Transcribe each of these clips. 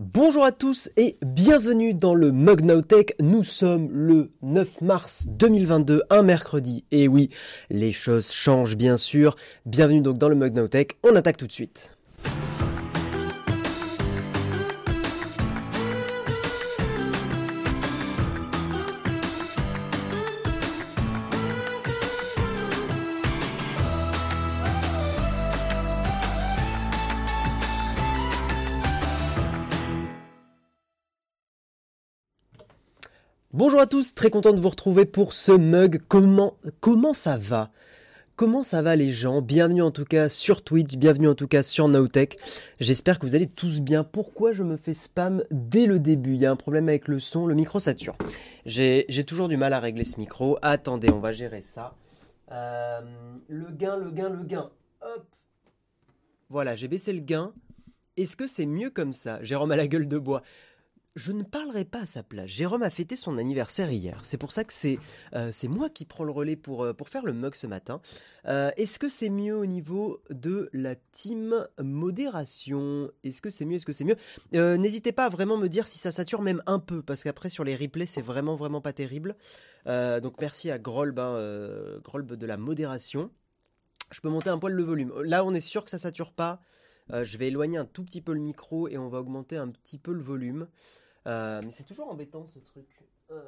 Bonjour à tous et bienvenue dans le Mug. Nous sommes le 9 mars 2022, un mercredi. Et oui, les choses changent bien sûr. Bienvenue donc dans le Mug. On attaque tout de suite. Bonjour à tous, très content de vous retrouver pour ce mug. Comment, comment ça va? Comment ça va les gens? Bienvenue en tout cas sur Twitch, bienvenue en tout cas sur Nowtech. J'espère que vous allez tous bien. Pourquoi je me fais spam dès le début? Il y a un problème avec le son, le micro sature. J'ai toujours du mal à régler ce micro. Attendez, on va gérer ça. Euh, le gain, le gain, le gain. Hop. Voilà, j'ai baissé le gain. Est-ce que c'est mieux comme ça? Jérôme à la gueule de bois je ne parlerai pas à sa place. Jérôme a fêté son anniversaire hier. C'est pour ça que c'est euh, moi qui prends le relais pour, euh, faire le mug ce matin. Euh, est-ce que c'est mieux au niveau de la team modération? Est-ce que c'est mieux? Est-ce que c'est mieux? N'hésitez pas à vraiment me dire si ça sature même un peu, parce qu'après sur les replays c'est vraiment vraiment pas terrible. donc merci à Grolb, hein, de la modération. Je peux monter un poil le volume. Là on est sûr que ça sature pas. je vais éloigner un tout petit peu le micro et on va augmenter un petit peu le volume. Euh, mais c'est toujours embêtant ce truc. Euh,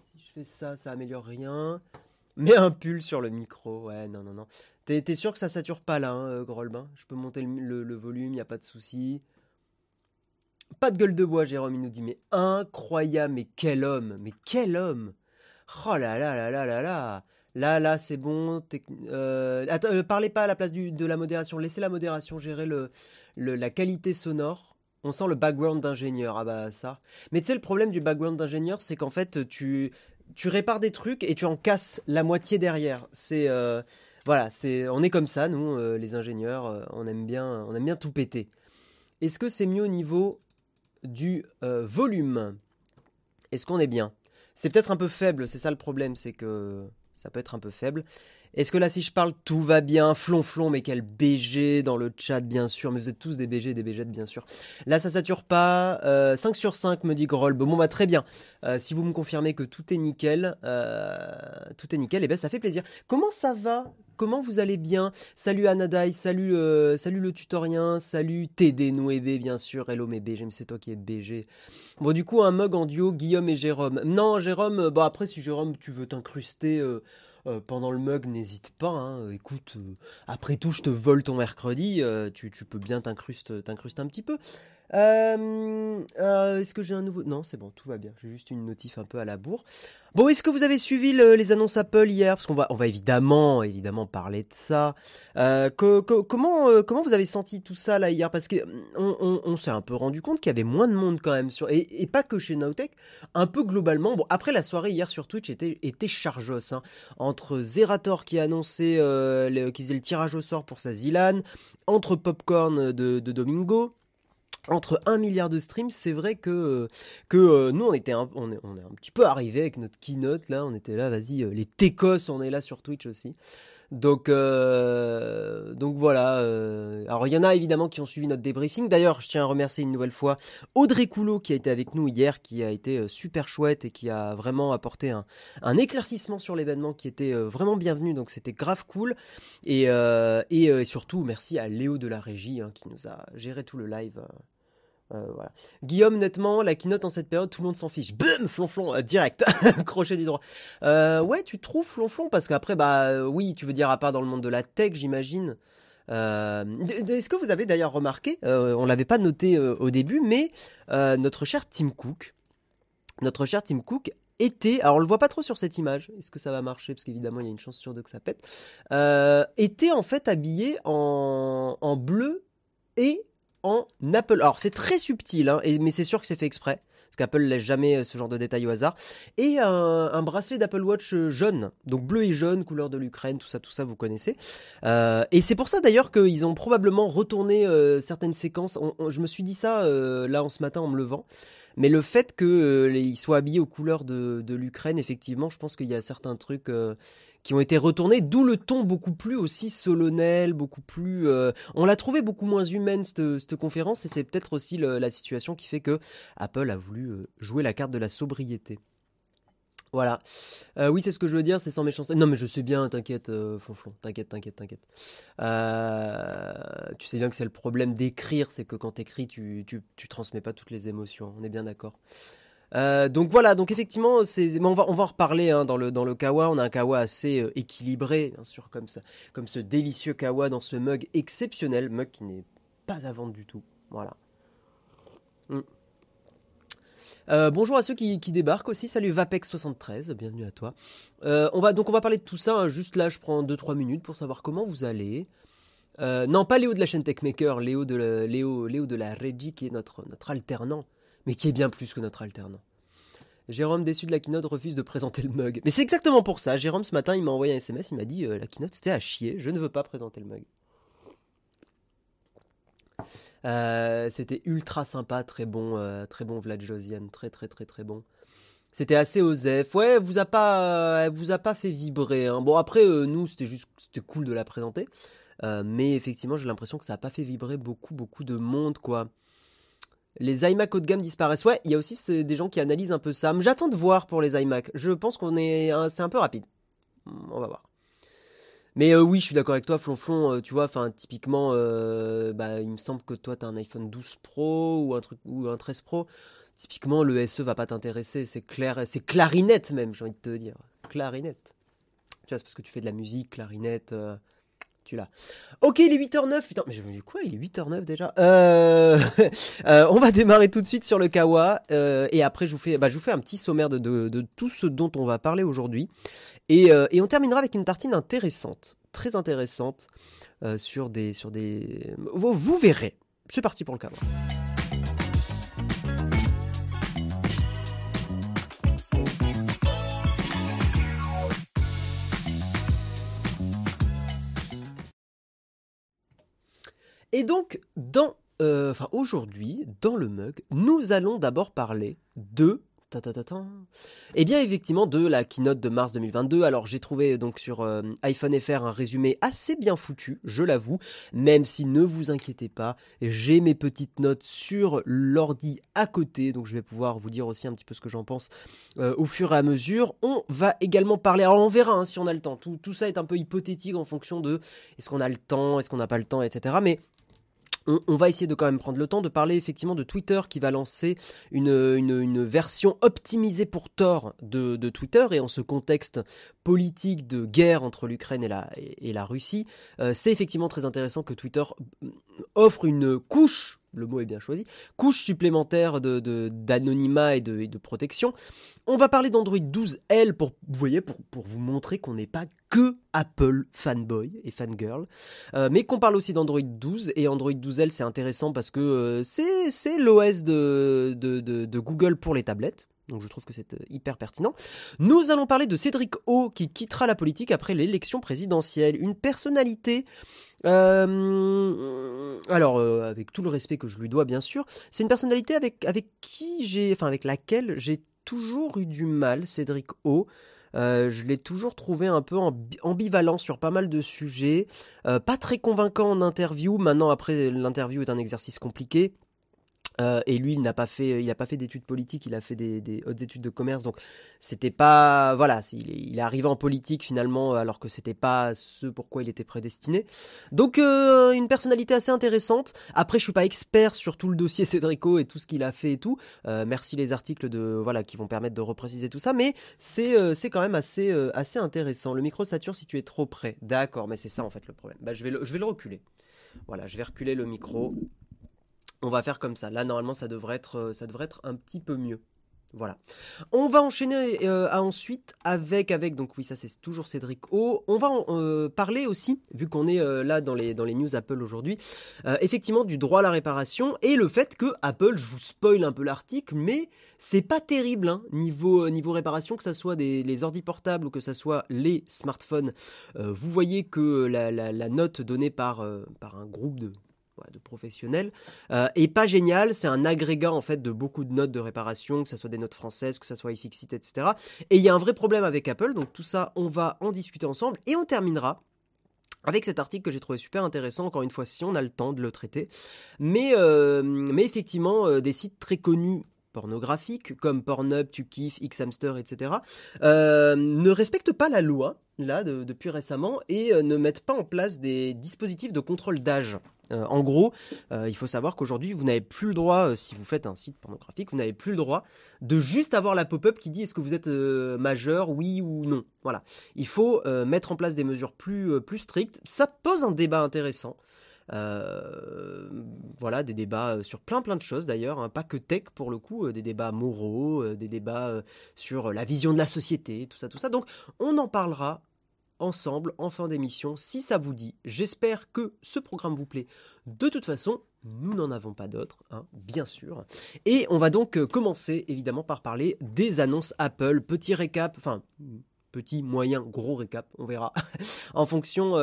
si je fais ça, ça améliore rien. Mets un pull sur le micro. Ouais, non, non, non. T'es, sûr que ça sature pas là, hein, euh, Grolbin Je peux monter le, le, volume, y a pas de souci. Pas de gueule de bois, Jérôme, il nous dit. Mais incroyable, mais quel homme Mais quel homme Oh là là là là là là Là, là, c'est bon. attends, parlez pas à la place de la modération. Laissez la modération gérer le, le, la qualité sonore. On sent le background d'ingénieur. Ah bah ça. Mais tu sais, le problème du background d'ingénieur, c'est qu'en fait, tu, tu répares des trucs et tu en casses la moitié derrière. C'est euh, voilà, c'est on est comme ça, nous, euh, les ingénieurs, euh, on aime bien, on aime bien tout péter. Est-ce que c'est mieux au niveau du volume? Est-ce qu'on est bien? C'est peut-être un peu faible. C'est ça le problème, c'est que ça peut être un peu faible. Est-ce que là, si je parle, tout va bien? Flonflon, mais quel BG dans le chat, bien sûr. Mais vous êtes tous des BG, des BG, bien sûr. Là, ça sature pas. 5 euh, sur 5, me dit Groll. Bon, bah, très bien. Euh, si vous me confirmez que tout est nickel, euh, tout est nickel, et eh ben, ça fait plaisir. Comment ça va? Comment vous allez bien? Salut Anadai, salut, salut le tutorien, salut TD Noébé, bien sûr. Hello mes BG, mais c'est toi qui es BG. Bon, du coup, un mug en duo, Guillaume et Jérôme. Non, Jérôme, bah après, si Jérôme, tu veux t'incruster euh, pendant le mug, n'hésite pas. Hein. Écoute, euh, après tout, je te vole ton mercredi. Euh, tu, peux bien t'incruster un petit peu. Euh, euh, est-ce que j'ai un nouveau Non, c'est bon, tout va bien. J'ai juste une notif un peu à la bourre. Bon, est-ce que vous avez suivi les annonces Apple hier? Parce qu'on va, on va évidemment, évidemment parler de ça. Euh, comment, comment vous avez senti tout ça là hier? Parce que on, s'est un peu rendu compte qu'il y avait moins de monde quand même et, pas que chez Nowtech, un peu globalement. Bon, après la soirée hier sur Twitch était, était chargeuse hein. entre Zerator qui a annoncé, qui faisait le tirage au sort pour sa Zilan, entre Popcorn de Domingo entre un milliard de streams, c'est vrai que, que euh, nous, on, était on, est, on est un petit peu arrivé avec notre keynote, là, on était là, vas-y, euh, les Técos, on est là sur Twitch aussi. Donc, euh, donc voilà. Euh, alors il y en a évidemment qui ont suivi notre débriefing. D'ailleurs, je tiens à remercier une nouvelle fois Audrey Coulot qui a été avec nous hier, qui a été euh, super chouette et qui a vraiment apporté un, un éclaircissement sur l'événement qui était vraiment bienvenu. Donc c'était grave cool. Et, et, surtout merci à Léo de la régie hein, qui nous a géré tout le live. Euh, Guillaume, nettement, la keynote en cette période, tout le monde s'en fiche. Boum, flonflon, euh, direct, crochet du droit. Euh, ouais, tu trouves flonflon parce qu'après, bah oui, tu veux dire à part dans le monde de la tech, j'imagine. Est-ce que vous avez d'ailleurs remarqué, on l'avait pas noté au début, mais notre cher Tim Cook, notre cher Tim Cook était, alors on le voit pas trop sur cette image, est-ce que ça va marcher? Parce qu'évidemment il y a une chance sur deux que ça pète, était en fait habillé en bleu et en Apple. Alors c'est très subtil, hein, mais c'est sûr que c'est fait exprès. Parce qu'Apple laisse jamais euh, ce genre de détails au hasard. Et un, bracelet d'Apple Watch euh, jaune, donc bleu et jaune, couleur de l'Ukraine, tout ça, tout ça, vous connaissez. Euh, et c'est pour ça d'ailleurs qu'ils ont probablement retourné certaines séquences. je me suis dit ça là en ce matin en me levant. Mais le fait qu'ils soient habillés aux couleurs de l'Ukraine, effectivement, je pense qu'il y a certains trucs qui ont été retournés, d'où le ton beaucoup plus aussi solennel, beaucoup plus... Euh, on l'a trouvé beaucoup moins humaine cette, conférence et c'est peut-être aussi la situation qui fait que Apple a voulu euh, jouer la carte de la sobriété. Voilà. Euh, oui, c'est ce que je veux dire, c'est sans méchanceté. Non, mais je sais bien, t'inquiète, euh, Fonflon, t'inquiète, t'inquiète, t'inquiète. tu sais bien que c'est le problème d'écrire, c'est que quand t'écris, tu, tu, tu transmets pas toutes les émotions. On est bien d'accord. Euh, donc voilà, donc effectivement, c'est, on va, on va en reparler hein, dans le dans le kawa. On a un kawa assez euh, équilibré, bien sûr, comme ça, comme ce délicieux kawa dans ce mug exceptionnel, mug qui n'est pas à vendre du tout. Voilà. Mm. Euh, bonjour à ceux qui, débarquent aussi. Salut Vapex73, bienvenue à toi. on va donc on va parler de tout ça. Hein. Juste là, je prends 2-3 minutes pour savoir comment vous allez. non, pas Léo de la chaîne Techmaker, Léo de la, Léo, Léo de la Regi qui est notre notre alternant mais qui est bien plus que notre alternant. Jérôme, déçu de la keynote, refuse de présenter le mug. Mais c'est exactement pour ça. Jérôme, ce matin, il m'a envoyé un SMS, il m'a dit euh, la keynote c'était à chier, je ne veux pas présenter le mug. Euh, c'était ultra sympa, très bon, euh, très bon Vlad Josiane, très très très très bon. C'était assez osef. Ouais, vous a pas, vous a pas fait vibrer. Hein. Bon après, nous, c'était juste, cool de la présenter, mais effectivement, j'ai l'impression que ça a pas fait vibrer beaucoup beaucoup de monde, quoi. Les iMac haut de gamme disparaissent. Ouais, il y a aussi des gens qui analysent un peu ça. J'attends de voir pour les iMac. Je pense qu'on est, c'est un peu rapide. On va voir. Mais euh, oui, je suis d'accord avec toi, Flonflon. Euh, tu vois, enfin, typiquement, euh, bah, il me semble que toi, tu as un iPhone 12 Pro ou un truc ou un 13 Pro. Typiquement, le SE va pas t'intéresser. C'est clair, c'est clarinette même, j'ai envie de te dire. Clarinette. Tu vois, c'est parce que tu fais de la musique, clarinette là Ok, il est 8h09. Putain, mais je me dis quoi Il est 8h09 déjà? Euh, euh... on va démarrer tout de suite sur le Kawa. Euh, et après, je vous, fais, bah, je vous fais un petit sommaire de, tout ce dont on va parler aujourd'hui. Et, on terminera avec une tartine intéressante. Très intéressante. sur des. Sur des... Vous verrez. C'est parti pour le Kawa. Et donc, dans, euh, enfin aujourd'hui, dans le mug, nous allons d'abord parler de eh bien effectivement de la keynote de mars 2022. Alors j'ai trouvé donc sur euh, iPhone FR un résumé assez bien foutu, je l'avoue, même si ne vous inquiétez pas, j'ai mes petites notes sur l'ordi à côté, donc je vais pouvoir vous dire aussi un petit peu ce que j'en pense euh, au fur et à mesure. On va également parler, alors on verra hein, si on a le temps, tout, tout ça est un peu hypothétique en fonction de est-ce qu'on a le temps, est-ce qu'on n'a pas le temps, etc. Mais on, va essayer de quand même prendre le temps de parler effectivement de Twitter qui va lancer une, version optimisée pour Tor de, Twitter et en ce contexte politique de guerre entre l'Ukraine et la, Russie, euh, c'est effectivement très intéressant que Twitter offre une couche le mot est bien choisi, couche supplémentaire d'anonymat de, et, de, protection. On va parler d'Android 12L pour, vous voyez, pour, pour vous montrer qu'on n'est pas que Apple fanboy et fangirl, euh, mais qu'on parle aussi d'Android 12 et Android 12L c'est intéressant parce que euh, c'est l'OS de, de Google pour les tablettes. Donc je trouve que c'est euh, hyper pertinent. Nous allons parler de Cédric O qui quittera la politique après l'élection présidentielle. Une personnalité, euh, alors euh, avec tout le respect que je lui dois bien sûr, c'est une personnalité avec, qui j'ai, enfin avec laquelle j'ai toujours eu du mal, Cédric O. je l'ai toujours trouvé un peu ambivalent sur pas mal de sujets, pas très convaincant en interview. Maintenant, après, l'interview est un exercice compliqué. Euh, et lui, il n'a pas fait, il pas fait d'études politiques, il a fait des, hautes études de commerce, donc c'était pas, voilà, il est, arrivé en politique finalement, alors que c'était pas ce pourquoi il était prédestiné. Donc euh, une personnalité assez intéressante. Après, je suis pas expert sur tout le dossier Cédrico et tout ce qu'il a fait et tout. Euh, merci les articles de, voilà, qui vont permettre de repréciser tout ça, mais c'est, c'est quand même assez, assez intéressant. Le micro sature si tu es trop près. D'accord, mais c'est ça en fait le problème. Bah, je vais, je vais le reculer. Voilà, je vais reculer le micro. On va faire comme ça. Là, normalement, ça devrait être, euh, ça devrait être un petit peu mieux. Voilà. On va enchaîner euh, ensuite avec, avec, donc oui, ça c'est toujours Cédric O. On va euh, parler aussi, vu qu'on est là dans les, dans les news Apple aujourd'hui, effectivement du droit à la réparation et le fait que Apple, je vous spoil un peu l'article, mais c'est pas terrible hein, niveau, niveau réparation, que ce soit des, les ordi portables ou que ce soit les smartphones. vous voyez que la, la note donnée par, par un groupe de de professionnels. et pas génial, c'est un agrégat en fait de beaucoup de notes de réparation, que ce soit des notes françaises, que ce soit iFixit, etc. Et il y a un vrai problème avec Apple, donc tout ça, on va en discuter ensemble. Et on terminera avec cet article que j'ai trouvé super intéressant, encore une fois, si on a le temps de le traiter. Mais, mais effectivement, des sites très connus pornographiques comme Pornhub, Tukif, Xhamster, etc. Euh, ne respectent pas la loi là depuis récemment et euh, ne mettent pas en place des dispositifs de contrôle d'âge. Euh, en gros, il faut savoir qu'aujourd'hui, vous n'avez plus le droit, si vous faites un site pornographique, vous n'avez plus le droit de juste avoir la pop-up qui dit est-ce que vous êtes majeur, oui ou non. Voilà. Il faut mettre en place des mesures plus, plus strictes. Ça pose un débat intéressant. Euh, voilà, des débats euh, sur plein plein de choses d'ailleurs, hein, pas que tech pour le coup, euh, des débats moraux, des débats sur la vision de la société, tout ça, tout ça. Donc on en parlera ensemble en fin d'émission si ça vous dit. J'espère que ce programme vous plaît. De toute façon, nous n'en avons pas d'autres, hein, bien sûr. Et on va donc commencer évidemment par parler des annonces Apple. Petit récap, enfin petit, moyen, gros récap, on verra, en fonction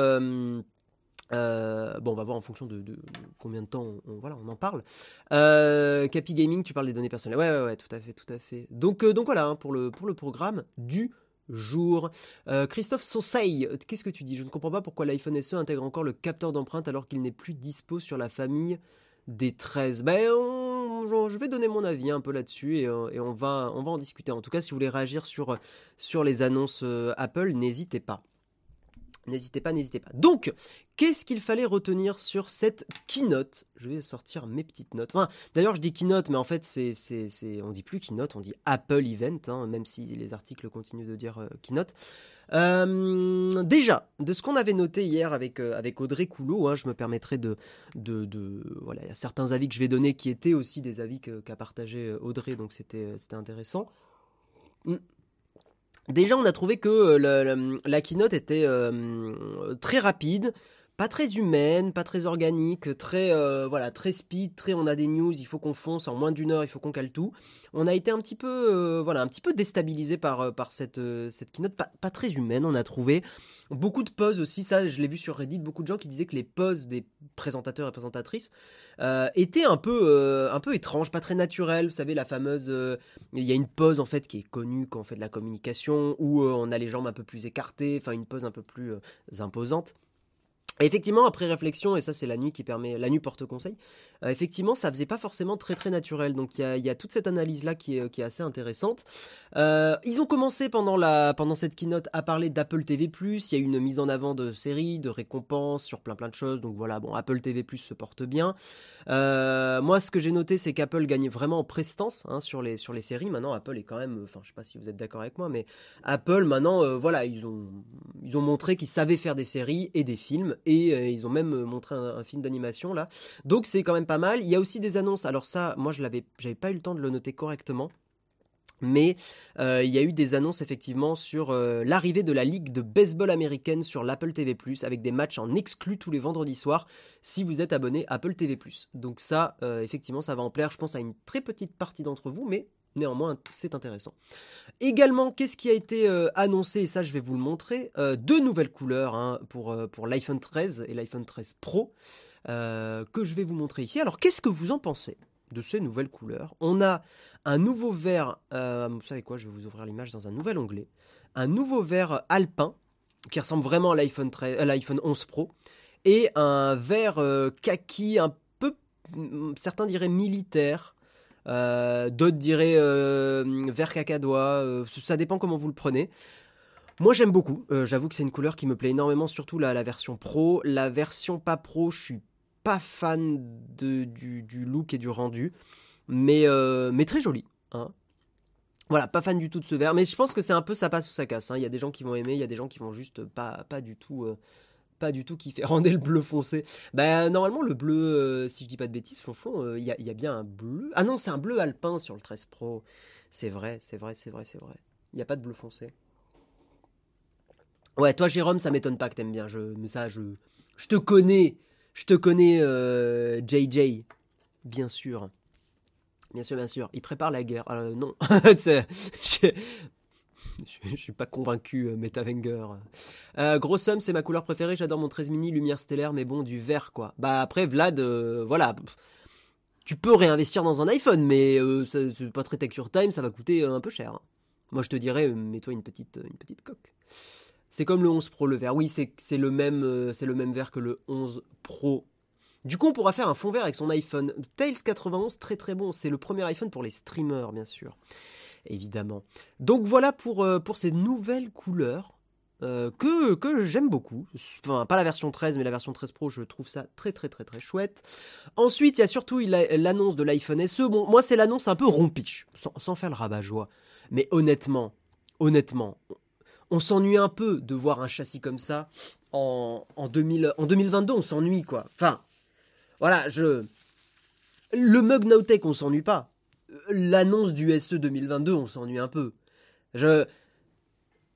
bon, on va voir en fonction de, combien de temps on, voilà, on en parle. Euh, Capi Gaming, tu parles des données personnelles. Ouais, ouais, ouais, tout à fait, tout à fait. Donc, euh, donc voilà, hein, pour, le, pour le programme du jour. Christophe Sonseil, qu'est-ce que tu dis? Je ne comprends pas pourquoi l'iPhone SE intègre encore le capteur d'empreinte alors qu'il n'est plus dispo sur la famille des 13. Ben, je vais donner mon avis un peu là-dessus et, et, on, va, on va en discuter. En tout cas, si vous voulez réagir sur, sur les annonces Apple, n'hésitez pas. N'hésitez pas, n'hésitez pas. Donc, qu'est-ce qu'il fallait retenir sur cette keynote? Je vais sortir mes petites notes. Enfin, d'ailleurs, je dis keynote, mais en fait, c'est, c'est, c'est, on dit plus keynote, on dit Apple Event, hein, même si les articles continuent de dire euh, keynote. Euh, déjà, de ce qu'on avait noté hier avec, euh, avec Audrey Coulot, hein, je me permettrai de, de, de, Voilà, il y a certains avis que je vais donner qui étaient aussi des avis qu'a partagé Audrey, donc c'était, c'était intéressant. Hmm. Déjà, on a trouvé que euh, la, keynote était euh, très rapide, pas très humaine, pas très organique, très euh, voilà, très speed, très on a des news, il faut qu'on fonce en moins d'une heure, il faut qu'on cale tout. On a été un petit peu voilà, un petit peu déstabilisé par par cette cette keynote pas, très humaine, on a trouvé beaucoup de pauses aussi, ça je l'ai vu sur Reddit, beaucoup de gens qui disaient que les pauses des présentateurs et présentatrices euh, était un peu, euh, un peu étrange, pas très naturel. Vous savez, la fameuse. Euh, il y a une pose en fait qui est connue quand on fait de la communication où on a les jambes un peu plus écartées, enfin une pose un peu plus imposante effectivement, après réflexion, et ça c'est la nuit qui permet, la nuit porte conseil, euh, effectivement ça faisait pas forcément très très naturel. Donc il y a, toute cette analyse là qui est, assez intéressante. Euh, ils ont commencé pendant, cette keynote à parler d'Apple TV+, il y a eu une mise en avant de séries, de récompenses sur plein plein de choses. Donc voilà, bon, Apple TV+, se porte bien. Euh, moi ce que j'ai noté c'est qu'Apple gagne vraiment en prestance hein, sur, les, sur les séries. Maintenant Apple est quand même, enfin je sais pas si vous êtes d'accord avec moi, mais Apple maintenant, voilà, ils ont, ils ont montré qu'ils savaient faire des séries et des films et euh, ils ont même euh, montré un, film d'animation là. Donc c'est quand même pas mal. Il y a aussi des annonces. Alors ça, moi je l'avais, pas eu le temps de le noter correctement. Mais euh, il y a eu des annonces effectivement sur l'arrivée de la ligue de baseball américaine sur l'Apple TV ⁇ avec des matchs en exclus tous les vendredis soirs si vous êtes abonné Apple TV ⁇ Donc ça, effectivement, ça va en plaire, je pense, à une très petite partie d'entre vous, mais Néanmoins, c'est intéressant. Également, qu'est-ce qui a été euh, annoncé Et ça, je vais vous le montrer. Euh, deux nouvelles couleurs hein, pour, euh, pour l'iPhone 13 et l'iPhone 13 Pro que je vais vous montrer ici. Alors, qu'est-ce que vous en pensez de ces nouvelles couleurs? On a un nouveau vert, vous savez quoi, je vais vous ouvrir l'image dans un nouvel onglet. Un nouveau vert alpin qui ressemble vraiment à l'iPhone, l'iPhone 11 Pro et un vert kaki un peu, certains diraient militaire, d'autres diraient euh, vert cacadois. Euh, ça dépend comment vous le prenez. Moi j'aime beaucoup. J'avoue que c'est une couleur qui me plaît énormément, surtout la, version pro. La version pas pro, je suis pas fan du, look et du rendu, mais, mais très joli. Hein. Voilà, pas fan du tout de ce vert, mais je pense que c'est un peu ça passe ou ça casse. Hein. Il y a des gens qui vont aimer, il y a des gens qui vont juste pas, pas du tout pas du tout qui fait rendre le bleu foncé. Bah normalement le bleu, euh, si je dis pas de bêtises, Flonflon, euh, il y, a, bien un bleu. Ah non, c'est un bleu alpin sur le 13 Pro. C'est vrai, c'est vrai, c'est vrai, c'est vrai. Il n'y a pas de bleu foncé. Ouais, toi Jérôme, ça m'étonne pas que t'aimes bien. Je, mais ça, je, je te connais, je te connais, JJ, euh, bien sûr. Bien sûr, bien sûr. Il prépare la guerre. non, suis pas convaincu, euh, Metavenger. Euh, gros somme, c'est ma couleur préférée. J'adore mon 13 mini, lumière stellaire, mais bon, du vert, quoi. Bah après, Vlad, euh, voilà. Tu peux réinvestir dans un iPhone, mais c'est pas très tech your time, ça va coûter un peu cher. Moi, je te dirais, mets-toi une petite, une petite coque. C'est comme le 11 Pro, le vert. Oui, c'est le même, le même vert que le 11 Pro. Du coup, on pourra faire un fond vert avec son iPhone. Tails 91, très très bon. C'est le premier iPhone pour les streamers, bien sûr évidemment. Donc voilà pour, euh, pour ces nouvelles couleurs. Euh, que, que j'aime beaucoup. Enfin, pas la version 13, mais la version 13 Pro, je trouve ça très très très très chouette. Ensuite, il y a surtout l'annonce de l'iPhone SE. Bon, moi, c'est l'annonce un peu rompiche, sans, faire le rabat-joie. Mais honnêtement, honnêtement, on s'ennuie un peu de voir un châssis comme ça en, en, 2000, en 2022. On s'ennuie, quoi. Enfin, voilà, je. Le mug Nowtech, on s'ennuie pas l'annonce du SE 2022, on s'ennuie un peu. Je,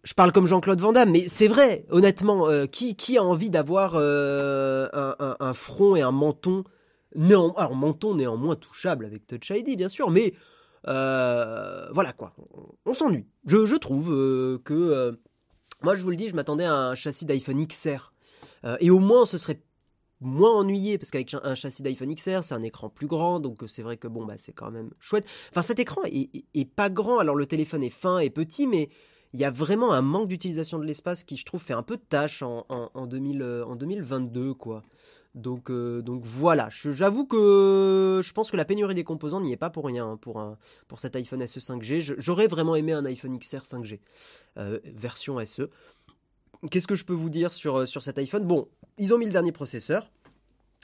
je parle comme Jean-Claude Van Damme, mais c'est vrai, honnêtement, euh, qui, qui a envie d'avoir euh, un, front et un menton néan, Alors, menton néanmoins touchable avec Touch ID, bien sûr, mais euh, voilà quoi, on, s'ennuie. Je, je, trouve que. moi, je vous le dis, je m'attendais à un châssis d'iPhone XR. et au moins, ce serait moins ennuyé parce qu'avec un châssis d'iPhone XR, c'est un écran plus grand, donc c'est vrai que bon bah c'est quand même chouette. Enfin cet écran est, pas grand, alors le téléphone est fin et petit, mais il y a vraiment un manque d'utilisation de l'espace qui je trouve fait un peu de tâche en, en, 2022 quoi. Donc, euh, donc voilà, j'avoue que je pense que la pénurie des composants n'y est pas pour rien hein, pour, un, pour cet iPhone SE 5G. J'aurais vraiment aimé un iPhone XR 5G, euh, version SE. Qu'est-ce que je peux vous dire sur, euh, sur cet iPhone? Bon, ils ont mis le dernier processeur.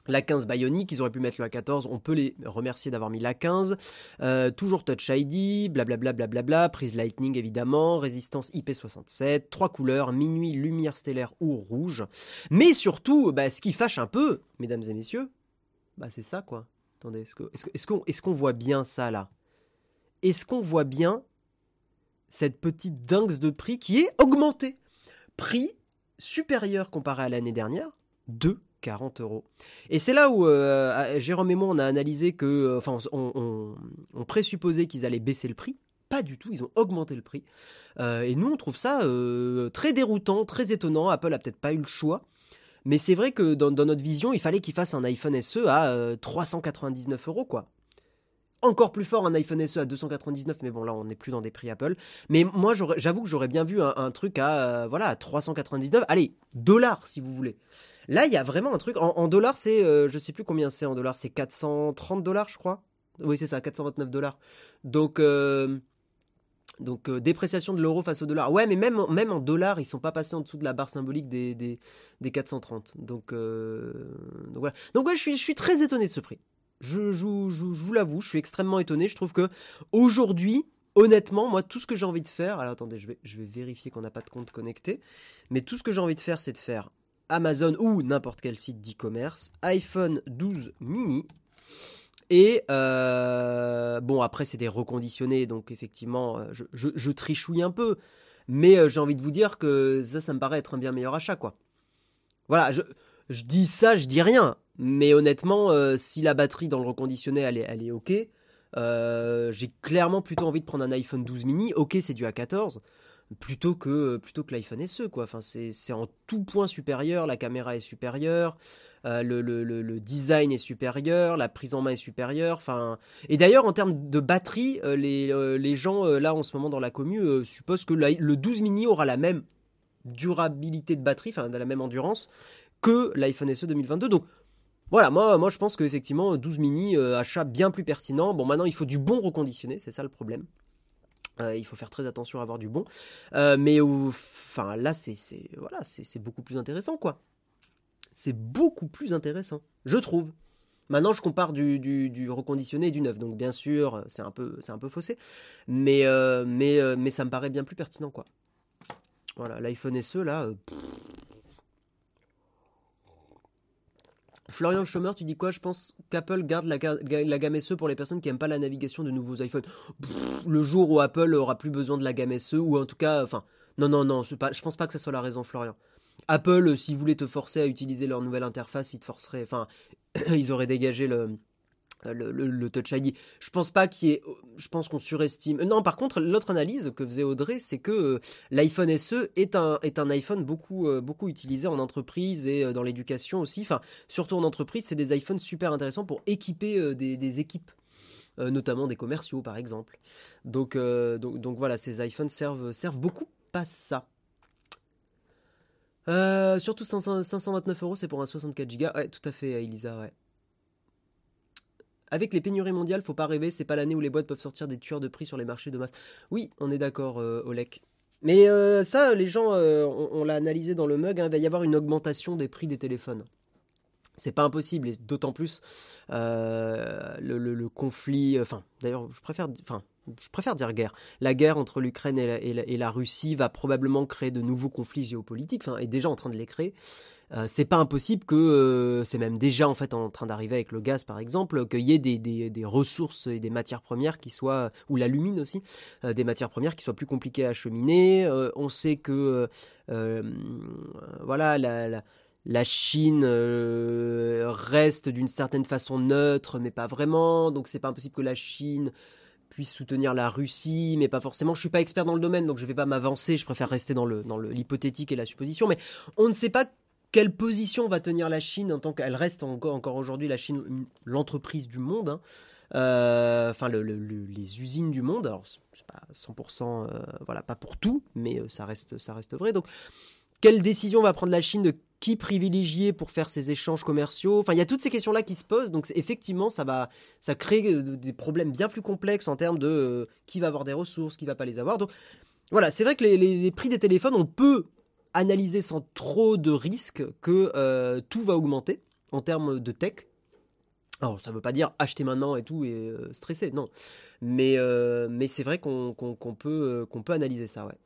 La 15 Bionic, ils auraient pu mettre la 14, on peut les remercier d'avoir mis la 15. Euh, toujours Touch ID, blablabla, prise Lightning évidemment, résistance IP67, trois couleurs, minuit, lumière stellaire ou rouge. Mais surtout, bah, ce qui fâche un peu, mesdames et messieurs, bah, c'est ça quoi. Attendez, est-ce qu'on voit bien ça là? Est-ce qu'on voit bien cette petite dingue de prix qui est augmentée? Prix supérieur comparé à l'année dernière, de 40 euros. Et c'est là où euh, Jérôme et moi, on a analysé que, euh, enfin, on, présupposait qu'ils allaient baisser le prix. Pas du tout, ils ont augmenté le prix. Euh, et nous, on trouve ça très déroutant, très étonnant. Apple a peut-être pas eu le choix. Mais c'est vrai que dans, dans, notre vision, il fallait qu'il fasse un iPhone SE à 399 euros, quoi encore plus fort un iPhone SE à 299, mais bon là on n'est plus dans des prix Apple. Mais moi j'avoue que j'aurais bien vu un, truc à euh, voilà à 399, allez dollars si vous voulez. Là il y a vraiment un truc en, dollars c'est euh, je sais plus combien c'est en dollars c'est 430 dollars je crois. Oui c'est ça 429 dollars. Donc euh, donc dépréciation de l'euro face au dollar. Ouais mais même même en dollars ils sont pas passés en dessous de la barre symbolique des des, 430. Donc donc voilà. Donc ouais je suis je suis très étonné de ce prix. Je, vous l'avoue, je suis extrêmement étonné. Je trouve que aujourd'hui, honnêtement, moi, tout ce que j'ai envie de faire. Alors attendez, je vais, vérifier qu'on n'a pas de compte connecté. Mais tout ce que j'ai envie de faire, c'est de faire Amazon ou n'importe quel site d'e-commerce, iPhone 12 mini. Et euh, bon, après, c'est des reconditionnés, donc effectivement, euh, je, trichouille un peu. Mais euh, j'ai envie de vous dire que ça, ça me paraît être un bien meilleur achat, quoi. Voilà, je dis ça, je dis rien. Mais honnêtement, euh, si la batterie dans le reconditionné, elle est, elle est OK, euh, j'ai clairement plutôt envie de prendre un iPhone 12 mini. OK, c'est du A14 plutôt que plutôt que l'iPhone SE quoi. Enfin c'est en tout point supérieur, la caméra est supérieure, euh, le, le, le, design est supérieur, la prise en main est supérieure. Enfin et d'ailleurs en termes de batterie, les, les gens là en ce moment dans la commu supposent que le 12 mini aura la même durabilité de batterie, enfin la même endurance que l'iPhone SE 2022. Donc voilà, moi, je pense qu'effectivement 12 mini, euh, achat bien plus pertinent. Bon maintenant il faut du bon reconditionné, c'est ça le problème. Euh, il faut faire très attention à avoir du bon. Euh, mais enfin là c'est voilà, beaucoup plus intéressant quoi. C'est beaucoup plus intéressant, je trouve. Maintenant, je compare du, reconditionné et du neuf, donc bien sûr, c'est un peu, c'est un peu faussé, mais, mais, mais ça me paraît bien plus pertinent, quoi. Voilà, l'iPhone SE, là, Florian Schomer, tu dis quoi? Je pense qu'Apple garde la, gamme SE pour les personnes qui n'aiment pas la navigation de nouveaux iPhones. le jour où Apple aura plus besoin de la gamme SE, ou en tout cas, enfin, non, non, non, pas, je pense pas que ce soit la raison, Florian. Apple, euh, s'ils voulaient te forcer à utiliser leur nouvelle interface, ils te forceraient, enfin, ils auraient dégagé le, euh, le, Touch ID. Je pense pas qu'il ait, je pense qu'on surestime. Non, par contre, l'autre analyse que faisait Audrey, c'est que euh, l'iPhone SE est un, est un iPhone beaucoup, euh, beaucoup utilisé en entreprise et dans l'éducation aussi. Enfin, surtout en entreprise, c'est des iPhones super intéressants pour équiper des, équipes. notamment des commerciaux par exemple. Donc, donc, voilà, ces iPhones servent, servent beaucoup pas ça. surtout 529 euros, c'est pour un 64 Go. Ouais, tout à fait, Elisa, ouais. Avec les pénuries mondiales, faut pas rêver, c'est pas l'année où les boîtes peuvent sortir des tueurs de prix sur les marchés de masse. Oui, on est d'accord, euh, Olek. Mais euh, ça, les gens, euh, on, l'a analysé dans le mug, hein, il va y avoir une augmentation des prix des téléphones. C'est pas impossible, et d'autant plus le, conflit. Enfin, d'ailleurs, je préfère, je préfère dire guerre. La guerre entre l'Ukraine et, la Russie va probablement créer de nouveaux conflits géopolitiques, enfin, est déjà en train de les créer. Euh, c'est pas impossible que euh, c'est même déjà en fait en train d'arriver avec le gaz par exemple qu'il y ait des, des, ressources et des matières premières qui soient ou l'alumine aussi euh, des matières premières qui soient plus compliquées à acheminer on sait que voilà la, la Chine reste d'une certaine façon neutre, mais pas vraiment. Donc c'est pas impossible que la Chine puisse soutenir la Russie, mais pas forcément. Je suis pas expert dans le domaine, donc je vais pas m'avancer. Je préfère rester dans le dans l'hypothétique et la supposition. Mais on ne sait pas quelle position va tenir la Chine en tant qu'elle reste encore, aujourd'hui la Chine l'entreprise du monde hein. euh, enfin les usines du monde alors c'est pas 100% euh, voilà pas pour tout mais euh, ça reste ça reste vrai donc quelle décision va prendre la Chine de qui privilégier pour faire ces échanges commerciaux? Enfin, il y a toutes ces questions-là qui se posent. Donc, effectivement, ça va, ça crée des problèmes bien plus complexes en termes de qui va avoir des ressources, qui va pas les avoir. Donc, voilà, c'est vrai que les, prix des téléphones, on peut analyser sans trop de risques que euh, tout va augmenter en termes de tech. Alors, ça ne veut pas dire acheter maintenant et tout et euh, stresser, non. Mais, euh, c'est vrai qu'on peut, qu'on peut analyser ça, ouais.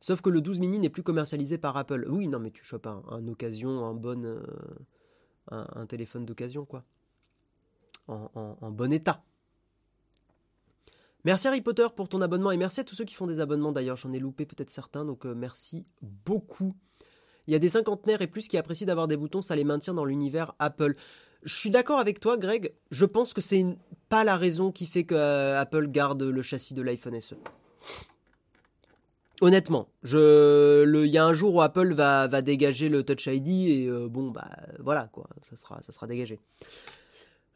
Sauf que le 12 mini n'est plus commercialisé par Apple. Oui, non, mais tu chopes un, occasion, un bon, un, téléphone d'occasion, quoi. en bon état. Merci Harry Potter pour ton abonnement et merci à tous ceux qui font des abonnements d'ailleurs. J'en ai loupé peut-être certains, donc euh, merci beaucoup. Il y a des cinquantenaires et plus qui apprécient d'avoir des boutons, ça les maintient dans l'univers Apple. Je suis d'accord avec toi, Greg. Je pense que c'est pas la raison qui fait que euh, Apple garde le châssis de l'iPhone SE. Honnêtement, il y a un jour où Apple va, dégager le Touch ID et euh, bon bah voilà quoi, ça sera, ça sera dégagé.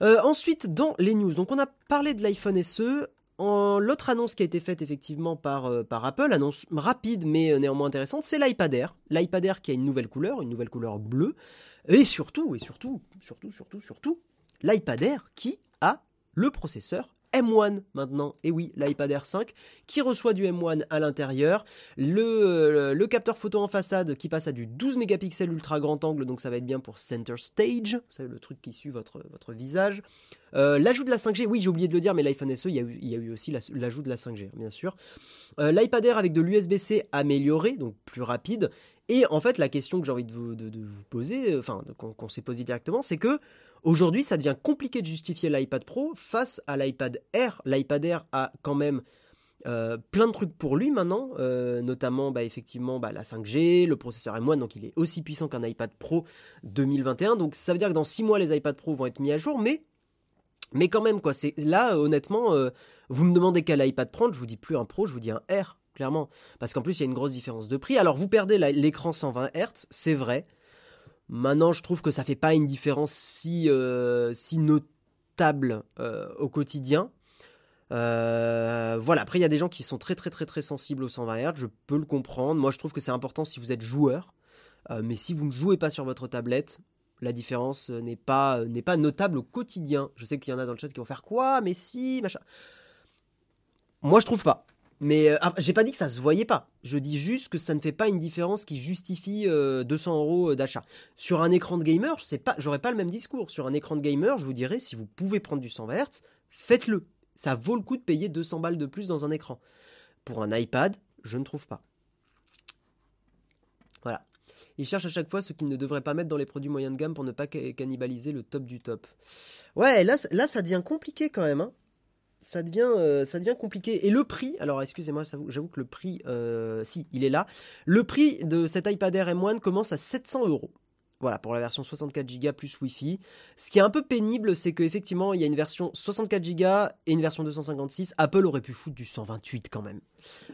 ensuite, dans les news, donc on a parlé de l'iPhone SE. L'autre annonce qui a été faite effectivement par, euh, Apple, annonce rapide mais euh, néanmoins intéressante, c'est l'iPad Air. L'iPad Air qui a une nouvelle couleur, une nouvelle couleur bleue. Et surtout, et surtout, surtout, surtout, surtout, l'iPad Air qui a le processeur M1 maintenant. Et oui, l'iPad Air 5 qui reçoit du M1 à l'intérieur. Le, capteur photo en façade qui passe à du 12 mégapixels ultra grand angle, donc ça va être bien pour Center Stage. Vous savez, le truc qui suit votre, visage. Euh, l'ajout de la 5G, oui, j'ai oublié de le dire, mais l'iPhone SE, il y a eu, aussi l'ajout de la 5G, bien sûr. Euh, L'iPad Air avec de l'USB-C amélioré, donc plus rapide. Et en fait, la question que j'ai envie de vous, poser, enfin, qu'on s'est posé directement, c'est que Aujourd'hui, ça devient compliqué de justifier l'iPad Pro face à l'iPad Air. L'iPad Air a quand même euh, plein de trucs pour lui maintenant, euh, notamment bah, effectivement bah, la 5G, le processeur M1, donc il est aussi puissant qu'un iPad Pro 2021. Donc ça veut dire que dans 6 mois, les iPad Pro vont être mis à jour, mais, mais quand même, quoi. Là, honnêtement, euh, vous me demandez quel iPad prendre, je vous dis plus un Pro, je vous dis un R, clairement. Parce qu'en plus, il y a une grosse différence de prix. Alors vous perdez l'écran 120 Hz, c'est vrai. Maintenant, je trouve que ça fait pas une différence si, euh, si notable euh, au quotidien. Euh, voilà, après il y a des gens qui sont très très très très sensibles aux 120 Hz, je peux le comprendre. Moi je trouve que c'est important si vous êtes joueur, mais si vous ne jouez pas sur votre tablette, la différence n'est pas, n'est pas notable au quotidien. Je sais qu'il y en a dans le chat qui vont faire quoi, mais si, machin. Moi je trouve pas. Mais euh, ah, j'ai pas dit que ça se voyait pas. Je dis juste que ça ne fait pas une différence qui justifie 200 euh, euros euh, d'achat. Sur un écran de gamer, pas, j'aurais pas le même discours. Sur un écran de gamer, je vous dirais, si vous pouvez prendre du 120 Hz, faites-le. Ça vaut le coup de payer 200 balles de plus dans un écran. Pour un iPad, je ne trouve pas. Voilà. Ils cherchent à chaque fois ce qu'ils ne devraient pas mettre dans les produits moyens de gamme pour ne pas cannibaliser le top du top. Ouais, là, là ça devient compliqué quand même. Hein ça devient, euh, ça devient compliqué. Et le prix, alors excusez-moi, j'avoue que le prix, euh, si, il est là. Le prix de cet iPad Air M1 commence à 700 euros. Voilà, pour la version 64 Go plus Wi-Fi. Ce qui est un peu pénible, c'est qu'effectivement, il y a une version 64 Go et une version 256. Apple aurait pu foutre du 128 quand même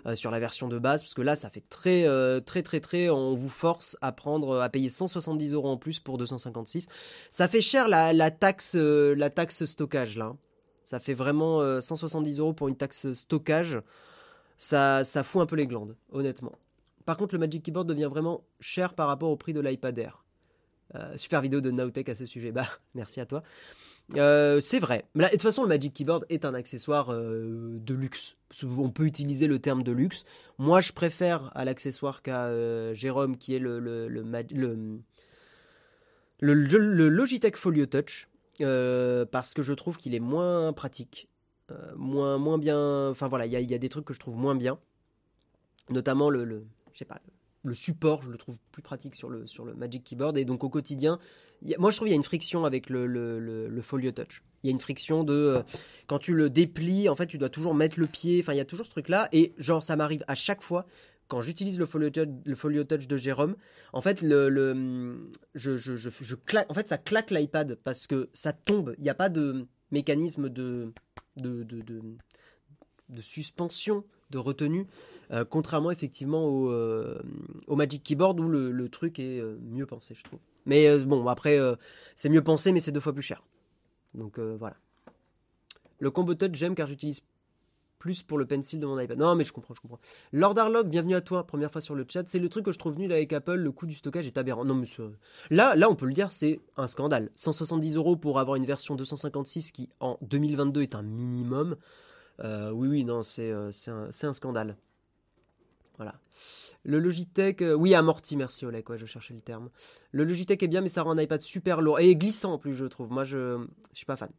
euh, sur la version de base, parce que là, ça fait très, très, très, très. On vous force à prendre, à payer 170 euros en plus pour 256. Ça fait cher la, taxe, la taxe stockage là. Ça fait vraiment 170 euros pour une taxe stockage. Ça, ça fout un peu les glandes, honnêtement. Par contre, le Magic Keyboard devient vraiment cher par rapport au prix de l'iPad Air. Euh, super vidéo de Nowtech à ce sujet. Bah, merci à toi. Euh, c'est vrai. Mais de toute façon, le Magic Keyboard est un accessoire euh, de luxe. On peut utiliser le terme de luxe. Moi, je préfère à l'accessoire qu'à Jérôme, qui est le Logitech Folio Touch. Parce que je trouve qu'il est moins pratique. moins, moins bien. Enfin voilà, il y, y a, des trucs que je trouve moins bien. Notamment le, le je sais pas, le support, je le trouve plus pratique sur le, sur le Magic Keyboard. Et donc au quotidien, moi je trouve qu'il y a une friction avec le, le, Folio Touch. Il y a une friction de euh, quand tu le déplies, en fait tu dois toujours mettre le pied. Enfin il y a toujours ce truc là. Et genre ça m'arrive à chaque fois quand j'utilise le folio, touch, le folio touch de Jérôme, en fait, le, le je, je, je, claque, en fait, ça claque l'iPad parce que ça tombe. Il n'y a pas de mécanisme de, de, de, de suspension, de retenue. Euh, contrairement effectivement au, euh, au, Magic Keyboard où le, truc est euh, mieux pensé, je trouve. Mais bon, après, c'est mieux pensé, mais c'est deux fois plus cher. Donc voilà. Le combo touch, j'aime car j'utilise plus pour le pencil de mon iPad. Non, mais je comprends, je comprends. Lord Arlog, bienvenue à toi, première fois sur le chat. C'est le truc que je trouve nul avec Apple, le coût du stockage est aberrant. Non, monsieur. Là, on peut le dire, c'est un scandale. 170 euros pour avoir une version 256 qui, en 2022, est un minimum. oui, oui, non, c'est un, un scandale. Voilà. Le Logitech, euh, oui, amorti, merci Oleg, ouais, je cherchais le terme. Le Logitech est bien, mais ça rend un iPad super lourd et glissant en plus, je trouve. Moi, je, je suis pas fan.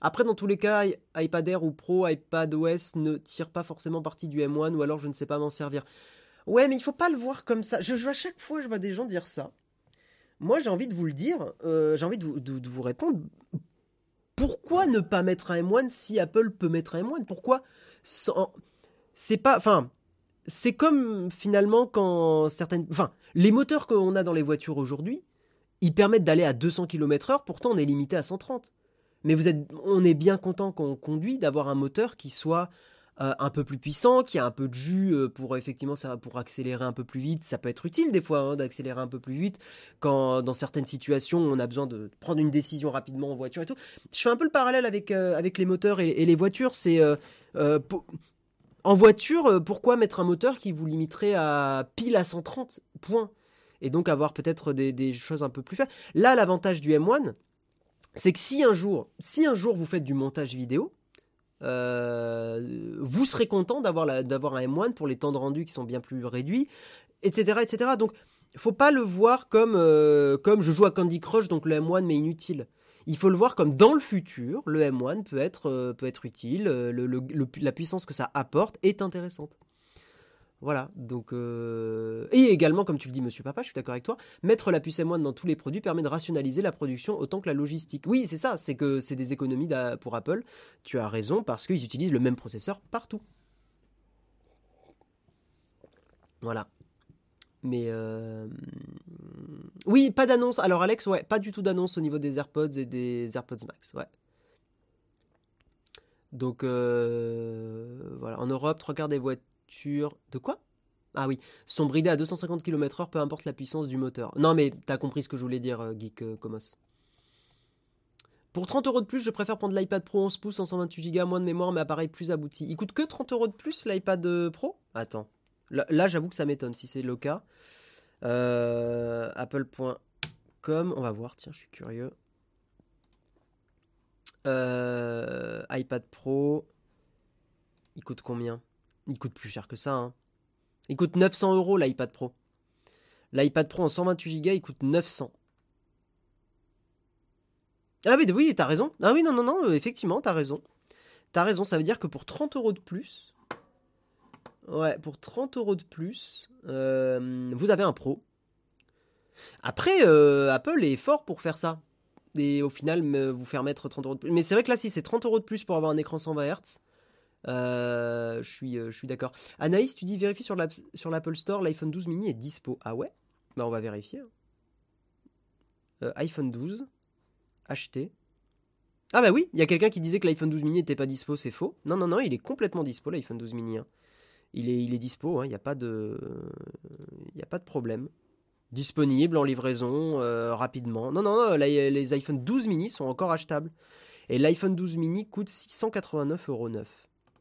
Après, dans tous les cas, iPad Air ou Pro, iPad OS ne tire pas forcément partie du M1 ou alors je ne sais pas m'en servir. Ouais, mais il faut pas le voir comme ça. Je, à chaque fois, je vois des gens dire ça. Moi, j'ai envie de vous le dire. Euh, j'ai envie de vous, de vous, répondre. Pourquoi ne pas mettre un M1 si Apple peut mettre un M1 Pourquoi C'est pas. Enfin, c'est comme finalement quand certaines. Enfin, les moteurs qu'on a dans les voitures aujourd'hui, ils permettent d'aller à 200 km/h, pourtant on est limité à 130. Mais vous êtes, on est bien content quand on conduit d'avoir un moteur qui soit euh, un peu plus puissant, qui a un peu de jus euh, pour effectivement ça, pour accélérer un peu plus vite. Ça peut être utile des fois hein, d'accélérer un peu plus vite quand dans certaines situations on a besoin de prendre une décision rapidement en voiture et tout. Je fais un peu le parallèle avec, euh, avec les moteurs et, les voitures. C'est en voiture, pourquoi mettre un moteur qui vous limiterait à pile à 130 points Et donc avoir peut-être des, choses un peu plus faibles? Là, l'avantage du M1, c'est que si un jour, si un jour vous faites du montage vidéo, euh, vous serez content d'avoir, un M1 pour les temps de rendu qui sont bien plus réduits, etc. etc. Donc, faut pas le voir comme, euh, comme je joue à Candy Crush, donc le M1 mais inutile il faut le voir comme dans le futur, le M1 peut être, euh, peut être utile, la puissance que ça apporte est intéressante. Voilà, donc euh, et également, comme tu le dis, Monsieur Papa, je suis d'accord avec toi, mettre la puce M1 dans tous les produits permet de rationaliser la production autant que la logistique. Oui, c'est ça, c'est que c'est des économies pour Apple. Tu as raison parce qu'ils utilisent le même processeur partout. Voilà. Mais euh, oui, pas d'annonce. Alors Alex, ouais, pas du tout d'annonce au niveau des AirPods et des AirPods Max, ouais. Donc euh, voilà, en Europe, trois quarts des De quoi? Ah oui, sont bridées à 250 km/h, peu importe la puissance du moteur. Non, mais t'as compris ce que je voulais dire, euh, Geek Comos. Pour 30 euros de plus, je préfère prendre l'iPad Pro 11 pouces en 128 Go, moins de mémoire, mais appareil plus abouti. Il coûte que 30 euros de plus l'iPad Pro? Attends. Là, j'avoue que ça m'étonne si c'est le cas. Euh, Apple.com, on va voir, tiens, je suis curieux. Euh, iPad Pro, il coûte combien? Il coûte plus cher que ça. Hein. Il coûte 900 euros l'iPad Pro. L'iPad Pro en 128 Go, il coûte 900. Ah oui, oui, t'as raison. Ah oui, non, non, non, effectivement, t'as raison. T'as raison, ça veut dire que pour 30 euros de plus, Ouais, pour 30 euros de plus, euh, vous avez un Pro. Après, euh, Apple est fort pour faire ça. Et au final, vous faire mettre 30 euros de plus. Mais c'est vrai que là, si c'est 30 euros de plus pour avoir un écran 120 Hz, euh, je suis, je suis d'accord. Anaïs, tu dis vérifie sur l'Apple Store, l'iPhone 12 mini est dispo. Ah ouais? Bah on va vérifier. Hein. iPhone 12, acheté. Ah bah oui, il y a quelqu'un qui disait que l'iPhone 12 mini n'était pas dispo, c'est faux. Non, non, non, il est complètement dispo l'iPhone 12 mini. Hein. Il, est, il dispo, hein, il n'y a, pas de... problème. Disponible en livraison euh, rapidement. Non, non, non, les iPhone 12 mini sont encore achetables. Et l'iPhone 12 mini coûte 689,9€.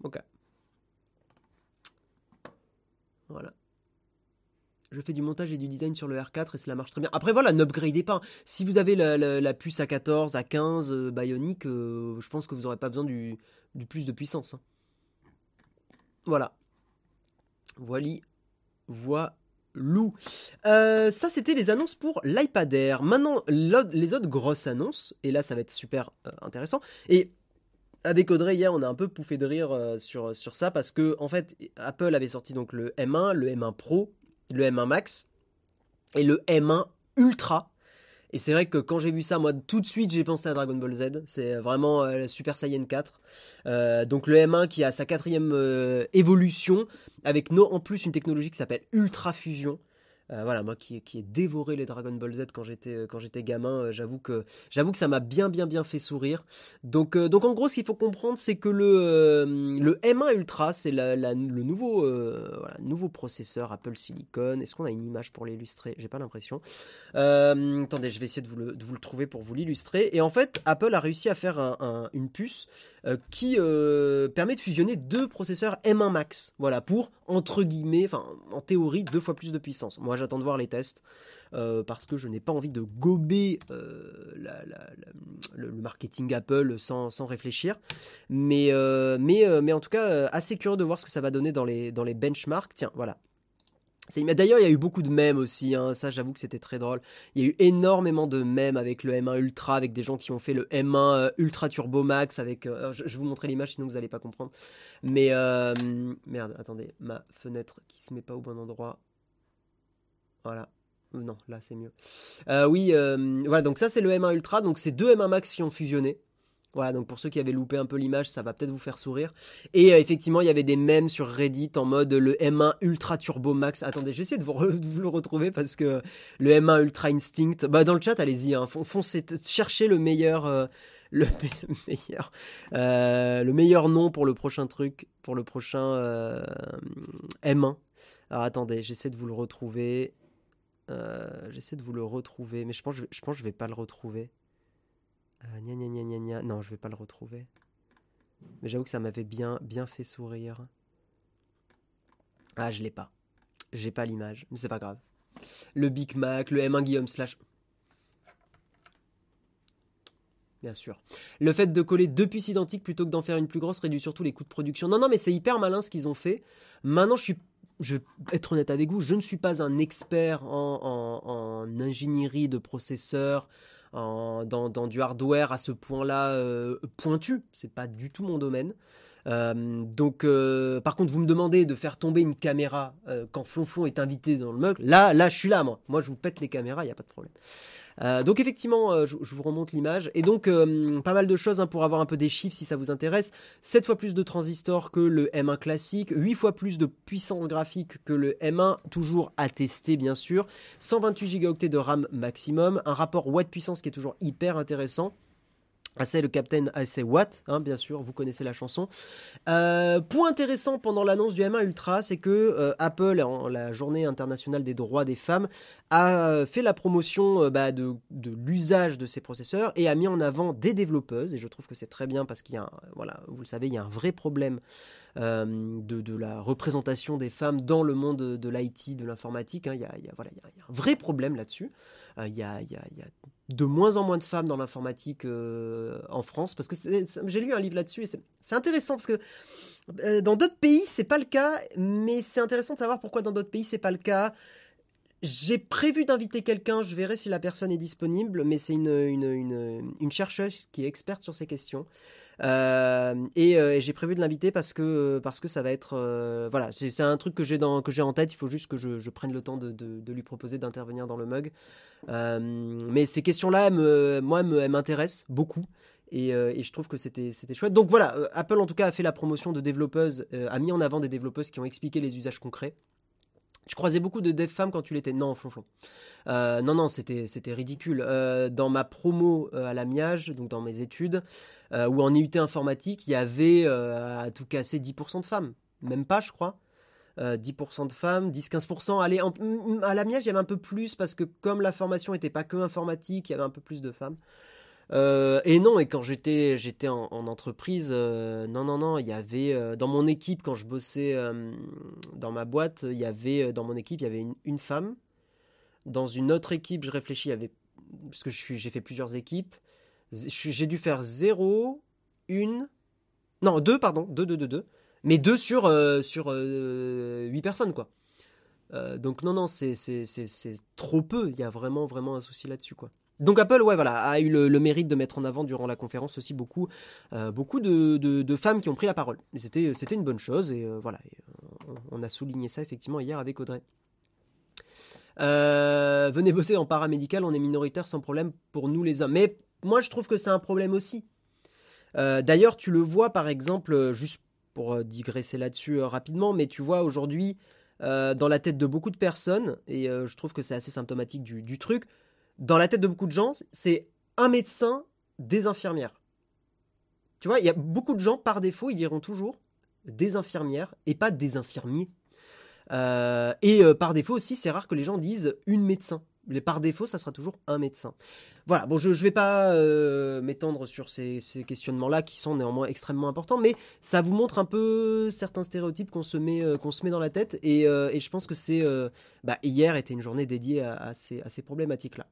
Ok. Voilà je fais du montage et du design sur le R4 et cela marche très bien. Après voilà, n'upgradez pas. Si vous avez la, puce à 14, à 15 euh, Bionic, euh, je pense que vous n'aurez pas besoin du, plus de puissance. Hein. Voilà. Voilà. Voilà. Euh, ça, c'était les annonces pour l'iPad Air. Maintenant, les autres grosses annonces, et là, ça va être super euh, intéressant. Et avec Audrey hier, on a un peu pouffé de rire sur, sur ça parce que en fait, Apple avait sorti donc le M1, le M1 Pro le M1 Max et le M1 Ultra. Et c'est vrai que quand j'ai vu ça, moi tout de suite j'ai pensé à Dragon Ball Z. C'est vraiment euh, Super Saiyan 4. Euh, donc le M1 qui a sa quatrième euh, évolution avec no, en plus une technologie qui s'appelle Ultra Fusion. Euh, voilà, moi qui, qui ai dévoré les Dragon Ball Z quand j'étais euh, gamin, euh, j'avoue que que ça m'a bien bien bien fait sourire. Donc donc en gros, ce qu'il faut comprendre, c'est que le le M1 Ultra, c'est la, le nouveau nouveau processeur Apple Silicon. Est-ce qu'on a une image pour l'illustrer? J'ai pas l'impression. attendez, je vais essayer de vous le, de vous le trouver pour vous l'illustrer. Et en fait, Apple a réussi à faire un, une puce qui permet de fusionner deux processeurs M1 Max. Voilà, pour entre guillemets, en théorie, deux fois plus de puissance. Moi, j'attends de voir les tests euh, parce que je n'ai pas envie de gober euh, le, marketing Apple sans, réfléchir. Mais, euh, en tout cas, assez curieux de voir ce que ça va donner dans les benchmarks. Tiens, voilà. D'ailleurs, il y a eu beaucoup de mèmes aussi, hein. ça j'avoue que c'était très drôle. Il y a eu énormément de mèmes avec le M1 Ultra, avec des gens qui ont fait le M1 Ultra Turbo Max. Avec, je, vais vous montrer l'image, sinon vous n'allez pas comprendre. Mais merde, attendez, ma fenêtre qui se met pas au bon endroit. Voilà. Non, là c'est mieux. Euh, oui, euh, voilà, donc ça c'est le M1 Ultra, donc c'est deux M1 Max qui ont fusionné. Voilà, donc pour ceux qui avaient loupé un peu l'image, ça va peut-être vous faire sourire. Et euh, effectivement, il y avait des mèmes sur Reddit en mode le M1 Ultra Turbo Max. Attendez, je vais essayer de vous, le retrouver parce que le M1 Ultra Instinct, bah dans le chat, allez-y, hein, foncez, cherchez le meilleur, le meilleur, le meilleur nom pour le prochain truc, pour le prochain M1. Alors attendez, j'essaie de vous le retrouver. Euh, j'essaie de vous le retrouver, mais je pense, je pense que je vais pas le retrouver. Euh, gna, gna, gna, non, je vais pas le retrouver. Mais j'avoue que ça m'avait bien, bien fait sourire. Ah, je l'ai pas. J'ai pas l'image, mais c'est pas grave. Le Big Mac, le M1 Guillaume Slash. Bien sûr. Le fait de coller deux puces identiques plutôt que d'en faire une plus grosse réduit surtout les coûts de production. Non, non, mais c'est hyper malin ce qu'ils ont fait. Maintenant, je suis je vais être honnête avec vous, je ne suis pas un expert en, ingénierie de processeurs, dans, du hardware à ce point-là euh, pointu. C'est pas du tout mon domaine. Euh, donc, euh, par contre, vous me demandez de faire tomber une caméra quand Flonflon est invité dans le mug. Là, là, je suis là, moi. Moi, je vous pète les caméras, il n'y a pas de problème. Euh, donc effectivement, euh, je, vous remonte l'image. Et donc, euh, pas mal de choses hein, pour avoir un peu des chiffres si ça vous intéresse. 7 fois plus de transistors que le M1 classique, 8 fois plus de puissance graphique que le M1, toujours attesté bien sûr. 128 Go de RAM maximum, un rapport watt-puissance qui est toujours hyper intéressant. C'est le Captain assez Watt, hein, bien sûr, vous connaissez la chanson. Euh, point intéressant pendant l'annonce du M1 Ultra, c'est que euh, Apple, en la journée internationale des droits des femmes, a fait la promotion euh, bah, de, l'usage de ces processeurs et a mis en avant des développeuses. Et je trouve que c'est très bien parce qu'il y a, voilà, vous le savez, il y a un vrai problème de, la représentation des femmes dans le monde de, l'IT, de l'informatique. Il, y a, voilà, il y a un vrai problème là-dessus. il y a de moins en moins de femmes dans l'informatique euh, en France parce que j'ai lu un livre là-dessus et c'est intéressant parce que euh, dans d'autres pays c'est pas le cas mais c'est intéressant de savoir pourquoi dans d'autres pays c'est pas le cas. J'ai prévu d'inviter quelqu'un je verrai si la personne est disponible mais c'est une, une, une, chercheuse qui est experte sur ces questions euh, et, j'ai prévu de l'inviter parce que parce que ça va être voilà c'est un truc que j'ai en tête il faut juste que je, prenne le temps de, de, lui proposer d'intervenir dans le mug euh, mais ces questions-là, moi, elles m'intéressent beaucoup. Euh, et, je trouve que c'était chouette. Donc voilà, euh, Apple en tout cas a fait la promotion de développeuses, a mis en avant des développeuses qui ont expliqué les usages concrets. Je croisais beaucoup de dev femmes quand tu l'étais. Non, flonflon. Euh, non, non, c'était, ridicule. Euh, dans ma promo à la Miage, donc dans mes études, ou en IUT informatique, il y avait à tout casser 10% de femmes. Même pas, je crois. 10% de femmes, 10-15%. Allez, à la Miage, il y avait un peu plus parce que comme la formation n'était pas que informatique, il y avait un peu plus de femmes. Euh, et non, et quand j'étais j'étais en, entreprise, euh, non non non, il y avait euh, dans mon équipe quand je bossais dans ma boîte, il y avait dans mon équipe il y avait une, femme. Dans une autre équipe, je réfléchis, y avait parce que j'ai fait plusieurs équipes, j'ai dû faire zéro, une, non deux pardon, deux deux deux deux, mais deux sur sur huit personnes quoi. donc non non c'est trop peu, il y a vraiment vraiment un souci là-dessus quoi. Donc Apple, ouais, voilà, a eu le, mérite de mettre en avant durant la conférence aussi beaucoup, euh, beaucoup de, femmes qui ont pris la parole. C'était, c'était une bonne chose et euh, voilà, euh, on, a souligné ça effectivement hier avec Audrey. venez bosser en paramédical, on est minoritaire sans problème pour nous les hommes. Mais moi, je trouve que c'est un problème aussi. d'ailleurs, tu le vois par exemple, juste pour digresser là-dessus rapidement, mais tu vois aujourd'hui dans la tête de beaucoup de personnes, et je trouve que c'est assez symptomatique du truc, dans la tête de beaucoup de gens, c'est un médecin, des infirmières. Tu vois, il y a beaucoup de gens, par défaut, ils diront toujours des infirmières et pas des infirmiers. Euh, et euh, par défaut aussi, c'est rare que les gens disent une médecin. Mais par défaut, ça sera toujours un médecin. Voilà, bon, je ne vais pas euh, m'étendre sur ces, questionnements-là qui sont néanmoins extrêmement importants, mais ça vous montre un peu certains stéréotypes qu'on se, met, se met dans la tête. Et, je pense que c'est. Bah, hier était une journée dédiée à ces problématiques-là.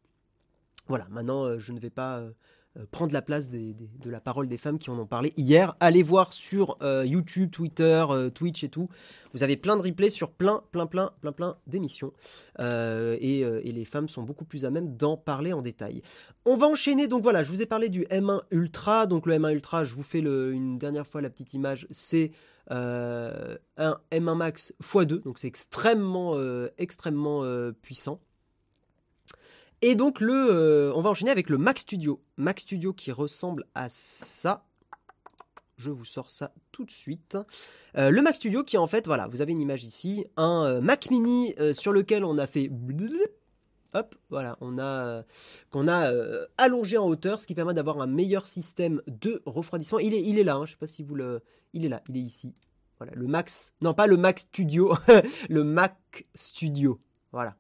Voilà, maintenant euh, je ne vais pas euh, euh, prendre la place de la parole des femmes qui en ont parlé hier. Allez voir sur YouTube, Twitter, Twitch et tout. Vous avez plein de replays sur plein, plein, plein, plein, plein d'émissions. et, les femmes sont beaucoup plus à même d'en parler en détail. On va enchaîner. Donc voilà, je vous ai parlé du M1 Ultra. Donc le M1 Ultra, je vous fais une dernière fois la petite image. C'est un M1 Max x2. Donc c'est extrêmement, extrêmement puissant. Et donc le, euh, on va enchaîner avec le Mac Studio. Mac Studio qui ressemble à ça. Je vous sors ça tout de suite. Euh, le Mac Studio qui en fait, voilà, vous avez une image ici, un euh, Mac Mini sur lequel on a fait hop, voilà, on a qu'on a allongé en hauteur, ce qui permet d'avoir un meilleur système de refroidissement. Il est, il est là, hein, je sais pas si vous le, il est là, il est ici. Voilà, le Max, non pas le Mac Studio, le Mac Studio. Voilà,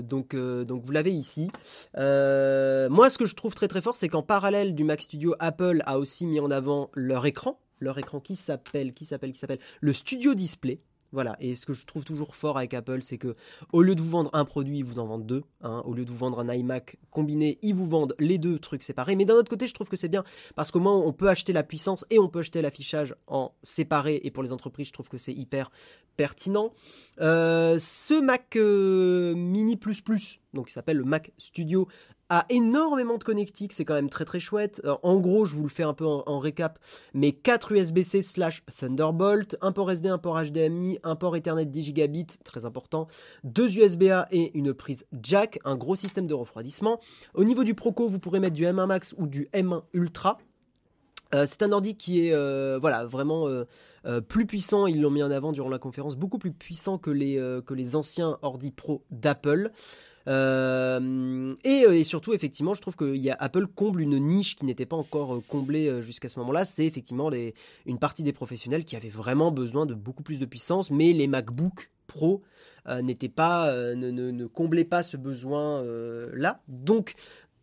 donc, euh, donc vous l'avez ici. Euh, moi, ce que je trouve très très fort, c'est qu'en parallèle du Mac Studio, Apple a aussi mis en avant leur écran, leur écran qui s'appelle, qui s'appelle, qui s'appelle le Studio Display. Voilà, et ce que je trouve toujours fort avec Apple, c'est que au lieu de vous vendre un produit, ils vous en vendent deux. Hein. Au lieu de vous vendre un iMac combiné, ils vous vendent les deux trucs séparés. Mais d'un autre côté, je trouve que c'est bien parce qu'au moins on peut acheter la puissance et on peut acheter l'affichage en séparé. Et pour les entreprises, je trouve que c'est hyper pertinent. Euh, ce Mac euh, Mini donc il s'appelle le Mac Studio, a énormément de connectiques, c'est quand même très très chouette. Euh, en gros, je vous le fais un peu en, récap, mais 4 USB-C slash Thunderbolt, un port SD, un port HDMI, un port Ethernet 10 gigabits, très important, deux USB-A et une prise jack, un gros système de refroidissement. Au niveau du Proco, vous pourrez mettre du M1 Max ou du M1 Ultra. Euh, c'est un ordi qui est euh, voilà vraiment plus puissant, ils l'ont mis en avant durant la conférence, beaucoup plus puissant que les, que les anciens ordi pro d'Apple. Euh, euh, et, surtout, effectivement, je trouve que y a, Apple comble une niche qui n'était pas encore euh, comblée jusqu'à ce moment-là. C'est effectivement une partie des professionnels qui avaient vraiment besoin de beaucoup plus de puissance, mais les MacBook Pro n'étaient pas, ne, ne, comblaient pas ce besoin-là. Donc,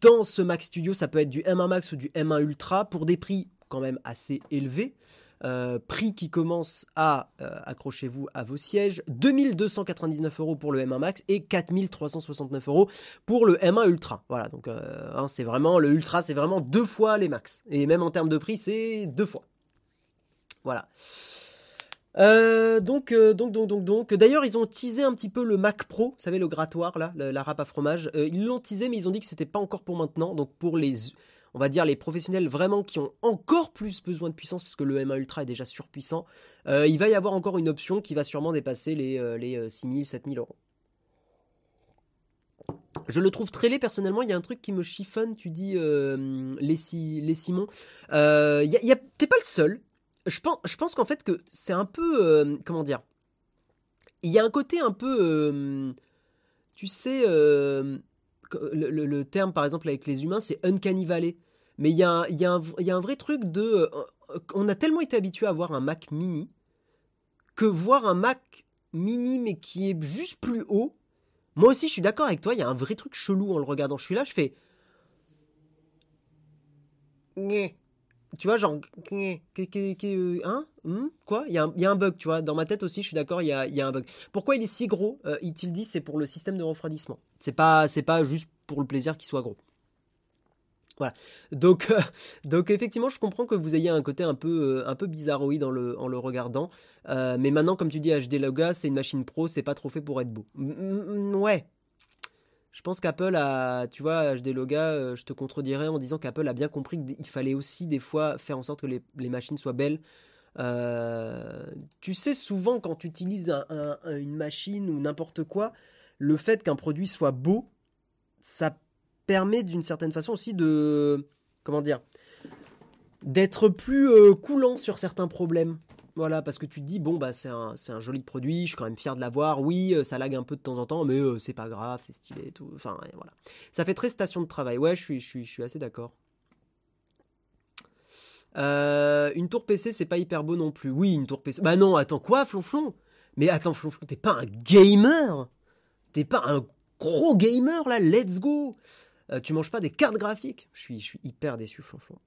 dans ce Mac Studio, ça peut être du M1 Max ou du M1 Ultra pour des prix quand même assez élevés. Euh, prix qui commence à, euh, accrochez-vous à vos sièges, 2299 euros pour le M1 Max et 4369 euros pour le M1 Ultra. Voilà, donc euh, hein, c'est vraiment, le Ultra c'est vraiment deux fois les Max. Et même en termes de prix, c'est deux fois. Voilà. donc, donc, donc, donc, donc. D'ailleurs, ils ont teasé un petit peu le Mac Pro, vous savez, le grattoir, là, la râpe à fromage. ils l'ont teasé, mais ils ont dit que c'était pas encore pour maintenant. Donc, pour les on va dire les professionnels vraiment qui ont encore plus besoin de puissance parce que le M1 Ultra est déjà surpuissant, euh, il va y avoir encore une option qui va sûrement dépasser les, euh, les 6000, euh, 7000 euros. Je le trouve très laid personnellement. Il y a un truc qui me chiffonne. Tu dis les, Simon. T'es pas le seul. Je pense, je pense qu'en fait que c'est un peu comment dire? il y a un côté un peu, tu sais, le, terme par exemple avec les humains, c'est uncanny valley. Mais il y, a, y, y a un vrai truc de, on a tellement été habitué à voir un Mac mini que voir un Mac mini mais qui est juste plus haut. Moi aussi, je suis d'accord avec toi. Il y a un vrai truc chelou en le regardant. Je suis là, je fais. Tu vois, genre. Hein hmm Quoi il y, a un, bug, tu vois. Dans ma tête aussi, je suis d'accord, il y a, un bug. Pourquoi il est si gros euh, Il dit c'est pour le système de refroidissement? C'est pas, pas juste pour le plaisir qu'il soit gros. Voilà. Donc, euh, donc effectivement, je comprends que vous ayez un côté un peu, euh, un peu bizarroïde en le, en le regardant. Euh, mais maintenant, comme tu dis, HD Loga, c'est une machine pro, c'est pas trop fait pour être beau. ouais. Je pense qu'Apple a, tu vois, HD Loga, je te contredirais en disant qu'Apple a bien compris qu'il fallait aussi des fois faire en sorte que les, machines soient belles. tu sais, souvent quand tu utilises une machine ou n'importe quoi, le fait qu'un produit soit beau, ça permet d'une certaine façon aussi de comment dire d'être plus euh, coulant sur certains problèmes. Voilà, parce que tu te dis, bon, bah, c'est un, un, joli produit, je suis quand même fier de l'avoir. Oui, euh, ça lag un peu de temps en temps, mais euh, c'est pas grave, c'est stylé tout. Enfin, voilà. Ça fait très station de travail. Ouais, je suis, je suis, assez d'accord. une tour PC, c'est pas hyper beau non plus. Oui, une tour PC. Bah non, attends, quoi, Flonflon? Mais attends, Flonflon, t'es pas un gamer? T'es pas un gros gamer là? Let's go euh, tu manges pas des cartes graphiques? Je suis, je hyper déçu, Flonflon.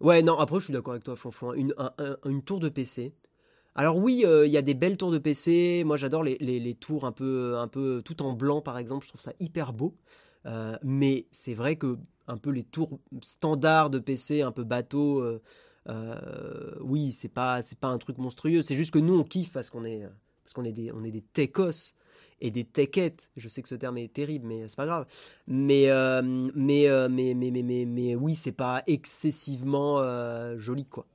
Ouais, non, après, je suis d'accord avec toi, Flonflon. Une, une tour de PC. Alors oui, euh, il y a des belles tours de PC. Moi, j'adore les, tours un peu, un peu tout en blanc, par exemple. Je trouve ça hyper beau. Euh, mais c'est vrai que un peu les tours standards de PC, un peu bateau, oui, c'est pas, c'est pas un truc monstrueux. C'est juste que nous, on kiffe parce qu'on est, parce qu'on est des, on est des techos et des techettes. Je sais que ce terme est terrible, mais c'est pas grave. Mais, euh, mais, euh, mais, mais, mais, mais, mais, oui, c'est pas excessivement euh, joli, quoi.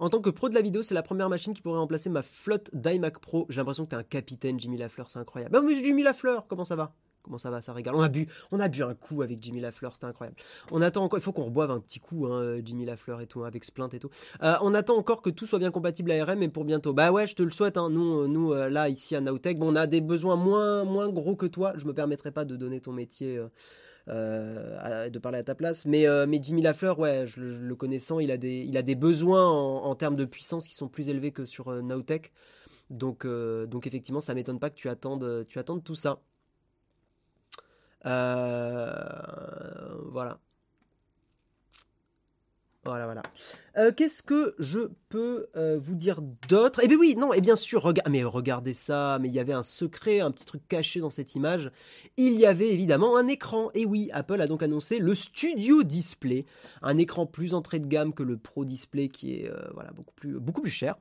En tant que pro de la vidéo, c'est la première machine qui pourrait remplacer ma flotte d'iMac Pro. J'ai l'impression que t'es un capitaine, Jimmy Lafleur, c'est incroyable. Bah, mais Jimmy Lafleur, comment ça va? Comment ça va, ça régale. On a bu, on a bu un coup avec Jimmy Lafleur, c'était incroyable. On attend encore, il faut qu'on reboive un petit coup, hein, Jimmy Lafleur et tout, avec Splint et tout. Euh, on attend encore que tout soit bien compatible ARM et pour bientôt. Bah ouais, je te le souhaite. Hein. Nous, nous euh, là ici à Nowtech, bon, on a des besoins moins, moins gros que toi. Je me permettrai pas de donner ton métier. Euh, de parler à ta place. Mais, mais Jimmy Lafleur, ouais, je, le connaissant, il a des, il a des besoins en, termes de puissance qui sont plus élevés que sur Nowtech. Donc, donc effectivement, ça m'étonne pas que tu attendes, tu attendes tout ça. Euh, voilà. Voilà, voilà. Euh, qu'est-ce que je peux euh, vous dire d'autre? Eh bien oui, non, et bien sûr, mais regardez ça, mais il y avait un secret, un petit truc caché dans cette image. Il y avait évidemment un écran. Et oui, Apple a donc annoncé le Studio Display, un écran plus entrée de gamme que le Pro Display qui est voilà, beaucoup, plus, beaucoup plus cher.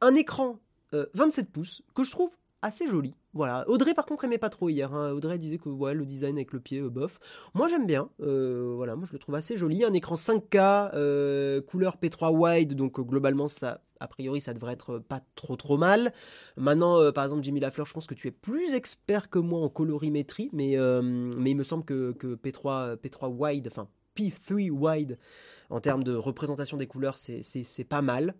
Un écran 27 pouces que je trouve assez joli. Voilà. Audrey par contre aimait pas trop hier. Hein. Audrey disait que ouais, le design avec le pied euh, bof. Moi j'aime bien. Euh, voilà, moi je le trouve assez joli. Un écran 5K, euh, couleur P3 wide, donc globalement ça, a priori ça devrait être pas trop trop mal. Maintenant, par exemple Jimmy Lafleur, je pense que tu es plus expert que moi en colorimétrie, mais il me semble que, que P3 P3 wide, enfin P3 wide en termes de représentation des couleurs, c'est pas mal.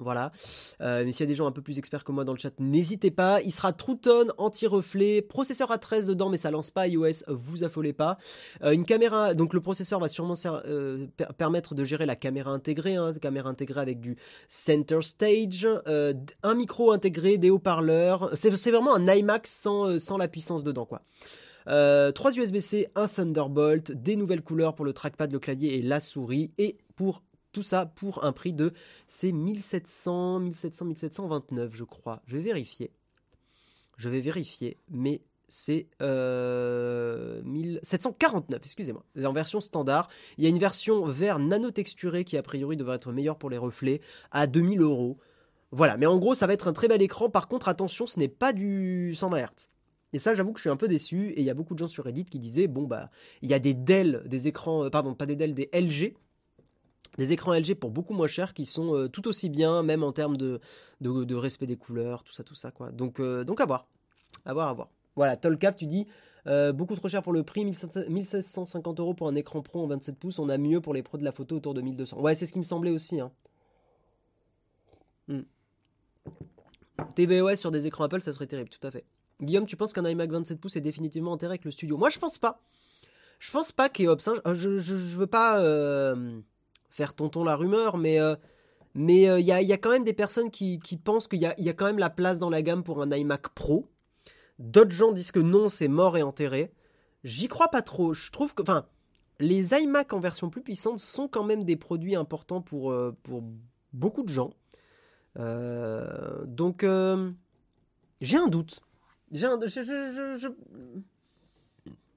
Voilà. Euh, mais s'il y a des gens un peu plus experts que moi dans le chat, n'hésitez pas. Il sera True Tone, anti-reflet, processeur A13 dedans, mais ça lance pas iOS, vous affolez pas. Euh, une caméra, donc le processeur va sûrement euh, permettre de gérer la caméra intégrée, hein, caméra intégrée avec du center stage, un micro intégré, des haut-parleurs. C'est vraiment un iMac sans, la puissance dedans, quoi. 3 USB-C, un Thunderbolt, des nouvelles couleurs pour le trackpad, le clavier et la souris, et pour tout ça pour un prix de c'est 1700, 1700, 1729 je crois. Je vais vérifier. Je vais vérifier, mais c'est euh, 1749, excusez-moi, en version standard. Il y a une version vert nano-texturé qui a priori devrait être meilleure pour les reflets à 2000 euros. Voilà, mais en gros ça va être un très bel écran. Par contre, attention, ce n'est pas du 120 Hz. Et ça, j'avoue que je suis un peu déçu. Et il y a beaucoup de gens sur Reddit qui disaient bon bah il y a des Dell, des écrans, euh, pardon, pas des Dell, des LG des écrans LG pour beaucoup moins cher qui sont euh, tout aussi bien, même en termes de, respect des couleurs, tout ça, tout ça, quoi. Donc, euh, donc à voir. À voir, à voir. Voilà, Tolcap, tu dis euh, beaucoup trop cher pour le prix, 1750 euros pour un écran pro en 27 pouces. On a mieux pour les pros de la photo autour de 1200. Ouais, c'est ce qui me semblait aussi. Hein. Hmm. TVOS sur des écrans Apple, ça serait terrible, tout à fait. Guillaume, tu penses qu'un iMac 27 pouces est définitivement enterré avec le studio? Moi, je pense pas. Je pense pas qu'Eops, hein, je, veux pas faire tonton la rumeur, mais euh, mais il y, a, quand même des personnes qui, pensent qu'il y a, y a, quand même la place dans la gamme pour un iMac Pro. D'autres gens disent que non, c'est mort et enterré. J'y crois pas trop. Je trouve que, enfin, les iMac en version plus puissante sont quand même des produits importants pour, euh, pour beaucoup de gens. Euh, donc, euh, j'ai un doute. J'ai un, je, je,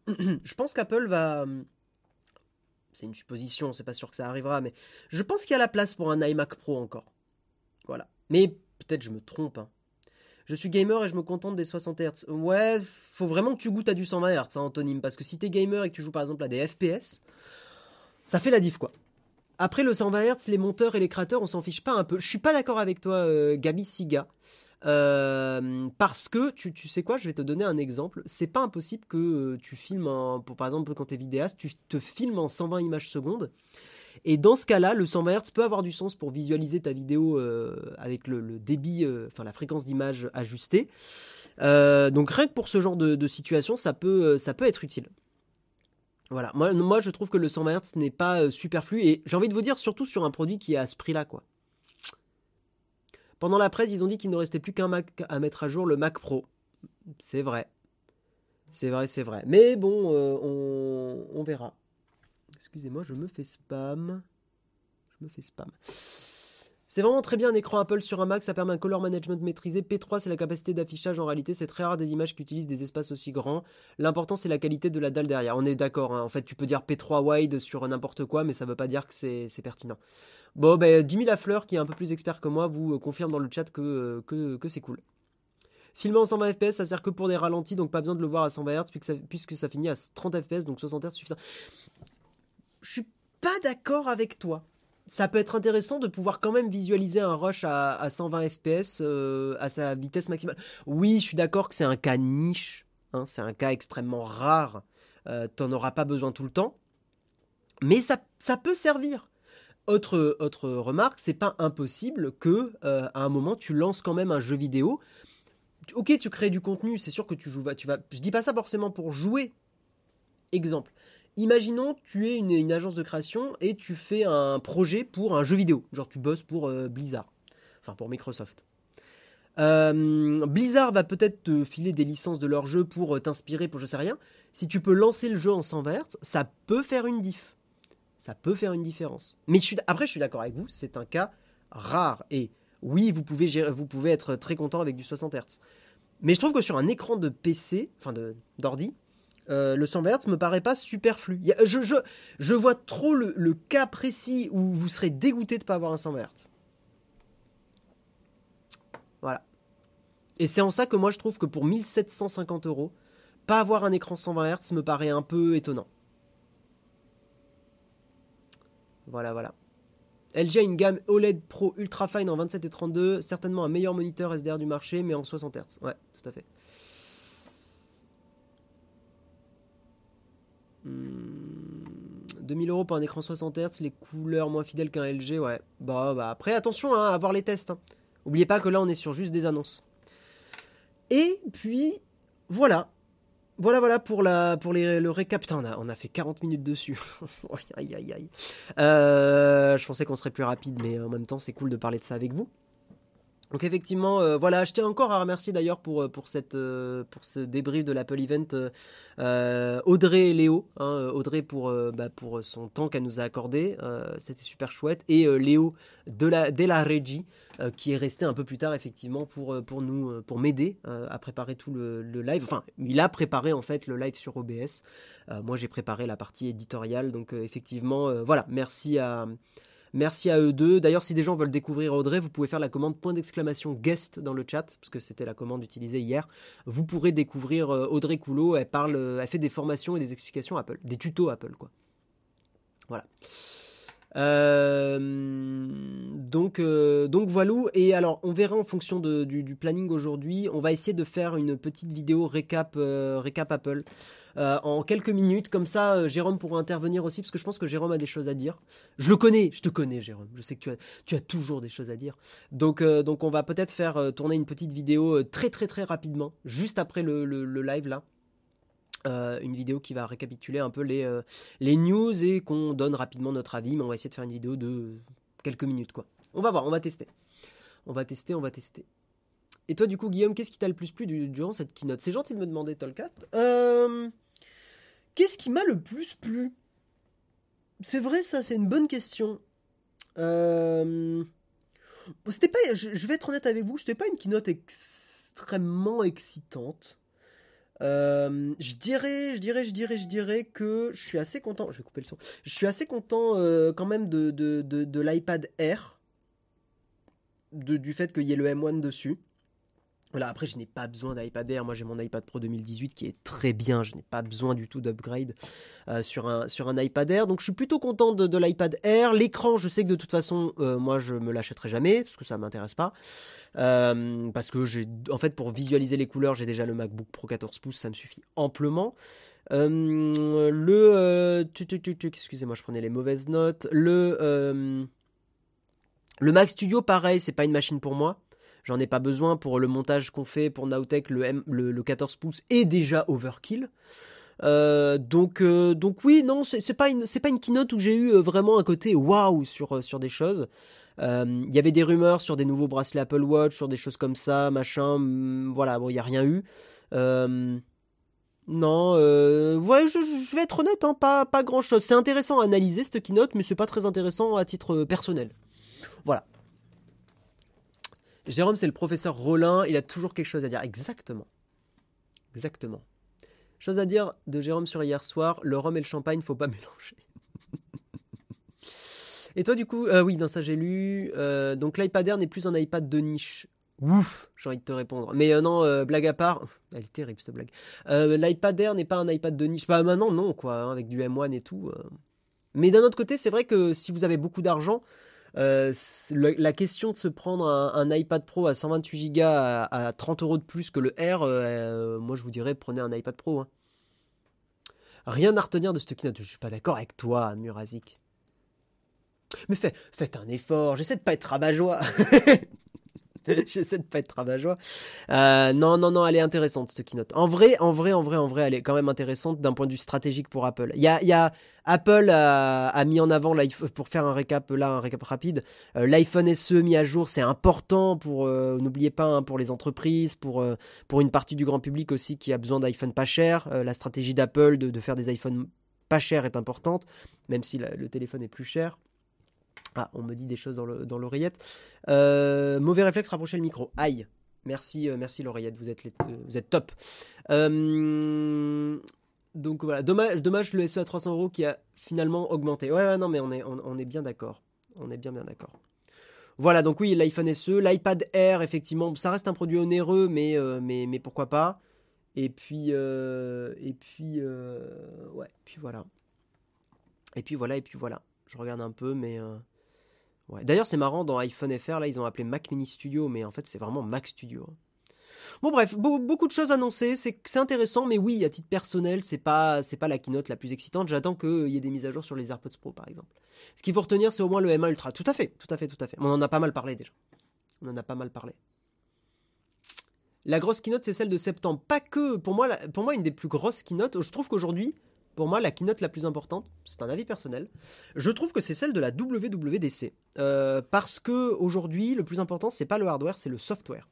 je, je pense qu'Apple va. C'est une supposition, c'est pas sûr que ça arrivera, mais je pense qu'il y a la place pour un iMac Pro encore. Voilà. Mais peut-être je me trompe. Hein. Je suis gamer et je me contente des 60 Hz. Ouais, faut vraiment que tu goûtes à du 120 Hz, hein, parce que si t'es gamer et que tu joues par exemple à des FPS, ça fait la diff quoi. Après le 120 Hz, les monteurs et les créateurs, on s'en fiche pas un peu. Je suis pas d'accord avec toi, euh, Gabi Siga. Euh, parce que tu, tu, sais quoi, je vais te donner un exemple. C'est pas impossible que euh, tu filmes, en, pour, par exemple, quand tu es vidéaste, tu te filmes en 120 images secondes et dans ce cas-là, le 120 Hz peut avoir du sens pour visualiser ta vidéo euh, avec le, débit, euh, enfin la fréquence d'image ajustée. Donc rien que pour ce genre de, situation, ça peut, ça peut être utile. Voilà, moi, moi je trouve que le 120 Hz n'est pas superflu et j'ai envie de vous dire surtout sur un produit qui est à ce prix-là quoi. Pendant la presse, ils ont dit qu'il ne restait plus qu'un Mac à mettre à jour, le Mac Pro. C'est vrai. C'est vrai, c'est vrai. Mais bon, on verra. Excusez-moi, je me fais spam. Je me fais spam. C'est vraiment très bien un écran Apple sur un Mac, ça permet un color management maîtrisé. P3, c'est la capacité d'affichage en réalité, c'est très rare des images qui utilisent des espaces aussi grands. L'important, c'est la qualité de la dalle derrière. On est d'accord, hein. en fait, tu peux dire P3 wide sur n'importe quoi, mais ça veut pas dire que c'est pertinent. Bon, ben, 10 000 fleur, qui est un peu plus expert que moi, vous euh, confirme dans le chat que, euh, que, que c'est cool. Filmer en 120 fps, ça sert que pour des ralentis, donc pas besoin de le voir à 120 Hz, puisque ça, finit à 30 fps, donc 60 Hz suffisant je suis pas d'accord avec toi. Ça peut être intéressant de pouvoir quand même visualiser un rush à, 120 fps euh, à sa vitesse maximale. Oui, je suis d'accord que c'est un cas niche, hein, c'est un cas extrêmement rare. Euh, T'en auras pas besoin tout le temps, mais ça, ça peut servir. Autre, autre remarque, c'est pas impossible que euh, à un moment tu lances quand même un jeu vidéo. Ok, tu crées du contenu, c'est sûr que tu joues. Tu vas, je dis pas ça forcément pour jouer. Exemple, Imaginons tu es une, agence de création et tu fais un projet pour un jeu vidéo. Genre tu bosses pour euh, Blizzard. Enfin pour Microsoft. Euh, Blizzard va peut-être te filer des licences de leur jeu pour euh, t'inspirer pour je sais rien. Si tu peux lancer le jeu en 120 Hz, ça peut faire une diff. Ça peut faire une différence. Mais après, je suis d'accord avec vous, c'est un cas rare. Et oui, vous pouvez, vous pouvez être très content avec du 60 Hz. Mais je trouve que sur un écran de PC, enfin d'ordi, euh, le 120 Hz me paraît pas superflu. je, je, je, vois trop le, cas précis où vous serez dégoûté de ne pas avoir un 120 Hz. Voilà. Et c'est en ça que moi je trouve que pour 1750 euros, pas avoir un écran 120 Hz me paraît un peu étonnant. Voilà, voilà. LG a une gamme OLED Pro Ultra Fine en 27 et 32, certainement un meilleur moniteur SDR du marché, mais en 60 Hz. Ouais, tout à fait. 2000 hmm, euros pour un écran 60 Hz, les couleurs moins fidèles qu'un LG, ouais. Bah, bah après, attention hein, à voir les tests. Hein. Oubliez pas que là, on est sur juste des annonces. Et puis, voilà. Voilà, voilà pour, la, pour le récap. a, on a fait 40 minutes dessus. aïe, aïe, aïe. Euh, je pensais qu'on serait plus rapide, mais en même temps, c'est cool de parler de ça avec vous. Donc effectivement, euh, voilà, je tiens encore à remercier d'ailleurs pour, euh, pour, cette, euh, pour ce débrief de l'Apple Event Audrey et Léo. Hein, Audrey pour, bah, pour son temps qu'elle nous a accordé, c'était super chouette. Et Léo de la, de la Régie qui est resté un peu plus tard effectivement pour, pour nous pour m'aider à préparer tout le, le, live. Enfin, il a préparé en fait le live sur OBS. moi j'ai préparé la partie éditoriale. Donc effectivement, voilà, merci à Merci à eux deux. D'ailleurs, si des gens veulent découvrir Audrey, vous pouvez faire la commande point d'exclamation guest dans le chat, parce que c'était la commande utilisée hier. Vous pourrez découvrir euh, Audrey Coulot. Elle parle, euh, elle fait des formations et des explications Apple, des tutos Apple, quoi. Voilà. Euh, Donc, donc voilà. Et alors, on verra en fonction du, planning aujourd'hui. On va essayer de faire une petite vidéo récap, récap Apple. en quelques minutes. Comme ça, Jérôme pourra intervenir aussi, parce que je pense que Jérôme a des choses à dire. Je le connais, je te connais, Jérôme. Je sais que tu as, toujours des choses à dire. Donc, donc on va peut-être faire tourner une petite vidéo très très très rapidement, juste après le, le live là. Euh, une vidéo qui va récapituler un peu les, euh, les news et qu'on donne rapidement notre avis, mais on va essayer de faire une vidéo de quelques minutes quoi. On va voir, on va tester. On va tester, on va tester. Et toi du coup Guillaume, qu'est-ce qui t'a le plus plu durant cette keynote? C'est gentil de me demander Tolkat. Euh, qu'est-ce qui m'a le plus plu? C'est vrai ça, c'est une bonne question. C'était pas, je vais être honnête avec vous, c'était pas une keynote extrêmement excitante. Euh, je dirais, je dirais, je dirais, je dirais que je suis assez content. Je vais couper le son. Je suis assez content euh, quand même de, de, de, l'iPad Air, du fait qu'il y ait le M1 dessus. Voilà, après, je n'ai pas besoin d'iPad Air. Moi, j'ai mon iPad Pro 2018 qui est très bien. Je n'ai pas besoin du tout d'upgrade euh, sur, un, iPad Air. Donc, je suis plutôt content de, l'iPad Air. L'écran, je sais que de toute façon, euh, moi, je me l'achèterai jamais parce que ça m'intéresse pas. Euh, parce que j'ai, en fait, pour visualiser les couleurs, j'ai déjà le MacBook Pro 14 pouces. Ça me suffit amplement. le. excusez-moi, je prenais les mauvaises notes. Le. le Mac Studio, pareil, c'est pas une machine pour moi. J'en ai pas besoin pour le montage qu'on fait pour Nowtech, le, le, 14 pouces est déjà overkill. Euh, donc, euh, donc oui, non, c'est pas une, c'est pas une keynote où j'ai eu euh, vraiment un côté waouh sur sur des choses. Il y avait des rumeurs sur des nouveaux bracelets Apple Watch, sur des choses comme ça, machin. Mm, voilà, bon, il y a rien eu. non, ouais, je, vais être honnête, hein, pas pas grand chose. C'est intéressant à analyser cette keynote, mais c'est pas très intéressant à titre personnel. Voilà. Jérôme, c'est le professeur Rollin, il a toujours quelque chose à dire. Exactement. Exactement. Chose à dire de Jérôme sur hier soir, le rhum et le champagne, faut pas mélanger. et toi, du coup, euh, oui, dans ça j'ai lu. Euh, donc l'iPad Air n'est plus un iPad de niche. Ouf, j'ai envie de te répondre. Mais euh, non, blague à part, elle est terrible cette blague. L'iPad Air n'est pas un iPad de niche. Bah maintenant, non, quoi, hein, avec du M1 et tout. Mais d'un autre côté, c'est vrai que si vous avez beaucoup d'argent, euh, la question de se prendre un, iPad Pro à 128 Go à, 30 euros de plus que le R, euh, moi je vous dirais prenez un iPad Pro. Hein. Rien à retenir de ce keynote. Je suis pas d'accord avec toi, Murazik. Mais faites un effort. J'essaie de pas être rabat-joie. J'essaie de pas être rabat-joie. Euh, non, non, non, elle est intéressante cette keynote. En vrai, en vrai, en vrai, en vrai, elle est quand même intéressante d'un point de vue stratégique pour Apple. Il y a, y a Apple a, mis en avant pour faire un récap là, un récap rapide. Euh, L'iPhone SE mis à jour, c'est important pour, euh, n'oubliez pas, hein, pour les entreprises, pour pour une partie du grand public aussi qui a besoin d'iPhone pas cher. la stratégie d'Apple de, de, faire des iPhones pas chers est importante, même si le téléphone est plus cher. Ah, on me dit des choses dans l'oreillette. Euh, mauvais réflexe, rapprocher le micro. Aïe. Merci, euh, merci l'oreillette, vous êtes, euh, top. donc voilà, dommage, le SE à 300 euros qui a finalement augmenté. Ouais, non, mais on est, bien d'accord. On est bien, bien d'accord. Voilà, donc oui, l'iPhone SE, l'iPad Air, effectivement, ça reste un produit onéreux, mais, mais, mais pourquoi pas? Et puis, et puis, ouais, puis voilà. Et puis voilà, et puis voilà. Je regarde un peu, mais D'ailleurs, c'est marrant, dans iPhone FR, là, ils ont appelé Mac Mini Studio, mais en fait, c'est vraiment Mac Studio. Hein. Bon, bref, beaucoup de choses annoncées, c'est intéressant, mais oui, à titre personnel, c'est pas, pas la keynote la plus excitante. J'attends qu'il y ait des mises à jour sur les AirPods Pro, par exemple. Ce qu'il faut retenir, c'est au moins le M1 Ultra. Tout à fait, tout à fait, tout à fait. On en a pas mal parlé déjà. On en a pas mal parlé. La grosse keynote, c'est celle de septembre. Pas que, pour moi, pour moi, une des plus grosses keynotes, je trouve qu'aujourd'hui, pour moi, la keynote la plus importante, c'est un avis personnel, je trouve que c'est celle de la WWDC. Euh, parce que aujourd'hui, le plus important, c'est pas le hardware, c'est le software.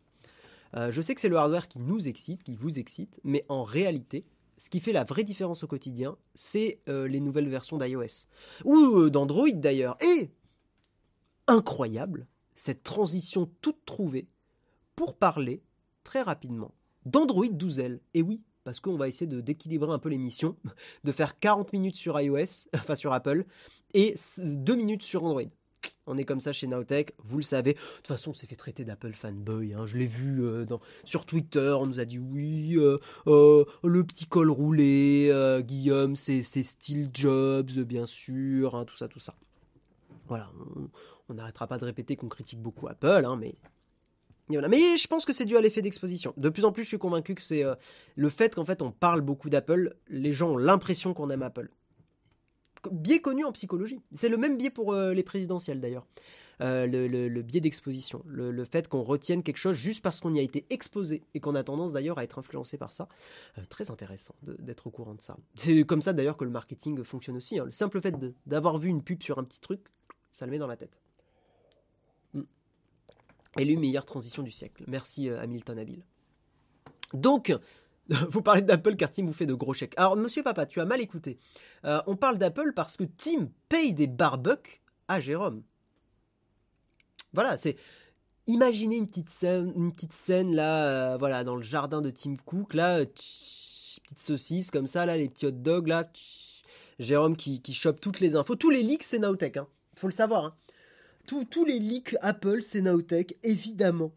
Euh, je sais que c'est le hardware qui nous excite, qui vous excite, mais en réalité, ce qui fait la vraie différence au quotidien, c'est euh, les nouvelles versions d'iOS. Ou d'Android d'ailleurs. Et, incroyable, cette transition toute trouvée pour parler très rapidement d'Android 12L. Et oui, parce qu'on va essayer de d'équilibrer un peu l'émission, de faire 40 minutes sur iOS, enfin sur Apple, et 2 minutes sur Android. On est comme ça chez Nowtech, vous le savez. De toute façon, on s'est fait traiter d'Apple fanboy. Hein. Je l'ai vu euh, sur Twitter. On nous a dit oui, euh, euh, le petit col roulé, Guillaume, c'est Steve Jobs, bien sûr, hein, tout ça, tout ça. Voilà, on n'arrêtera pas de répéter qu'on critique beaucoup Apple, hein, mais mais je pense que c'est dû à l'effet d'exposition. De plus en plus, je suis convaincu que c'est euh, le fait qu'en fait on parle beaucoup d'Apple, les gens ont l'impression qu'on aime Apple. Biais connu en psychologie. C'est le même biais pour euh, les présidentielles d'ailleurs. Euh, le, biais d'exposition. Le, fait qu'on retienne quelque chose juste parce qu'on y a été exposé et qu'on a tendance d'ailleurs à être influencé par ça. très intéressant d'être au courant de ça. C'est comme ça d'ailleurs que le marketing fonctionne aussi. Hein. Le simple fait d'avoir vu une pub sur un petit truc, ça le met dans la tête. Élu meilleure transition du siècle. Merci euh, Hamilton Habile. Donc, vous parlez d'Apple car Tim vous fait de gros chèques. Alors, monsieur papa, tu as mal écouté. Euh, on parle d'Apple parce que Tim paye des barbucks à Jérôme. Voilà, c'est. Imaginez une petite scène, une petite scène là, euh, voilà, dans le jardin de Tim Cook, là, petite saucisse comme ça, là, les petits hot dogs, là, Jérôme qui, qui chope toutes les infos. Tous les leaks, c'est Nowtech, hein. Faut le savoir, hein tous les leaks Apple, c'est Naotech, évidemment.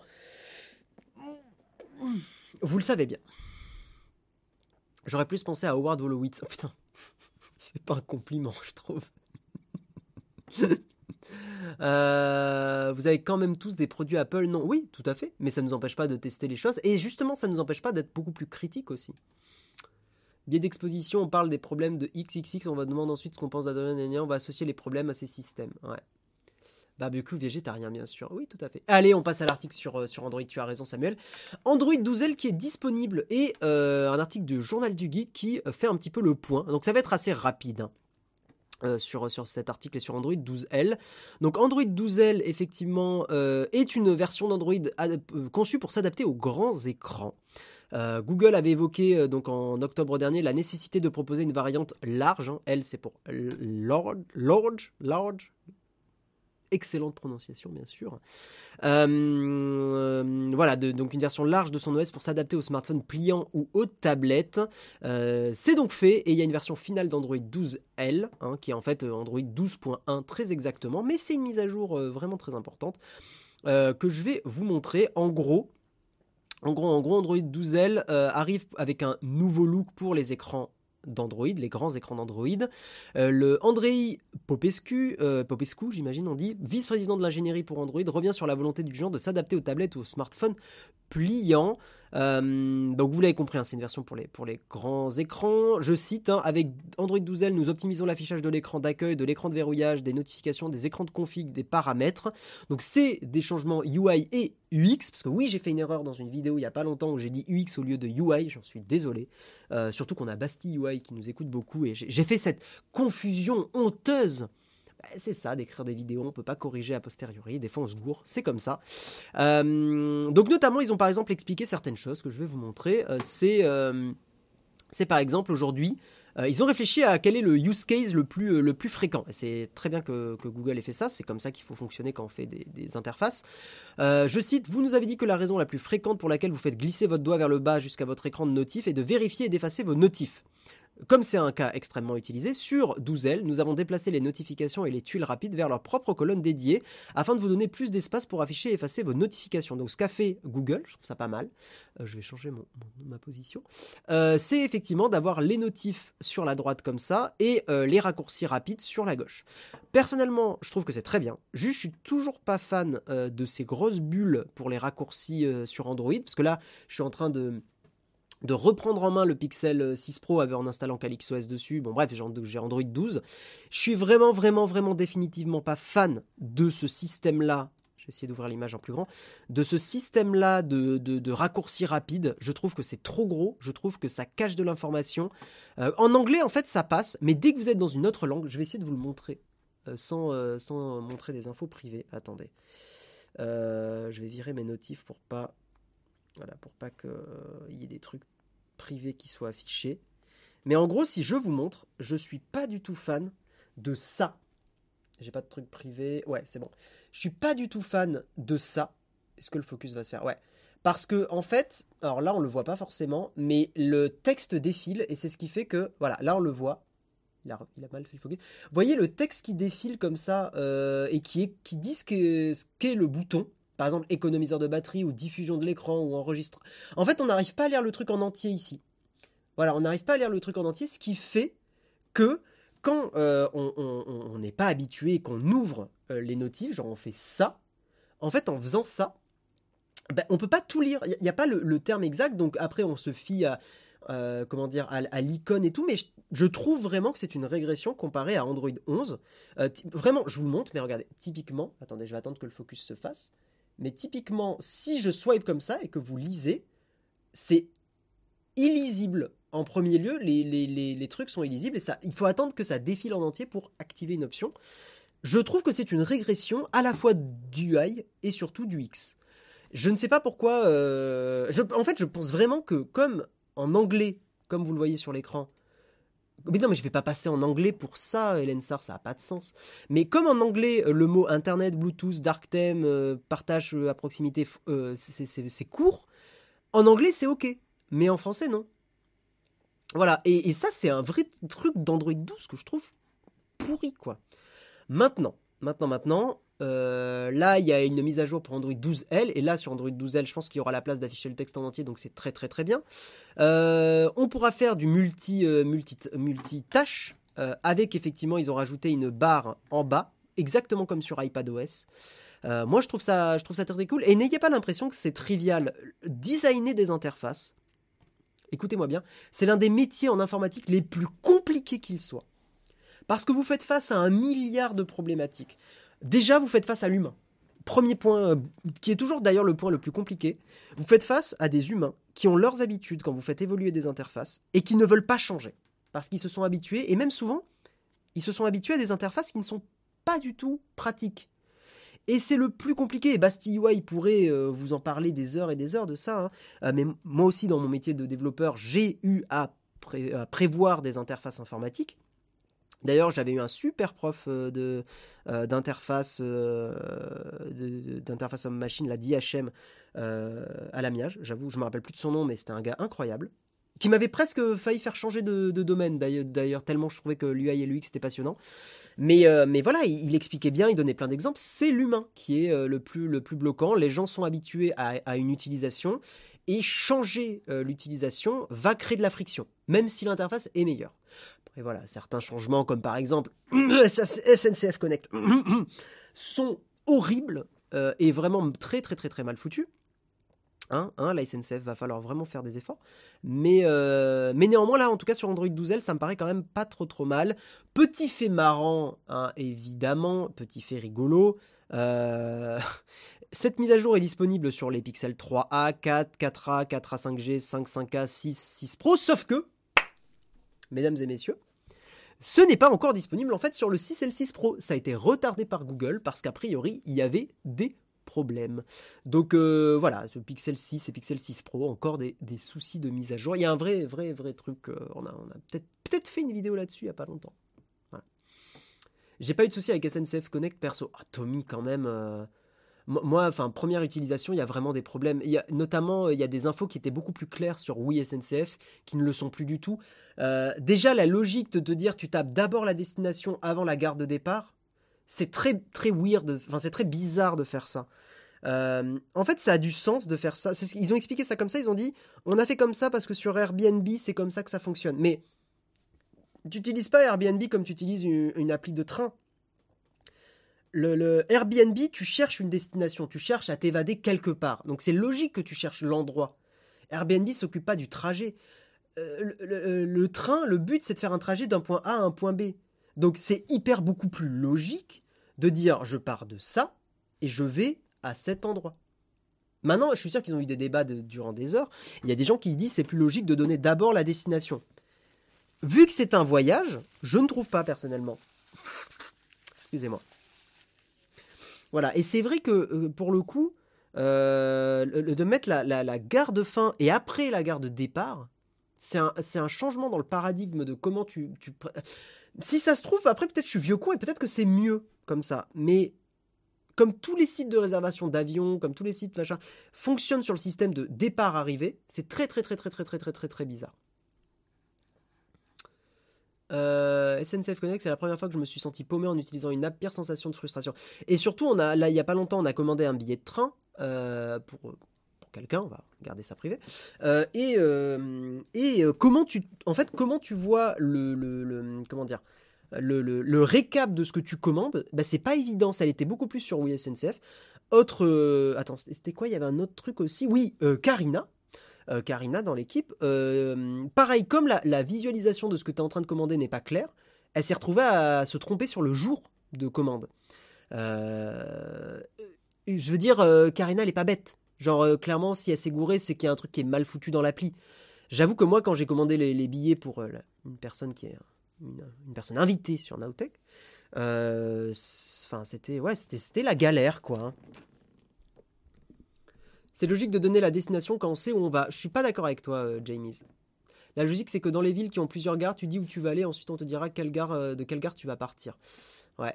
Vous le savez bien. J'aurais plus pensé à Howard Wolowitz. Oh putain, c'est pas un compliment, je trouve. Euh, vous avez quand même tous des produits Apple Non, oui, tout à fait, mais ça ne nous empêche pas de tester les choses. Et justement, ça ne nous empêche pas d'être beaucoup plus critique aussi. Biais d'exposition, on parle des problèmes de XXX, on va demander ensuite ce qu'on pense d'Adrien on va associer les problèmes à ces systèmes. Ouais. Barbecue végétarien, bien sûr. Oui, tout à fait. Allez, on passe à l'article sur, euh, Android. Tu as raison, Samuel. Android 12L qui est disponible et euh, un article du Journal du Geek qui euh, fait un petit peu le point. Donc, ça va être assez rapide. Hein, sur, sur cet article et sur Android 12L. Donc Android 12L effectivement est une version d'Android conçue pour s'adapter aux grands écrans. Google avait évoqué donc en octobre dernier la nécessité de proposer une variante large. Hein. L c'est pour large, large, large, excellente prononciation bien sûr. Euh, euh, voilà, donc une version large de son OS pour s'adapter aux smartphones pliants ou aux tablettes. Euh, c'est donc fait et il y a une version finale d'Android 12L, hein, qui est en fait Android 12.1 très exactement, mais c'est une mise à jour vraiment très importante que je vais vous montrer. En gros, en gros Android 12L arrive avec un nouveau look pour les écrans d'Android, les grands écrans d'Android. Euh, le Andrei Popescu, euh, Popescu j'imagine on dit, vice-président de l'ingénierie pour Android, revient sur la volonté du genre de s'adapter aux tablettes ou aux smartphones pliants. Euh, donc vous l'avez compris, hein, c'est une version pour les, grands écrans. Je cite, hein, avec Android 12L, nous optimisons l'affichage de l'écran d'accueil, de l'écran de verrouillage, des notifications, des écrans de config, des paramètres. Donc c'est des changements UI et UX, parce que oui, j'ai fait une erreur dans une vidéo il n'y a pas longtemps où j'ai dit UX au lieu de UI, j'en suis désolé. Euh, surtout qu'on a Bastille UI qui nous écoute beaucoup et j'ai fait cette confusion honteuse c'est ça, d'écrire des vidéos, on peut pas corriger a posteriori, des fois on se gourre, c'est comme ça. Euh, donc notamment, ils ont par exemple expliqué certaines choses que je vais vous montrer. Euh, c'est, euh, c'est par exemple aujourd'hui, ils ont réfléchi à quel est le use case le plus, fréquent. c'est très bien que, Google ait fait ça, c'est comme ça qu'il faut fonctionner quand on fait des interfaces. je cite, vous nous avez dit que la raison la plus fréquente pour laquelle vous faites glisser votre doigt vers le bas jusqu'à votre écran de notif est de vérifier et d'effacer vos notifs. Comme c'est un cas extrêmement utilisé, sur 12L, nous avons déplacé les notifications et les tuiles rapides vers leur propre colonne dédiée afin de vous donner plus d'espace pour afficher et effacer vos notifications. Donc ce qu'a fait Google, je trouve ça pas mal, euh, je vais changer ma position, euh, c'est effectivement d'avoir les notifs sur la droite comme ça et euh, les raccourcis rapides sur la gauche. Personnellement, je trouve que c'est très bien. Juste, je suis toujours pas fan de ces grosses bulles pour les raccourcis sur Android, parce que là, je suis en train de de reprendre en main le Pixel 6 Pro en installant CalyxOS dessus. Bon bref, j'ai Android 12. Je suis vraiment vraiment vraiment définitivement pas fan de ce système-là. Je vais essayer d'ouvrir l'image en plus grand. De ce système-là de, de, raccourcis rapides, je trouve que c'est trop gros, je trouve que ça cache de l'information. Euh, en anglais, en fait, ça passe, mais dès que vous êtes dans une autre langue, je vais essayer de vous le montrer euh, sans, euh, sans montrer des infos privées. Attendez. je vais virer mes notifs pour pas voilà, pour pas qu'il y ait des trucs privé qui soit affiché. Mais en gros, si je vous montre, je suis pas du tout fan de ça. J'ai pas de truc privé. Ouais, c'est bon. Je suis pas du tout fan de ça. Est-ce que le focus va se faire? Ouais. Parce que en fait, alors là on le voit pas forcément, mais le texte défile et c'est ce qui fait que voilà, là on le voit. Il a, mal fait le focus. Vous voyez le texte qui défile comme ça euh, et qui, est, qui dit ce qu'est le bouton par exemple économiseur de batterie ou diffusion de l'écran ou enregistre. En fait, on n'arrive pas à lire le truc en entier ici. Voilà, on n'arrive pas à lire le truc en entier, ce qui fait que quand euh, on n'est pas habitué, qu'on ouvre les notifs, genre on fait ça. En fait, en faisant ça, ben, on peut pas tout lire. Il n'y a, pas le, terme exact, donc après on se fie à, comment dire, à, l'icône et tout, mais je, trouve vraiment que c'est une régression comparée à Android 11. vraiment, je vous le montre, mais regardez, typiquement, attendez, je vais attendre que le focus se fasse. Mais typiquement, si je swipe comme ça et que vous lisez, c'est illisible. En premier lieu, les, trucs sont illisibles et ça, il faut attendre que ça défile en entier pour activer une option. Je trouve que c'est une régression à la fois du UI et surtout du X. Je ne sais pas pourquoi. Euh, en fait, je pense vraiment que comme en anglais, comme vous le voyez sur l'écran, mais non, mais je vais pas passer en anglais pour ça, Hélène Sarr, ça n'a pas de sens. Mais comme en anglais, euh, le mot Internet, Bluetooth, Dark Theme, euh, partage à proximité, c'est court, en anglais, c'est OK. Mais en français, non. Voilà. Et, ça, c'est un vrai truc d'Android 12 que je trouve pourri, quoi. Maintenant, maintenant, maintenant, euh, là, il y a une mise à jour pour Android 12L, et là, sur Android 12L, je pense qu'il y aura la place d'afficher le texte en entier, donc c'est très très très bien. Euh, on pourra faire du multi, euh, multi, multi tâche, avec effectivement, ils ont rajouté une barre en bas, exactement comme sur iPadOS. Moi, je trouve ça, je trouve ça très, cool. Et n'ayez pas l'impression que c'est trivial. Designer des interfaces, écoutez-moi bien, c'est l'un des métiers en informatique les plus compliqués qu'il soit. Parce que vous faites face à un milliard de problématiques. Déjà, vous faites face à l'humain. Premier point, euh, qui est toujours d'ailleurs le point le plus compliqué, vous faites face à des humains qui ont leurs habitudes quand vous faites évoluer des interfaces et qui ne veulent pas changer. Parce qu'ils se sont habitués, et même souvent, ils se sont habitués à des interfaces qui ne sont pas du tout pratiques. Et c'est le plus compliqué. Basti UI pourrait euh, vous en parler des heures et des heures de ça. Hein. Euh, mais moi aussi, dans mon métier de développeur, j'ai eu à, prévoir des interfaces informatiques. D'ailleurs, j'avais eu un super prof euh, de d'interface d'interface homme machine, la DHM à l'amiage. J'avoue, je me rappelle plus de son nom, mais c'était un gars incroyable qui m'avait presque failli faire changer de, domaine d'ailleurs, tellement je trouvais que l'UI et l'UX c'était passionnant. Mais, euh, mais voilà, il, expliquait bien, il donnait plein d'exemples. C'est l'humain qui est euh, le, plus, le plus bloquant. Les gens sont habitués à, une utilisation et changer euh, l'utilisation va créer de la friction, même si l'interface est meilleure. Et voilà, certains changements, comme par exemple SNCF Connect, sont horribles et vraiment très très très très mal foutus. Hein, hein, la SNCF va falloir vraiment faire des efforts. Mais, euh, mais néanmoins, là, en tout cas, sur Android 12L, ça me paraît quand même pas trop trop mal. Petit fait marrant, hein, évidemment, petit fait rigolo. Euh, cette mise à jour est disponible sur les Pixel 3a, 4, 4a, 4a 5G, 5, 5a, 6, 6 Pro, sauf que, mesdames et messieurs, ce n'est pas encore disponible en fait sur le 6 et le 6 Pro. Ça a été retardé par Google parce qu'a priori, il y avait des problème. Donc euh, voilà, ce Pixel 6 et Pixel 6 Pro, encore des, soucis de mise à jour. Il y a un vrai, vrai, vrai truc. Euh, on a, peut-être peut fait une vidéo là-dessus il n'y a pas longtemps. J'ai pas eu de soucis avec SNCF Connect perso. Ah, Tommy, quand même. Euh, moi, enfin, première utilisation, il y a vraiment des problèmes. Il y a, notamment, il y a des infos qui étaient beaucoup plus claires sur Oui SNCF, qui ne le sont plus du tout. déjà, la logique de te dire tu tapes d'abord la destination avant la gare de départ, c'est très très weird, enfin c'est très bizarre de faire ça. Euh, en fait, ça a du sens de faire ça. Ils ont expliqué ça comme ça. Ils ont dit, on a fait comme ça parce que sur Airbnb, c'est comme ça que ça fonctionne. Mais tu n'utilises pas Airbnb comme tu utilises une, appli de train. Le, Airbnb, tu cherches une destination, tu cherches à t'évader quelque part. Donc c'est logique que tu cherches l'endroit. Airbnb s'occupe pas du trajet. Euh, le, train, le but, c'est de faire un trajet d'un point A à un point B. Donc c'est hyper beaucoup plus logique de dire je pars de ça et je vais à cet endroit. Maintenant, je suis sûr qu'ils ont eu des débats durant des heures. Il y a des gens qui se disent c'est plus logique de donner d'abord la destination. Vu que c'est un voyage, je ne trouve pas personnellement. Excusez-moi. Voilà, et c'est vrai que euh, pour le coup, euh, de mettre la, la, gare de fin et après la gare de départ, c'est un, un, changement dans le paradigme de comment tu, tu si ça se trouve, après peut-être je suis vieux con et peut-être que c'est mieux comme ça. Mais comme tous les sites de réservation d'avions, comme tous les sites machin, fonctionnent sur le système de départ-arrivée, c'est très très très très très très très très très bizarre. Euh, SNCF Connect, c'est la première fois que je me suis senti paumé en utilisant une app, pire sensation de frustration. Et surtout, on a, là, il n'y a pas longtemps, on a commandé un billet de train euh, pour, quelqu'un, on va garder ça privé. Euh, et et comment tu, en fait, comment tu vois le, le, comment dire, le, récap de ce que tu commandes, bah, c'est pas évident. Ça l'était beaucoup plus sur WeSNCF. Autre. Euh, attends, c'était quoi? Il y avait un autre truc aussi. Oui, euh, Karina. Euh, Karina dans l'équipe. pareil, comme la, visualisation de ce que tu es en train de commander n'est pas claire, elle s'est retrouvée à se tromper sur le jour de commande. je veux dire, Karina, elle est pas bête. Genre, clairement, si elle s'est gourée, c'est qu'il y a un truc qui est mal foutu dans l'appli. J'avoue que moi, quand j'ai commandé les, billets pour une personne qui est une, personne invitée sur Nowtech, enfin, c'était ouais, c'était la galère, quoi. C'est logique de donner la destination quand on sait où on va. Je suis pas d'accord avec toi, euh, Jamies. La logique, c'est que dans les villes qui ont plusieurs gares, tu dis où tu vas aller, ensuite on te dira quelle gare, euh, de quelle gare tu vas partir. Ouais.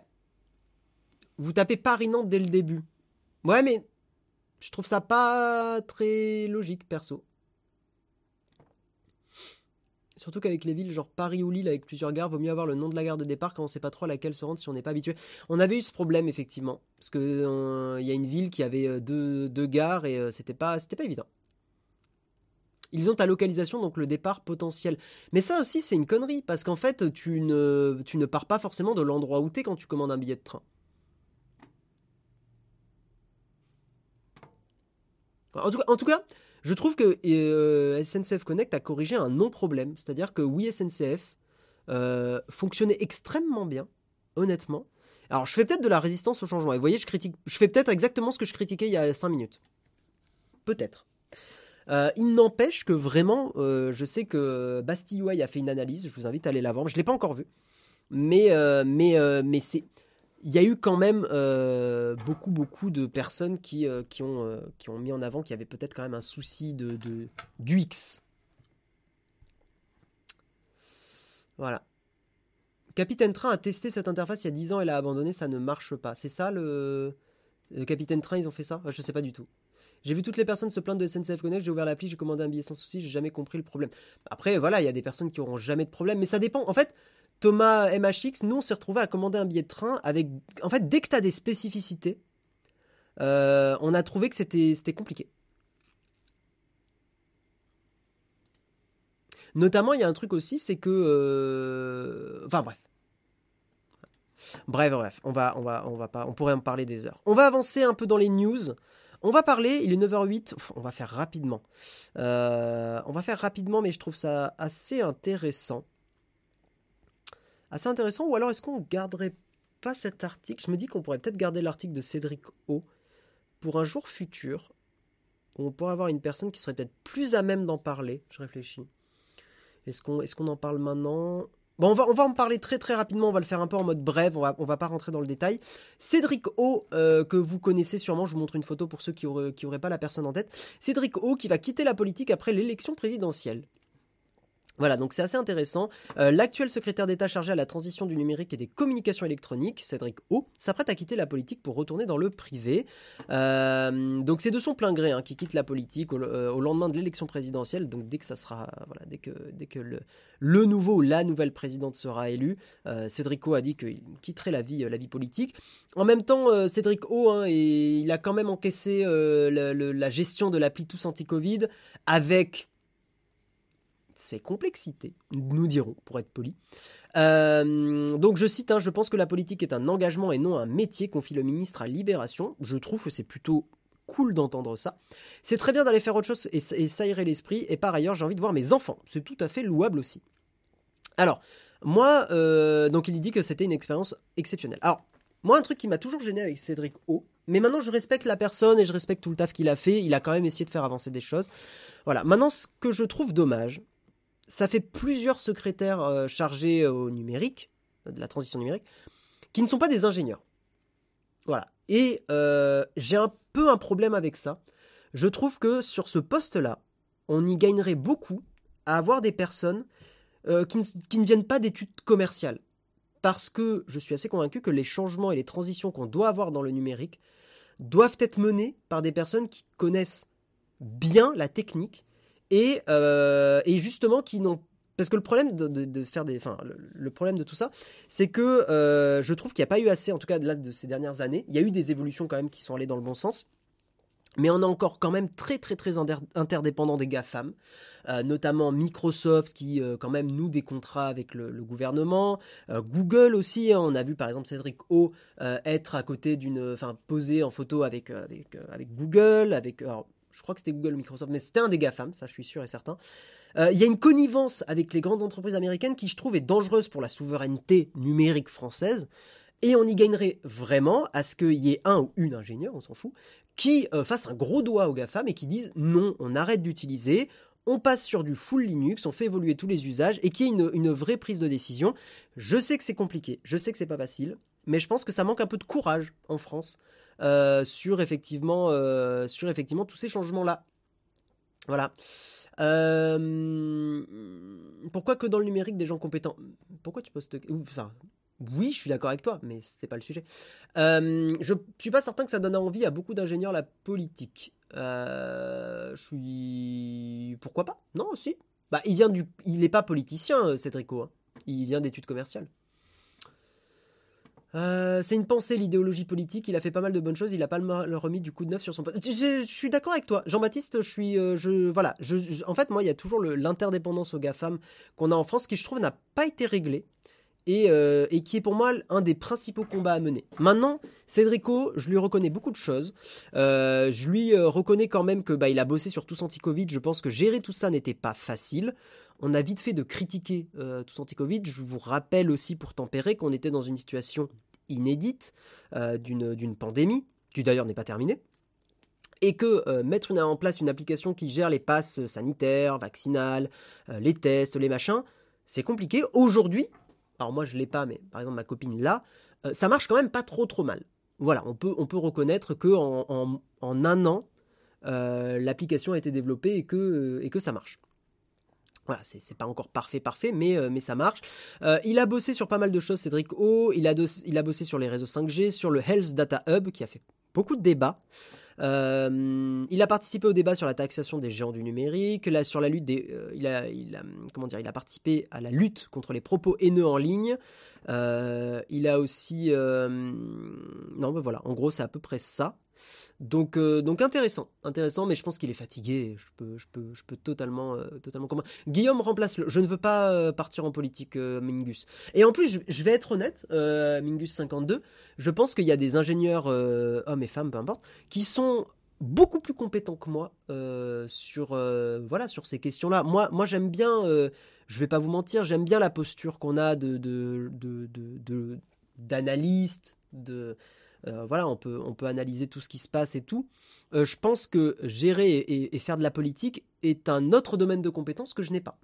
Vous tapez Paris-Nantes dès le début. Ouais, mais je trouve ça pas très logique, perso. Surtout qu'avec les villes genre Paris ou Lille avec plusieurs gares, vaut mieux avoir le nom de la gare de départ quand on sait pas trop à laquelle se rendre si on n'est pas habitué. On avait eu ce problème effectivement, parce que euh, il y a une ville qui avait euh, deux, gares et euh, c'était pas pas évident. Ils ont ta localisation, donc le départ potentiel. Mais ça aussi, c'est une connerie, parce qu'en fait, tu ne, ne pars pas forcément de l'endroit où tu es quand tu commandes un billet de train. En tout cas, je trouve que euh, SNCF Connect a corrigé un non-problème. C'est-à-dire que oui, SNCF euh, fonctionnait extrêmement bien, honnêtement. Alors, je fais peut-être de la résistance au changement. Et vous voyez, je, critique, je fais peut-être exactement ce que je critiquais il y a 5 minutes. Peut-être. Euh, il n'empêche que vraiment, je sais que Bastille a fait une analyse. Je vous invite à aller la voir. Je ne l'ai pas encore vue. Mais, mais, mais c'est il y a eu quand même euh, beaucoup, beaucoup de personnes qui, euh, qui, ont, euh, qui ont mis en avant qu'il y avait peut-être quand même un souci de, de, d'UX. Voilà. Capitaine Train a testé cette interface il y a 10 ans et l'a abandonné, ça ne marche pas. C'est ça le... le Capitaine Train, ils ont fait ça? Je sais pas du tout. J'ai vu toutes les personnes se plaindre de SNCF Connect, j'ai ouvert l'appli, j'ai commandé un billet sans souci, j'ai jamais compris le problème. Après, voilà, il y a des personnes qui auront jamais de problème, mais ça dépend. En fait, Thomas MHX, nous on s'est retrouvé à commander un billet de train avec. En fait, dès que tu des spécificités, euh, on a trouvé que c'était compliqué. Notamment, il y a un truc aussi, c'est que. Euh, enfin bref. Bref, bref, on va, on va, on va pas, on pourrait en parler des heures. On va avancer un peu dans les news. On va parler, il est 9h08, on va faire rapidement. Euh, on va faire rapidement, mais je trouve ça assez intéressant assez intéressant. Ou alors est-ce qu'on garderait pas cet article? Je me dis qu'on pourrait peut-être garder l'article de Cédric O pour un jour futur où on pourrait avoir une personne qui serait peut-être plus à même d'en parler. Je réfléchis. Est-ce qu'on en parle maintenant? Bon, on va, en parler très très rapidement, on va le faire un peu en mode bref, on va, va pas rentrer dans le détail. Cédric O, euh, que vous connaissez sûrement, je vous montre une photo pour ceux qui n'auraient pas la personne en tête. Cédric O qui va quitter la politique après l'élection présidentielle. Voilà, donc c'est assez intéressant. Euh, l'actuel secrétaire d'État chargé à la transition du numérique et des communications électroniques, Cédric O, s'apprête à quitter la politique pour retourner dans le privé. Euh, donc c'est de son plein gré hein, qui quitte la politique euh, au, lendemain de l'élection présidentielle. Donc dès que ça sera, voilà, dès que, le, nouveau ou la nouvelle présidente sera élue, Cédric O a dit qu'il quitterait la vie, la vie politique. En même temps, Cédric O, hein, il a quand même encaissé la, la gestion de l'appli Tous Anti-Covid avec ses complexités, nous dirons, pour être poli. Euh, donc je cite, hein, je pense que la politique est un engagement et non un métier, confie le ministre à Libération. Je trouve que c'est plutôt cool d'entendre ça. C'est très bien d'aller faire autre chose et, s'aérer l'esprit, et par ailleurs j'ai envie de voir mes enfants. C'est tout à fait louable aussi. Alors, moi, euh, donc il dit que c'était une expérience exceptionnelle. Alors, moi, un truc qui m'a toujours gêné avec Cédric O, mais maintenant je respecte la personne et je respecte tout le taf qu'il a fait, il a quand même essayé de faire avancer des choses. Voilà, maintenant ce que je trouve dommage, ça fait plusieurs secrétaires euh, chargés euh, au numérique, euh, de la transition numérique, qui ne sont pas des ingénieurs. Voilà. Et j'ai un peu un problème avec ça. Je trouve que sur ce poste-là, on y gagnerait beaucoup à avoir des personnes qui, ne, viennent pas d'études commerciales. Parce que je suis assez convaincu que les changements et les transitions qu'on doit avoir dans le numérique doivent être menés par des personnes qui connaissent bien la technique euh, et, justement qui n'ont parce que le problème de, faire des, enfin, le, problème de tout ça, c'est que euh, je trouve qu'il n'y a pas eu assez, en tout cas de, ces dernières années. Il y a eu des évolutions quand même qui sont allées dans le bon sens, mais on est encore quand même très très très interdépendant des GAFAM, euh, notamment Microsoft qui euh, quand même noue des contrats avec le, gouvernement, Google aussi, hein. on a vu par exemple Cédric O être à côté d'une, enfin posé en photo avec, avec, avec Google, avec, je crois que c'était Google Microsoft, mais c'était un des GAFAM, ça je suis sûr et certain. Il y a une connivence avec les grandes entreprises américaines qui je trouve est dangereuse pour la souveraineté numérique française. Et on y gagnerait vraiment à ce qu'il y ait un ou une ingénieur, on s'en fout, qui euh, fasse un gros doigt aux GAFAM et qui disent non, on arrête d'utiliser, on passe sur du full Linux, on fait évoluer tous les usages et qu'il y ait une, vraie prise de décision. Je sais que c'est compliqué, je sais que c'est pas facile, mais je pense que ça manque un peu de courage en France euh, sur, effectivement, euh, sur effectivement tous ces changements-là. Voilà. pourquoi que dans le numérique des gens compétents Pourquoi tu postes Enfin, oui, je suis d'accord avec toi, mais c'est pas le sujet. Euh, je suis pas certain que ça donne envie à beaucoup d'ingénieurs la politique. Euh, je suis. Pourquoi pas? Non, aussi. Bah, il vient du. Il n'est pas politicien, euh, Cédrico. Hein. Il vient d'études commerciales. Euh, c'est une pensée, l'idéologie politique. Il a fait pas mal de bonnes choses. Il a pas le remis du coup de neuf sur son poste. Je, suis d'accord avec toi, Jean-Baptiste. Je suis, je, voilà. en fait, moi, il y a toujours l'interdépendance aux GAFAM qu'on a en France, qui je trouve n'a pas été réglée. Euh, et, qui est pour moi un des principaux combats à mener. Maintenant, Cédrico, je lui reconnais beaucoup de choses. Euh, je lui euh, reconnais quand même que bah, il a bossé sur Tous Anti-Covid. Je pense que gérer tout ça n'était pas facile. On a vite fait de critiquer Tous Anti-Covid. Je vous rappelle aussi pour tempérer qu'on était dans une situation inédite d'une pandémie, qui d'ailleurs n'est pas terminée et que mettre en place une application qui gère les passes sanitaires, vaccinales, les tests, les machins, c'est compliqué. Aujourd'hui, alors moi je l'ai pas, mais par exemple ma copine là, euh, ça marche quand même pas trop trop mal. Voilà, on peut, on peut reconnaître que en, un an, euh, l'application a été développée et que, euh, et que ça marche. Voilà, c'est pas encore parfait, parfait, mais, mais ça marche. il a bossé sur pas mal de choses, Cédric O. Il a, bossé sur les réseaux 5G, sur le Health Data Hub, qui a fait beaucoup de débats. Euh, il a participé au débat sur la taxation des géants du numérique, là, sur la lutte euh, il, a, comment dire, il a participé à la lutte contre les propos haineux en ligne. Euh, il a aussi, non, ben voilà, en gros, c'est à peu près ça. Donc, donc intéressant, intéressant, mais je pense qu'il est fatigué. Je peux, je peux, je peux totalement, totalement comprendre. Guillaume remplace le. Je ne veux pas partir en politique, Mingus. Et en plus, je, vais être honnête, Mingus 52. Je pense qu'il y a des ingénieurs, hommes et femmes, peu importe, qui sont beaucoup plus compétents que moi euh, sur euh, voilà sur ces questions-là. Moi, moi j'aime bien, euh, je vais pas vous mentir, j'aime bien la posture qu'on a de d'analyste, de, voilà, on peut on peut analyser tout ce qui se passe et tout. je pense que gérer et, faire de la politique est un autre domaine de compétence que je n'ai pas.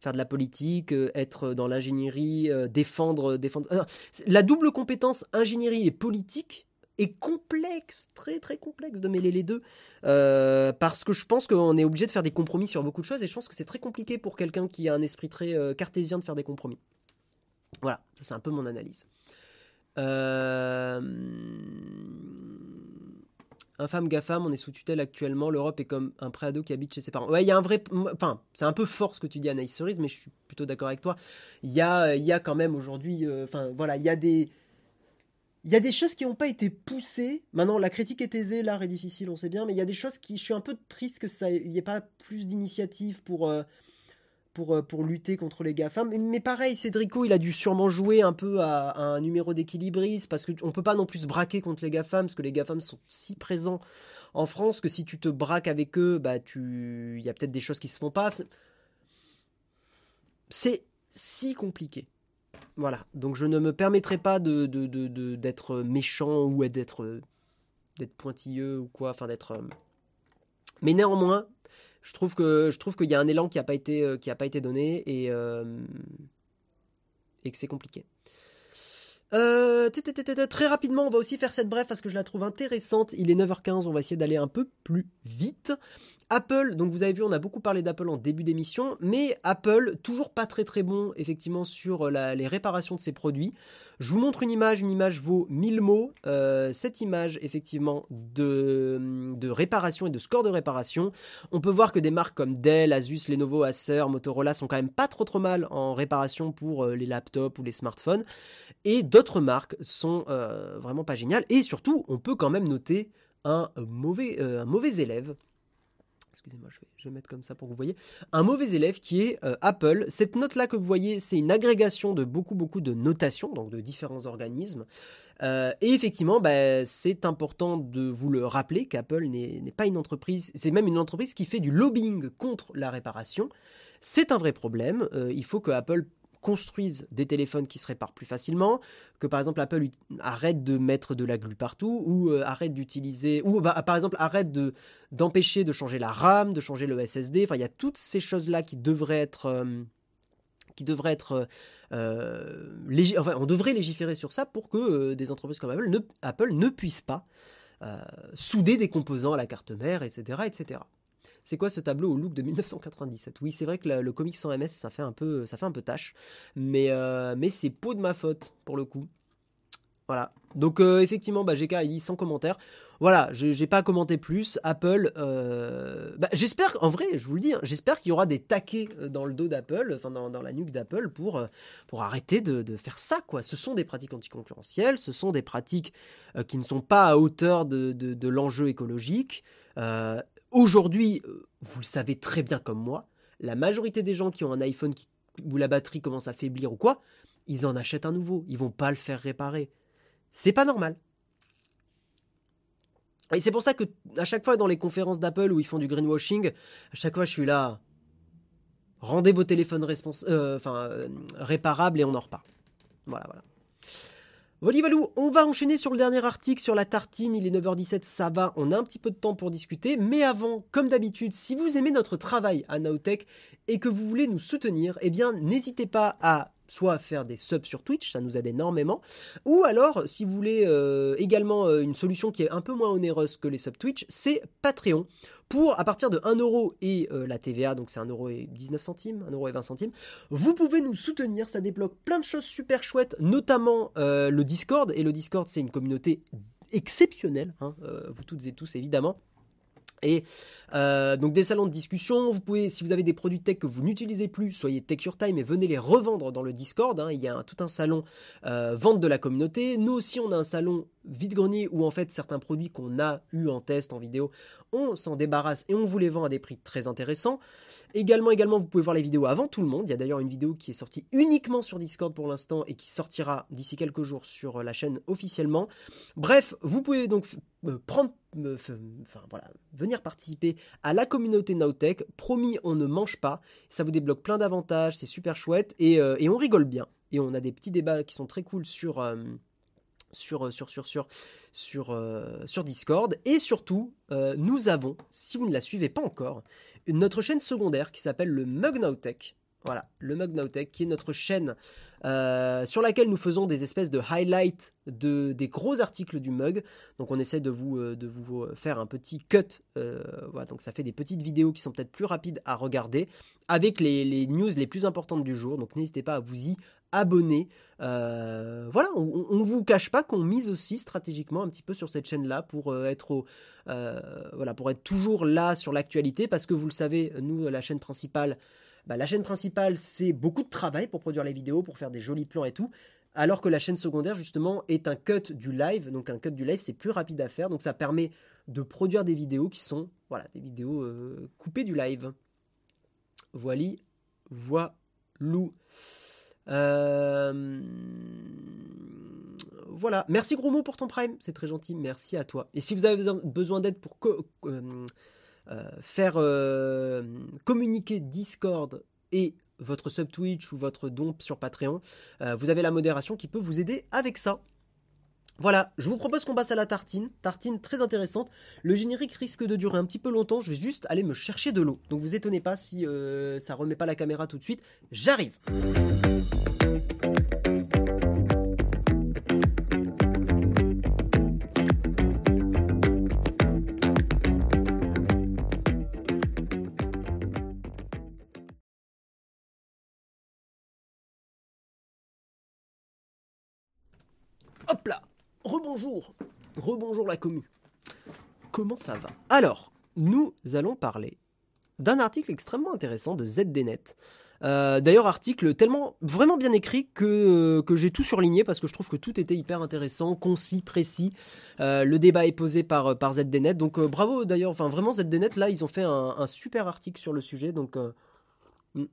Faire de la politique, être dans l'ingénierie, défendre, défendre. La double compétence ingénierie et politique est complexe, très très complexe de mêler les deux, euh, parce que je pense qu'on est obligé de faire des compromis sur beaucoup de choses, et je pense que c'est très compliqué pour quelqu'un qui a un esprit très euh, cartésien de faire des compromis. Voilà, ça c'est un peu mon analyse. Euh... Infâme GAFAM, on est sous tutelle actuellement. L'Europe est comme un préado qui habite chez ses parents. Ouais, il y a un vrai. Enfin, c'est un peu fort ce que tu dis, Anaïs Cerise, mais je suis plutôt d'accord avec toi. Il y a, il y a quand même aujourd'hui. Euh, enfin, voilà, il y a des il y a des choses qui n'ont pas été poussées. Maintenant, la critique est aisée, l'art est difficile, on sait bien, mais il y a des choses qui. Je suis un peu triste que ça n'y ait pas plus d'initiatives pour, euh, pour, euh, pour lutter contre les GAFAM. Mais, mais, pareil, Cédrico, il a dû sûrement jouer un peu à, un numéro d'équilibriste, parce qu'on ne peut pas non plus se braquer contre les GAFAM, parce que les GAFAM sont si présents en France que si tu te braques avec eux, bah, tu... il y a peut-être des choses qui se font pas. C'est si compliqué. Voilà, donc je ne me permettrai pas de, d'être méchant ou d'être, d'être pointilleux ou quoi, enfin d'être... Euh, mais néanmoins, je trouve que je trouve qu'il y a un élan qui n'a pas été euh, pas été donné et euh, que c'est compliqué. Euh, très rapidement, on va aussi faire cette brève parce que je la trouve intéressante. Il est 9h15, on va essayer d'aller un peu plus vite. Apple, donc vous avez vu, on a beaucoup parlé d'Apple en début d'émission, mais Apple, toujours pas très très bon effectivement sur les réparations de ses produits. Je vous montre une image, une image vaut 1000 mots. Euh, cette image, effectivement, de, réparation et de score de réparation, on peut voir que des marques comme Dell, Asus, Lenovo, Acer, Motorola sont quand même pas trop trop mal en réparation pour euh, les laptops ou les smartphones. Et d'autres marques sont euh, vraiment pas géniales. Et surtout, on peut quand même noter un mauvais élève excusez-moi, je vais, mettre comme ça pour que vous voyez, un mauvais élève qui est euh, Apple. Cette note-là que vous voyez, c'est une agrégation de beaucoup, beaucoup de notations, donc de différents organismes. Euh, et effectivement, bah, c'est important de vous le rappeler qu'Apple n'est pas une entreprise, c'est même une entreprise qui fait du lobbying contre la réparation. C'est un vrai problème. Euh, il faut que Apple construisent des téléphones qui se réparent plus facilement, que par exemple Apple arrête de mettre de la glu partout, ou euh, arrête d'utiliser, ou bah, par exemple arrête de d'empêcher de changer la RAM, de changer le SSD. Enfin, il y a toutes ces choses-là qui devraient être euh, qui être euh, enfin, on devrait légiférer sur ça pour que des entreprises comme Apple ne, Apple ne puissent pas souder des composants à la carte mère, etc., etc. C'est quoi ce tableau au look de 1997 Oui, c'est vrai que le comics sans MS, ça fait un peu, ça fait un peu tâche, mais, euh, mais c'est peau de ma faute pour le coup. Voilà. Donc euh, effectivement, bah, GK dit sans commentaire. Voilà, je n'ai pas commenté plus. Apple, euh, bah, j'espère, en vrai, je vous le dis, hein, j'espère qu'il y aura des taquets dans le dos d'Apple, enfin dans, la nuque d'Apple pour, arrêter de, faire ça, quoi. Ce sont des pratiques anticoncurrentielles, ce sont des pratiques qui ne sont pas à hauteur de, de l'enjeu écologique. Aujourd'hui, euh, vous le savez très bien comme moi, la majorité des gens qui ont un iPhone où la batterie commence à faiblir ou quoi, ils en achètent un nouveau. Ils vont pas le faire réparer. C'est pas normal. Et c'est pour ça que à chaque fois dans les conférences d'Apple où ils font du greenwashing, à chaque fois je suis là. Rendez vos téléphones euh, euh, réparables et on en repart. Voilà, voilà. Volivalou, on va enchaîner sur le dernier article sur la tartine, il est 9h17, ça va, on a un petit peu de temps pour discuter, mais avant, comme d'habitude, si vous aimez notre travail à Naotech et que vous voulez nous soutenir, eh bien n'hésitez pas à soit faire des subs sur Twitch, ça nous aide énormément, ou alors si vous voulez euh, également euh, une solution qui est un peu moins onéreuse que les subs Twitch, c'est Patreon pour à partir de 1 euro et euh, la TVA, donc c'est 1 euro et 19 centimes, 1 euro et 20 centimes, vous pouvez nous soutenir, ça débloque plein de choses super chouettes, notamment euh, le Discord, et le Discord c'est une communauté exceptionnelle, hein, euh, vous toutes et tous évidemment. Et donc des salons de discussion, vous pouvez, si vous avez des produits tech que vous n'utilisez plus, soyez Tech Your Time et venez les revendre dans le Discord. Hein. Il y a tout un salon vente de la communauté. Nous aussi, on a un salon vide-grenier où en fait certains produits qu'on a eu en test, en vidéo, on s'en débarrasse et on vous les vend à des prix très intéressants. Également, également, vous pouvez voir les vidéos avant tout le monde. Il y a d'ailleurs une vidéo qui est sortie uniquement sur Discord pour l'instant et qui sortira d'ici quelques jours sur la chaîne officiellement. Bref, vous pouvez donc euh, prendre, enfin voilà, venir participer à la communauté Nowtech. Promis, on ne mange pas. Ça vous débloque plein d'avantages, c'est super chouette et, euh, et, on rigole bien. Et on a des petits débats qui sont très cool sur, euh, sur, sur, sur, sur, sur, sur Discord. Et surtout, nous avons, si vous ne la suivez pas encore, notre chaîne secondaire qui s'appelle le Mug Nowtech. Voilà, le Mug Nowtech qui est notre chaîne euh, sur laquelle nous faisons des espèces de highlights de, des gros articles du mug. Donc on essaie de vous, euh, euh, faire un petit cut. voilà, donc ça fait des petites vidéos qui sont peut-être plus rapides à regarder avec les, news les plus importantes du jour. Donc n'hésitez pas à vous y abonner. voilà, on ne vous cache pas qu'on mise aussi stratégiquement un petit peu sur cette chaîne-là pour être pour être toujours là sur l'actualité parce que vous le savez, nous la chaîne principale bah, la chaîne principale, c'est beaucoup de travail pour produire les vidéos, pour faire des jolis plans et tout. Alors que la chaîne secondaire, justement, est un cut du live. Donc un cut du live, c'est plus rapide à faire. Donc ça permet de produire des vidéos qui sont, voilà, des vidéos euh, coupées du live. Voilà, voilou. Euh... Voilà. Merci gros mot pour ton prime. C'est très gentil. Merci à toi. Et si vous avez besoin d'aide pour euh, euh, faire euh, communiquer Discord et votre sub Twitch ou votre don sur Patreon, euh, vous avez la modération qui peut vous aider avec ça. Voilà, je vous propose qu'on passe à la tartine. Tartine très intéressante. Le générique risque de durer un petit peu longtemps. Je vais juste aller me chercher de l'eau. Donc vous étonnez pas si ça remet pas la caméra tout de suite. J'arrive. Hop là Rebonjour Rebonjour la commu Comment ça va? Alors, nous allons parler d'un article extrêmement intéressant de ZDNet. D'ailleurs, article tellement vraiment bien écrit que, que j'ai tout surligné parce que je trouve que tout était hyper intéressant, concis, précis. le débat est posé par, par ZDNet. Donc bravo d'ailleurs, enfin vraiment ZDNet, là, ils ont fait un, un super article sur le sujet. Donc hmm.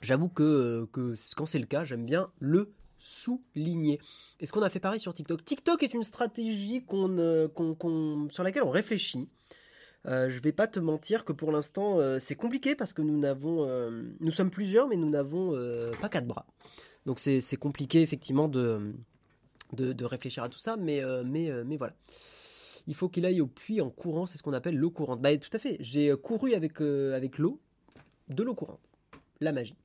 j'avoue que, que quand c'est le cas, j'aime bien le souligner. Est-ce qu'on a fait pareil sur TikTok TikTok est une stratégie qu'on, sur laquelle on réfléchit. Euh, je vais pas te mentir que pour l'instant euh, c'est compliqué parce que nous n'avons, euh, nous sommes plusieurs mais nous n'avons euh, pas quatre bras. Donc c'est, compliqué effectivement de, de, réfléchir à tout ça, mais, mais, mais voilà. Il faut qu'il aille au puits en courant, c'est ce qu'on appelle l'eau courante. Bah tout à fait, j'ai couru avec, avec l'eau, de l'eau courante. La magie.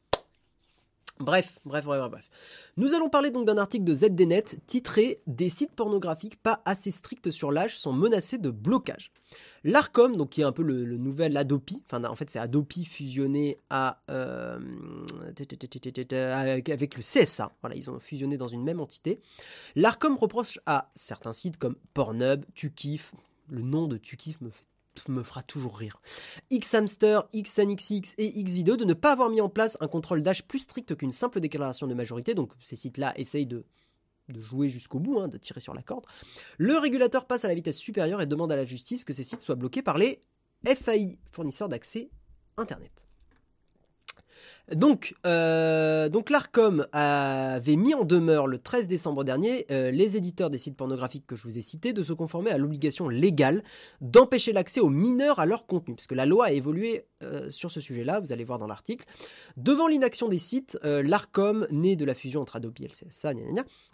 Bref, bref, bref, bref. Nous allons parler donc d'un article de ZDNet titré Des sites pornographiques pas assez stricts sur l'âge sont menacés de blocage. L'ARCOM, donc qui est un peu le, nouvel Adopi, enfin en fait c'est Adopi fusionné euh, avec le CSA, voilà, ils ont fusionné dans une même entité. L'ARCOM reproche à certains sites comme Pornhub, Tukif, le nom de Tukif me fait me fera toujours rire. Xhamster, XNXX et Xvideo de ne pas avoir mis en place un contrôle d'âge plus strict qu'une simple déclaration de majorité, donc ces sites-là essayent de, jouer jusqu'au bout, hein, de tirer sur la corde. Le régulateur passe à la vitesse supérieure et demande à la justice que ces sites soient bloqués par les FAI, fournisseurs d'accès Internet. Donc, euh, donc l'ARCOM avait mis en demeure le 13 décembre dernier euh, les éditeurs des sites pornographiques que je vous ai cités de se conformer à l'obligation légale d'empêcher l'accès aux mineurs à leur contenu, parce que la loi a évolué euh, sur ce sujet-là, vous allez voir dans l'article. Devant l'inaction des sites, l'ARCOM, né de la fusion entre Adobe et LCSA,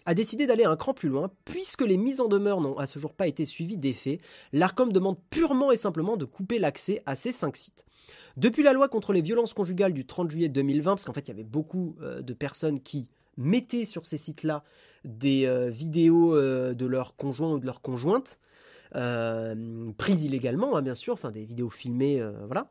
a décidé d'aller un cran plus loin, puisque les mises en demeure n'ont à ce jour pas été suivies d'effet. L'ARCOM demande purement et simplement de couper l'accès à ces cinq sites. Depuis la loi contre les violences conjugales du 30 juillet 2020, parce qu'en fait il y avait beaucoup euh, de personnes qui mettaient sur ces sites-là des euh, vidéos euh, de leurs conjoints ou de leurs conjointes, prises illégalement, hein, bien sûr, enfin des vidéos filmées, voilà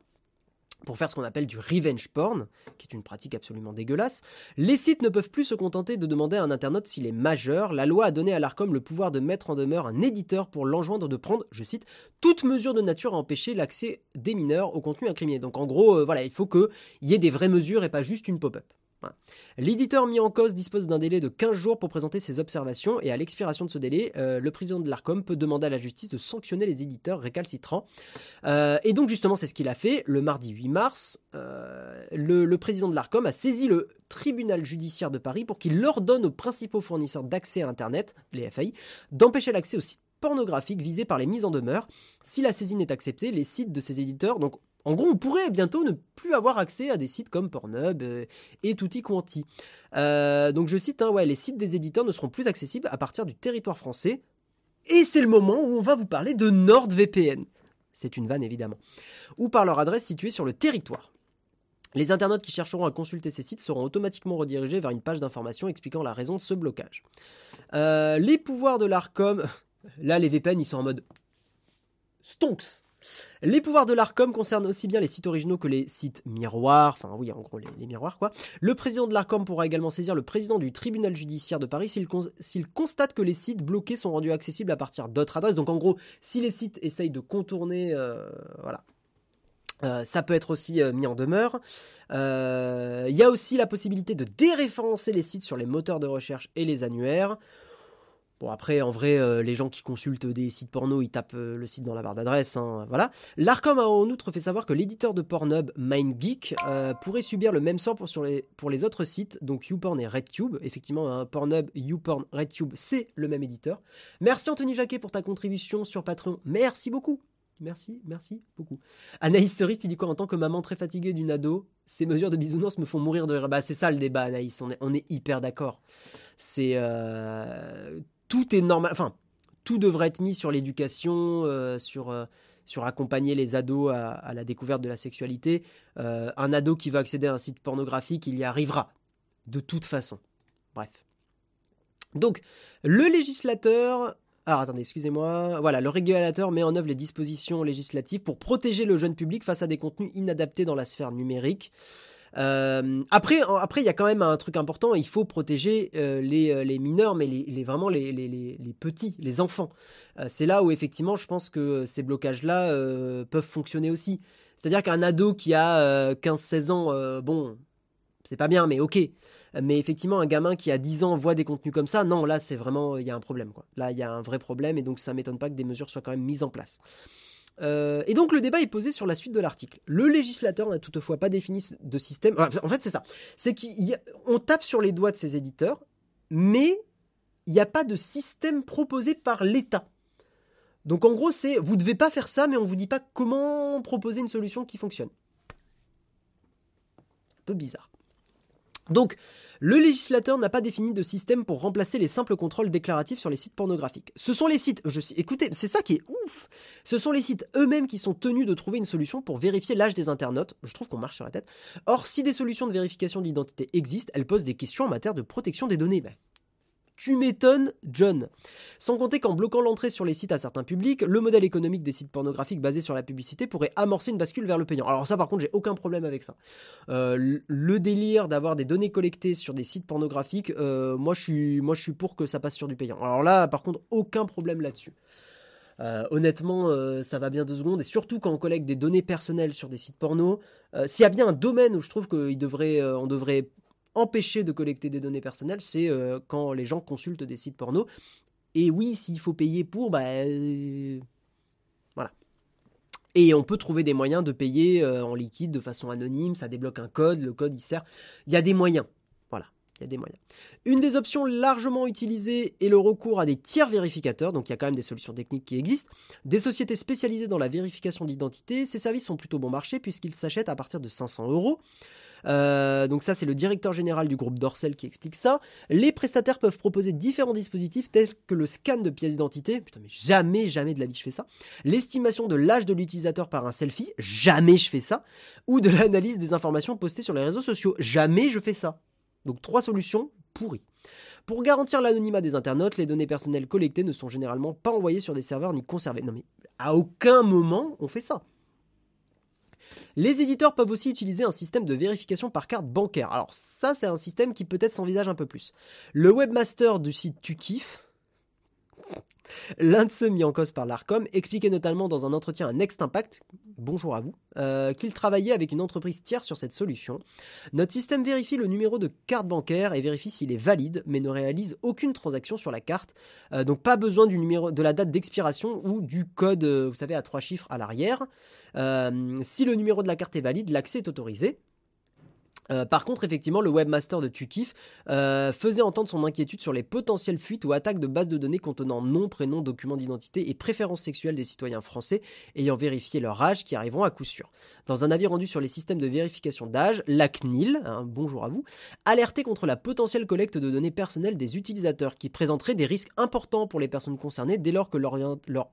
pour faire ce qu'on appelle du revenge porn, qui est une pratique absolument dégueulasse. Les sites ne peuvent plus se contenter de demander à un internaute s'il est majeur. La loi a donné à l'ARCOM le pouvoir de mettre en demeure un éditeur pour l'enjoindre de prendre, je cite, toute mesure de nature à empêcher l'accès des mineurs au contenu incriminé. Donc en gros, euh, voilà, il faut qu'il y ait des vraies mesures et pas juste une pop-up. L'éditeur mis en cause dispose d'un délai de 15 jours pour présenter ses observations et à l'expiration de ce délai, euh, le président de l'ARCOM peut demander à la justice de sanctionner les éditeurs récalcitrants. Euh, et donc justement c'est ce qu'il a fait. Le mardi 8 mars, euh, le, président de l'ARCOM a saisi le tribunal judiciaire de Paris pour qu'il ordonne aux principaux fournisseurs d'accès à Internet, les FAI, d'empêcher l'accès aux sites pornographiques visés par les mises en demeure. Si la saisine est acceptée, les sites de ces éditeurs, donc en gros, on pourrait bientôt ne plus avoir accès à des sites comme Pornhub euh, et Tutti Quanti. Euh, donc je cite, hein, ouais, les sites des éditeurs ne seront plus accessibles à partir du territoire français. Et c'est le moment où on va vous parler de NordVPN. C'est une vanne évidemment. Ou par leur adresse située sur le territoire. Les internautes qui chercheront à consulter ces sites seront automatiquement redirigés vers une page d'information expliquant la raison de ce blocage. Euh, les pouvoirs de l'ARCOM, là les VPN ils sont en mode stonks. Les pouvoirs de l'ARCOM concernent aussi bien les sites originaux que les sites miroirs, enfin oui, en gros les, miroirs quoi. Le président de l'ARCOM pourra également saisir le président du tribunal judiciaire de Paris s'il constate que les sites bloqués sont rendus accessibles à partir d'autres adresses. Donc en gros, si les sites essayent de contourner, euh, voilà, euh, ça peut être aussi euh, mis en demeure. Il y a aussi la possibilité de déréférencer les sites sur les moteurs de recherche et les annuaires. Bon après en vrai euh, les gens qui consultent des sites porno ils tapent euh, le site dans la barre d'adresse hein, voilà. L'Arcom a en outre fait savoir que l'éditeur de Pornhub MindGeek euh, pourrait subir le même sort pour, les, autres sites donc YouPorn et RedTube. Effectivement hein, Pornhub, YouPorn, RedTube c'est le même éditeur. Merci Anthony Jacquet pour ta contribution sur Patreon. Merci beaucoup. Merci, merci beaucoup. Anaïs Cerise, tu dis quoi En tant que maman très fatiguée d'une ado, ces mesures de bisounours me font mourir de rire. Bah, c'est ça le débat, Anaïs, on est hyper d'accord. C'est tout est normal. Enfin, tout devrait être mis sur l'éducation, euh, sur, euh, sur accompagner les ados à, la découverte de la sexualité. Euh, un ado qui va accéder à un site pornographique, il y arrivera. De toute façon. Bref. Donc, le législateur. Alors attendez, excusez-moi. Voilà, le régulateur met en œuvre les dispositions législatives pour protéger le jeune public face à des contenus inadaptés dans la sphère numérique. Euh, après, après, il y a quand même un truc important. Il faut protéger euh, les, euh, les, mineurs, mais les, vraiment les, les, petits, les enfants. c'est là où effectivement, je pense que ces blocages-là peuvent fonctionner aussi. C'est-à-dire qu'un ado qui a 15-16 ans, bon, c'est pas bien, mais ok. Mais effectivement, un gamin qui a 10 ans voit des contenus comme ça, non, là, c'est vraiment, il y a un problème. Là, il y a un vrai problème, et donc ça m'étonne pas que des mesures soient quand même mises en place. Euh, et donc le débat est posé sur la suite de l'article. Le législateur n'a toutefois pas défini de système. En fait, c'est ça. C'est qu'on tape sur les doigts de ces éditeurs, mais il n'y a pas de système proposé par l'État. Donc en gros, c'est vous ne devez pas faire ça, mais on ne vous dit pas comment proposer une solution qui fonctionne. Un peu bizarre. Donc, le législateur n'a pas défini de système pour remplacer les simples contrôles déclaratifs sur les sites pornographiques. Ce sont les sites, je, écoutez, c'est ça qui est ouf. Ce sont les sites eux-mêmes qui sont tenus de trouver une solution pour vérifier l'âge des internautes. Je trouve qu'on marche sur la tête. Or, si des solutions de vérification d'identité existent, elles posent des questions en matière de protection des données. Ben, tu m'étonnes, John. Sans compter qu'en bloquant l'entrée sur les sites à certains publics, le modèle économique des sites pornographiques basés sur la publicité pourrait amorcer une bascule vers le payant. Alors ça par contre j'ai aucun problème avec ça. Euh, le délire d'avoir des données collectées sur des sites pornographiques, euh, moi, je suis, pour que ça passe sur du payant. Alors là par contre aucun problème là-dessus. Euh, honnêtement, ça va bien deux secondes, et surtout quand on collecte des données personnelles sur des sites porno, s'il y a bien un domaine où je trouve qu'on devrait, devrait empêcher de collecter des données personnelles, c'est euh, quand les gens consultent des sites porno. Et oui, s'il faut payer pour, bah euh, voilà. Et on peut trouver des moyens de payer euh, en liquide de façon anonyme, ça débloque un code, le code il sert. Il y a des moyens. Voilà, il y a des moyens. Une des options largement utilisées est le recours à des tiers vérificateurs, donc il y a quand même des solutions techniques qui existent. Des sociétés spécialisées dans la vérification d'identité, ces services sont plutôt bon marché puisqu'ils s'achètent à partir de 500 euros. Euh, donc ça, c'est le directeur général du groupe Dorsel qui explique ça. Les prestataires peuvent proposer différents dispositifs tels que le scan de pièces d'identité. Putain, mais jamais, jamais de la vie je fais ça. L'estimation de l'âge de l'utilisateur par un selfie. Jamais je fais ça. Ou de l'analyse des informations postées sur les réseaux sociaux. Jamais je fais ça. Donc trois solutions pourries. Pour garantir l'anonymat des internautes, les données personnelles collectées ne sont généralement pas envoyées sur des serveurs ni conservées. Non mais à aucun moment on fait ça. Les éditeurs peuvent aussi utiliser un système de vérification par carte bancaire. Alors ça, c'est un système qui peut-être s'envisage un peu plus. Le webmaster du site Tukif, L'un de ceux mis en cause par l'ARCOM expliquait notamment dans un entretien à Next Impact, bonjour à vous, euh, qu'il travaillait avec une entreprise tierce sur cette solution. Notre système vérifie le numéro de carte bancaire et vérifie s'il est valide, mais ne réalise aucune transaction sur la carte. Euh, donc pas besoin de la date d'expiration ou du code, euh, vous savez, à trois chiffres à l'arrière. si le numéro de la carte est valide, l'accès est autorisé. Euh, par contre, effectivement, le webmaster de Tukif euh, faisait entendre son inquiétude sur les potentielles fuites ou attaques de bases de données contenant nom, prénom, documents d'identité et préférences sexuelles des citoyens français ayant vérifié leur âge qui arriveront à coup sûr. Dans un avis rendu sur les systèmes de vérification d'âge, la CNIL, hein, bonjour à vous, alertait contre la potentielle collecte de données personnelles des utilisateurs qui présenterait des risques importants pour les personnes concernées dès lors que leur,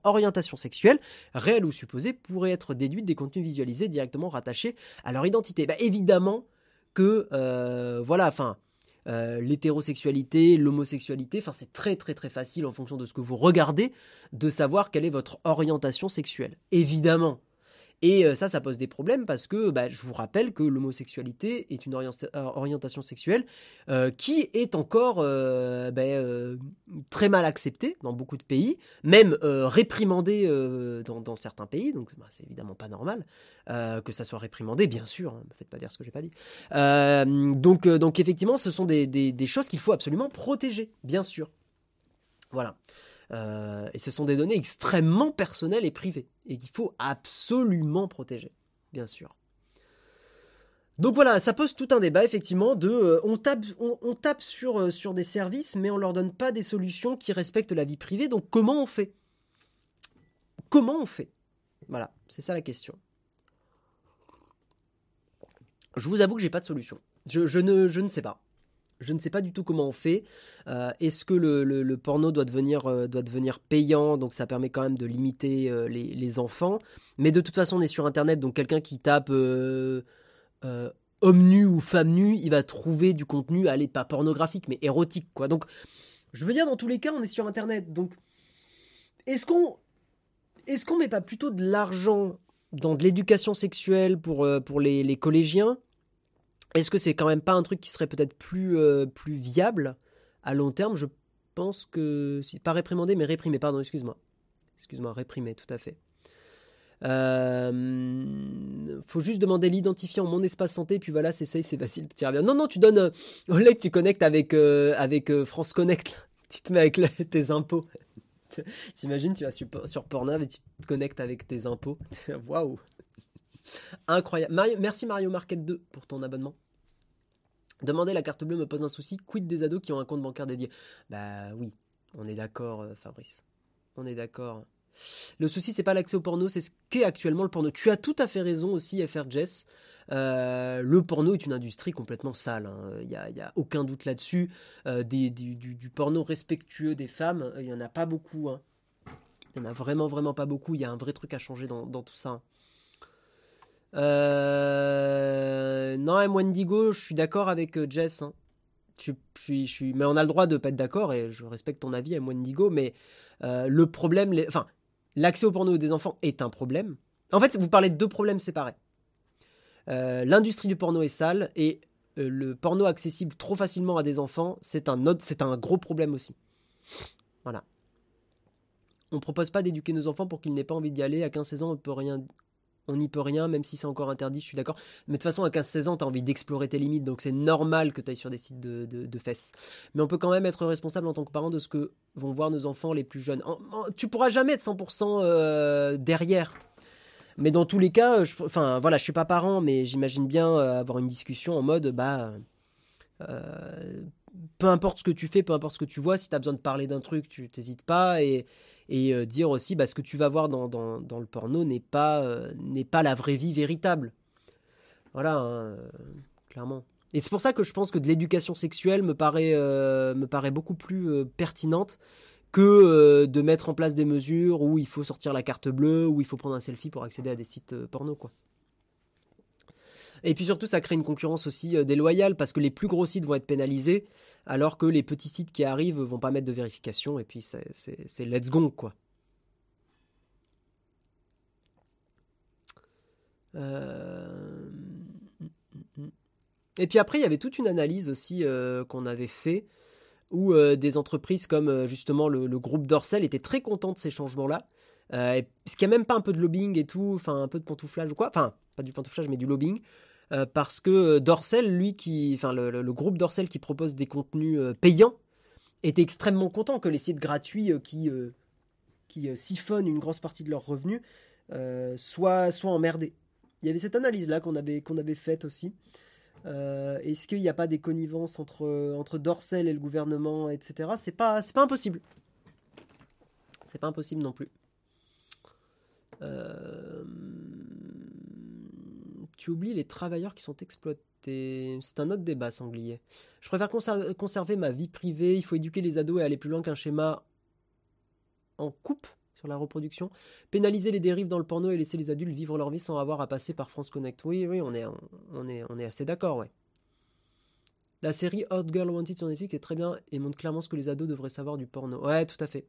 orientation sexuelle, réelle ou supposée, pourrait être déduite des contenus visualisés directement rattachés à leur identité. Bah, évidemment, que euh, voilà, enfin. Euh, l'hétérosexualité, l'homosexualité, enfin c'est très très très facile en fonction de ce que vous regardez de savoir quelle est votre orientation sexuelle. Évidemment, et euh, ça, ça pose des problèmes parce que bah, je vous rappelle que l'homosexualité est une euh, orientation sexuelle euh, qui est encore bah, très mal acceptée dans beaucoup de pays, même réprimandée dans, certains pays, donc bah, c'est évidemment pas normal que ça soit réprimandé, bien sûr, ne hein, faites pas dire ce que j'ai pas dit. donc, donc effectivement, ce sont des choses qu'il faut absolument protéger, bien sûr. Voilà. Euh, et ce sont des données extrêmement personnelles et privées, et qu'il faut absolument protéger, bien sûr. Donc voilà, ça pose tout un débat effectivement de euh, on tape, euh, sur des services mais on leur donne pas des solutions qui respectent la vie privée. Donc comment on fait? Comment on fait? Voilà, c'est ça la question. Je vous avoue que j'ai pas de solution. Ne, je ne sais pas. Je ne sais pas du tout comment on fait. Euh, est-ce que le, porno doit devenir, euh, doit devenir payant? Donc ça permet quand même de limiter euh, les, enfants. Mais de toute façon, on est sur Internet, donc quelqu'un qui tape homme nu ou femme nue, il va trouver du contenu, allez, pas pornographique, mais érotique, quoi. Donc, je veux dire, dans tous les cas, on est sur Internet. Donc, est-ce qu'on qu'on met pas plutôt de l'argent dans de l'éducation sexuelle pour, pour les collégiens? Est-ce que c'est quand même pas un truc qui serait peut-être plus, euh, plus viable à long terme? Je pense que, pas réprimandé, mais réprimé, pardon, excuse-moi. Excuse-moi, réprimé, tout à fait. Euh, faut juste demander l'identifiant mon espace santé, puis voilà, c'est ça, c'est facile, tu bien. Non, non, tu donnes. Euh, tu connectes avec, euh, avec France Connect. Tu te mets avec tes impôts. T'imagines, tu vas sur, sur Pornhub et tu te connectes avec tes impôts. Waouh! Incroyable. merci Mario Market 2 pour ton abonnement. Demander la carte bleue me pose un souci. Quid des ados qui ont un compte bancaire dédié? Bah oui, on est d'accord, Fabrice. On est d'accord. Le souci, c'est pas l'accès au porno, c'est ce qu'est actuellement le porno. Tu as tout à fait raison aussi, FR Jess. Euh, le porno est une industrie complètement sale. Il hein. n'y a, aucun doute là-dessus. Euh, du, porno respectueux des femmes, il n'y en a pas beaucoup. Hein. Il n'y en a vraiment, vraiment pas beaucoup. Il y a un vrai truc à changer dans, tout ça. Hein. Euh, non, M. Wendigo, je suis d'accord avec Jess. Je, suis, je mais on a le droit de pas être d'accord et je respecte ton avis, M. Wendigo. Mais le problème, enfin, l'accès au porno des enfants est un problème. En fait, vous parlez de deux problèmes séparés. Euh, l'industrie du porno est sale et euh, le porno accessible trop facilement à des enfants, c'est un, autre, c'est un gros problème aussi. Voilà. On propose pas d'éduquer nos enfants pour qu'ils n'aient pas envie d'y aller. À 15-16 ans, on peut rien, on n'y peut rien, même si c'est encore interdit, je suis d'accord. Mais de toute façon, à 15-16 ans, tu as envie d'explorer tes limites, donc c'est normal que tu ailles sur des sites de, fesses. Mais on peut quand même être responsable en tant que parent de ce que vont voir nos enfants les plus jeunes. tu pourras jamais être 100% euh, derrière. Mais dans tous les cas, je, enfin voilà, je suis pas parent, mais j'imagine bien euh, avoir une discussion en mode, bah, euh, peu importe ce que tu fais, peu importe ce que tu vois, si tu as besoin de parler d'un truc, tu t'hésites pas et et euh, dire aussi bah, ce que tu vas voir dans, le porno n'est pas, euh, pas la vraie vie véritable. Voilà, hein, euh, clairement. Et c'est pour ça que je pense que de l'éducation sexuelle me paraît, me paraît beaucoup plus pertinente que de mettre en place des mesures où il faut sortir la carte bleue, où il faut prendre un selfie pour accéder à des sites porno, quoi. Et puis surtout, ça crée une concurrence aussi euh, déloyale parce que les plus gros sites vont être pénalisés alors que les petits sites qui arrivent vont pas mettre de vérification et puis c'est let's go quoi. Euh, et puis après, il y avait toute une analyse aussi euh, qu'on avait fait où des entreprises comme justement le, groupe Dorsel étaient très contents de ces changements-là. ce qui a même pas un peu de lobbying et tout, enfin un peu de pantouflage ou quoi, enfin pas du pantouflage mais du lobbying, euh, parce que euh, Dorsel, lui, enfin le, groupe Dorsel qui propose des contenus euh, payants, était extrêmement content que les sites gratuits qui, qui siphonnent une grosse partie de leurs revenus soient, soient emmerdés. Il y avait cette analyse-là qu'on avait, qu'on avait faite aussi. Est-ce qu'il n'y a pas des connivences entre, entre Dorsel et le gouvernement, etc. C'est pas, c'est pas impossible. C'est pas impossible non plus. Euh tu les travailleurs qui sont exploités. C'est un autre débat, sanglier. Je préfère conserver ma vie privée. Il faut éduquer les ados et aller plus loin qu'un schéma en coupe sur la reproduction. Pénaliser les dérives dans le porno et laisser les adultes vivre leur vie sans avoir à passer par France Connect. Oui, on est assez d'accord, ouais. La série Hot Girl Wanted sur Netflix est très bien et montre clairement ce que les ados devraient savoir du porno. Ouais, tout à fait.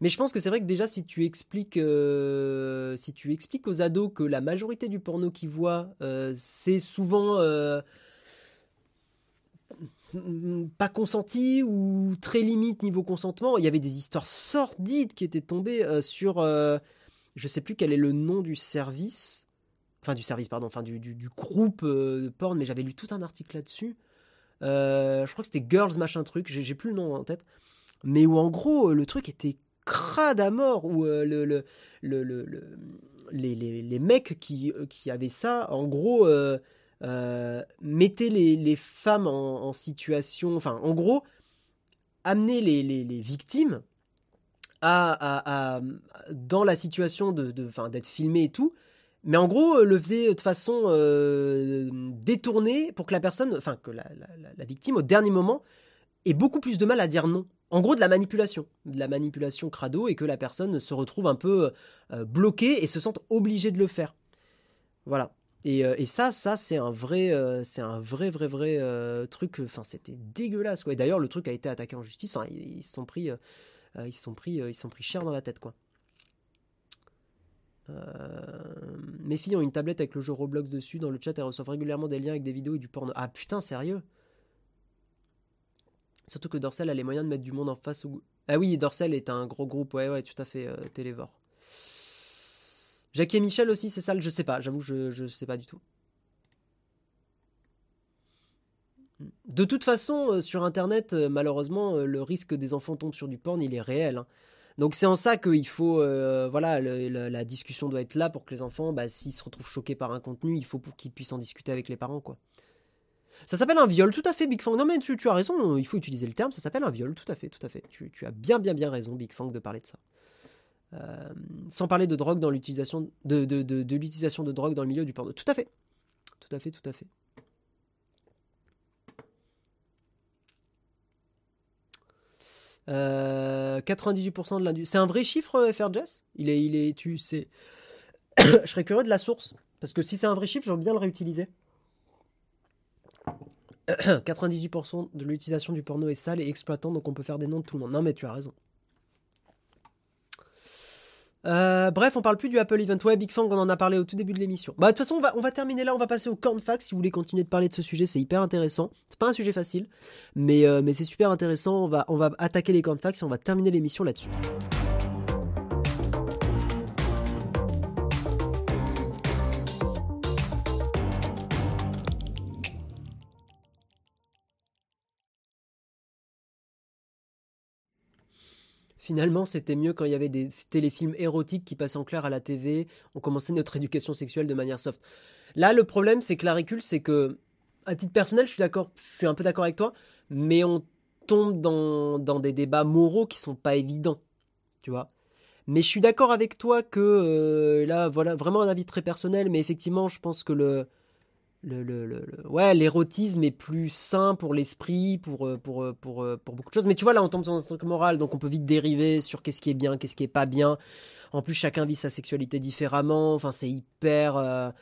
Mais je pense que c'est vrai que déjà si tu expliques euh, si tu expliques aux ados que la majorité du porno qu'ils voient euh, c'est souvent euh, pas consenti ou très limite niveau consentement, il y avait des histoires sordides qui étaient tombées sur je sais plus quel est le nom du service enfin du service pardon enfin du, du, groupe de porn mais j'avais lu tout un article là-dessus. Je crois que c'était Girls machin truc j'ai plus le nom en tête. Mais où en gros le truc était crade à mort, où euh, le, le, le, les, mecs qui, euh, qui avaient ça, en gros, euh, mettaient les, les femmes en, situation, enfin, en gros, amener les, les, victimes à, à, dans la situation de, d'être filmées et tout, mais en gros, le faisait de façon détournée pour que la personne, enfin, que la, la victime, au dernier moment, ait beaucoup plus de mal à dire non en gros de la manipulation, de la manipulation crado et que la personne se retrouve un peu euh, bloquée et se sente obligée de le faire. Voilà. Et, euh, ça, ça c'est un vrai, euh, c'est un vrai, vrai, vrai truc. Enfin, c'était dégueulasse. Quoi. d'ailleurs, le truc a été attaqué en justice. Enfin, ils, se sont pris, ils sont pris, ils sont pris cher dans la tête, quoi. mes filles ont une tablette avec le jeu Roblox dessus. Dans le chat, elles reçoivent régulièrement des liens avec des vidéos et du porno. Ah putain, sérieux? Surtout que Dorsel a les moyens de mettre du monde en face. Au... Ah oui, Dorsel est un gros groupe, ouais, ouais, tout à fait, euh, Télévore. Et Michel aussi, c'est sale, je sais pas, j'avoue, je, je sais pas du tout. De toute façon, euh, sur Internet, euh, malheureusement, euh, le risque que des enfants tombent sur du porn, il est réel. Hein. Donc c'est en ça qu'il faut, voilà, la discussion doit être là pour que les enfants, bah, s'ils se retrouvent choqués par un contenu, il faut qu'ils puissent en discuter avec les parents, quoi. Ça s'appelle un viol, tout à fait, Big Fang. Non mais tu, as raison, il faut utiliser le terme, ça s'appelle un viol, tout à fait, tout à fait. Tu, as bien, bien, bien raison, Big Fang, de parler de ça. sans parler de drogue dans l'utilisation de, l'utilisation de drogue dans le milieu du porno. Tout à fait, tout à fait, tout à fait. 98% euh, de l'industrie. C'est un vrai chiffre, euh, FRJS Il est, il est, tu sais. Je serais curieux de la source. Parce que si c'est un vrai chiffre, j'aimerais bien le réutiliser. 98% de l'utilisation du porno est sale et exploitant, donc on peut faire des noms de tout le monde. Non, mais tu as raison. Euh, bref, on parle plus du Apple Event. Ouais, Big Fang, on en a parlé au tout début de l'émission. Bah, de toute façon, on va, terminer là. On va passer au corn fact. Si vous voulez continuer de parler de ce sujet, c'est hyper intéressant. C'est pas un sujet facile, mais, euh, mais c'est super intéressant. On va, on va attaquer les corn facts et on va terminer l'émission là-dessus. Finalement, c'était mieux quand il y avait des téléfilms érotiques qui passaient en clair à la TV. On commençait notre éducation sexuelle de manière soft. Là, le problème, c'est que la récule, c'est que, à titre personnel, je suis d'accord, je suis un peu d'accord avec toi, mais on tombe dans, dans, des débats moraux qui sont pas évidents, tu vois. Mais je suis d'accord avec toi que euh, là, voilà, vraiment un avis très personnel, mais effectivement, je pense que le, le, ouais l'érotisme est plus sain pour l'esprit pour, euh, pour, euh, pour, euh, pour beaucoup de choses. Mais tu vois là on tombe dans un truc moral donc on peut vite dériver sur qu'est-ce qui est bien qu'est-ce qui est pas bien. En plus chacun vit sa sexualité différemment. Enfin c'est hyper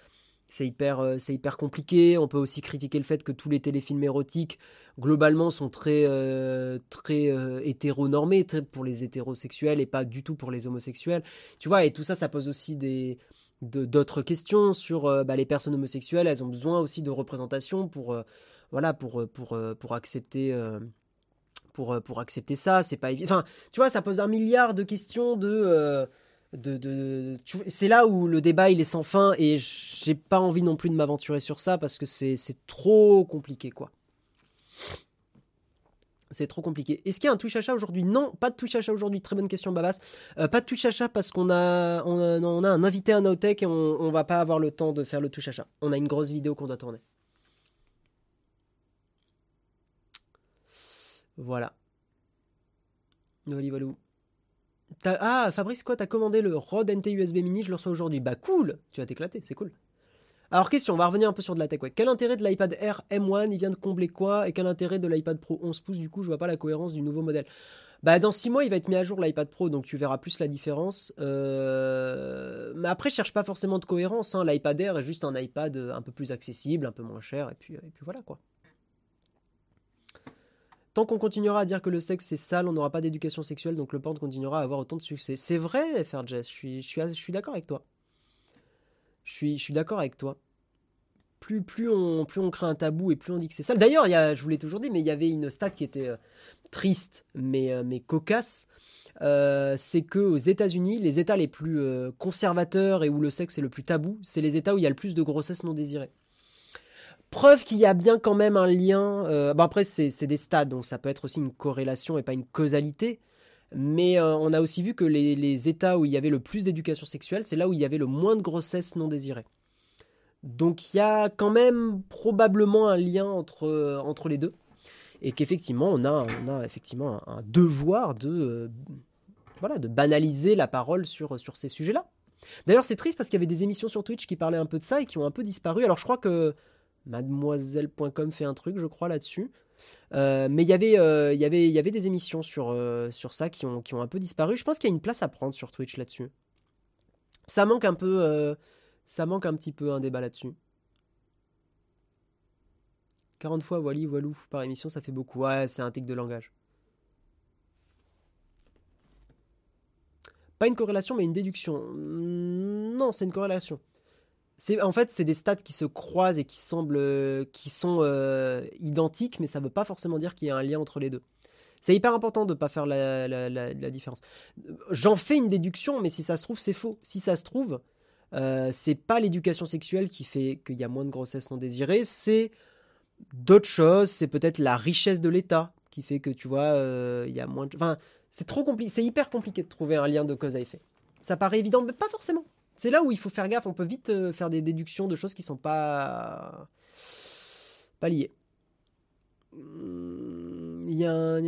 c'est hyper c'est hyper compliqué. On peut aussi critiquer le fait que tous les téléfilms érotiques globalement sont très très hétéronormés pour les hétérosexuels et pas du tout pour les homosexuels. Tu vois et tout ça ça pose aussi des d'autres questions sur euh, bah, les personnes homosexuelles. Elles ont besoin aussi de représentation pour, euh, voilà, pour, euh, pour, pour accepter. pour, pour accepter ça, c'est pas évident. Enfin, tu vois, ça pose un milliard de questions de. de, de c'est là où le débat il est sans fin et j'ai pas envie non plus de m'aventurer sur ça parce que c'est trop compliqué quoi. C'est trop compliqué. Est-ce qu'il y a un Twitch achat aujourd'hui? Non, pas de Twitch achat aujourd'hui. Très bonne question, Babas. Euh, pas de Twitch achat parce qu'on a, on a, un invité à Nowtech et on, on va pas avoir le temps de faire le Twitch achat. On a une grosse vidéo qu'on doit tourner. Voilà. Voilà, Ah, Fabrice, quoi, t'as commandé le Rode NT USB Mini, je le reçois aujourd'hui. Bah cool Tu vas t'éclater, c'est cool. Alors question, on va revenir un peu sur de la tech. Quel intérêt de l'iPad Air M1 Il vient de combler quoi? Et quel intérêt de l'iPad Pro 11 pouces? Du coup, je vois pas la cohérence du nouveau modèle. Bah dans 6 mois, il va être mis à jour l'iPad Pro, donc tu verras plus la différence. Euh, mais après, je cherche pas forcément de cohérence. Hein. L'iPad Air est juste un iPad euh, un peu plus accessible, un peu moins cher, et puis, voilà quoi. Tant qu'on continuera à dire que le sexe c'est sale, on n'aura pas d'éducation sexuelle, donc le porn continuera à avoir autant de succès. C'est vrai, FRJ, je suis d'accord avec toi. Je suis, je suis d'accord avec toi. Plus, plus, on, plus on crée un tabou et plus on dit que c'est ça. D'ailleurs, il y je vous l'ai toujours dit, mais il y avait une stat qui était euh, triste, mais, euh, mais cocasse. Euh, c'est que aux États-Unis, les États les plus conservateurs et où le sexe est le plus tabou, c'est les États où il y a le plus de grossesses non désirées. Preuve qu'il y a bien quand même un lien. après, c'est des stats, donc ça peut être aussi une corrélation et pas une causalité. Mais euh, on a aussi vu que les, États où il y avait le plus d'éducation sexuelle, c'est là où il y avait le moins de grossesses non désirées. Donc il y a quand même probablement un lien entre, euh, entre les deux. Et qu'effectivement, on a, on a effectivement un, devoir de, euh, voilà, de banaliser la parole sur, sur ces sujets-là. D'ailleurs, c'est triste parce qu'il y avait des émissions sur Twitch qui parlaient un peu de ça et qui ont un peu disparu. Alors je crois que mademoiselle.com fait un truc, je crois, là-dessus. Euh, mais euh, il y avait des émissions sur, euh, ça qui ont, un peu disparu. Je pense qu'il y a une place à prendre sur Twitch là-dessus. Ça manque un peu. ça manque un petit peu un débat là-dessus. 40 fois Wally Walou par émission, ça fait beaucoup. Ouais, c'est un tic de langage. Pas une corrélation, mais une déduction. Non, c'est une corrélation en fait c'est des stats qui se croisent et qui semblent euh, qui sont euh, identiques, mais ça ne veut pas forcément dire qu'il y a un lien entre les deux. C'est hyper important de ne pas faire la, différence. J'en fais une déduction, mais si ça se trouve, c'est faux. Si ça se trouve, Euh, c'est pas l'éducation sexuelle qui fait qu'il y a moins de grossesses non désirées, c'est d'autres choses. C'est peut-être la richesse de l'État qui fait que tu vois, euh, il y a moins de. Enfin, c'est trop compliqué, c'est hyper compliqué de trouver un lien de cause à effet. Ça paraît évident, mais pas forcément. C'est là où il faut faire gaffe. On peut vite euh, faire des déductions de choses qui sont pas liées. Il y a un.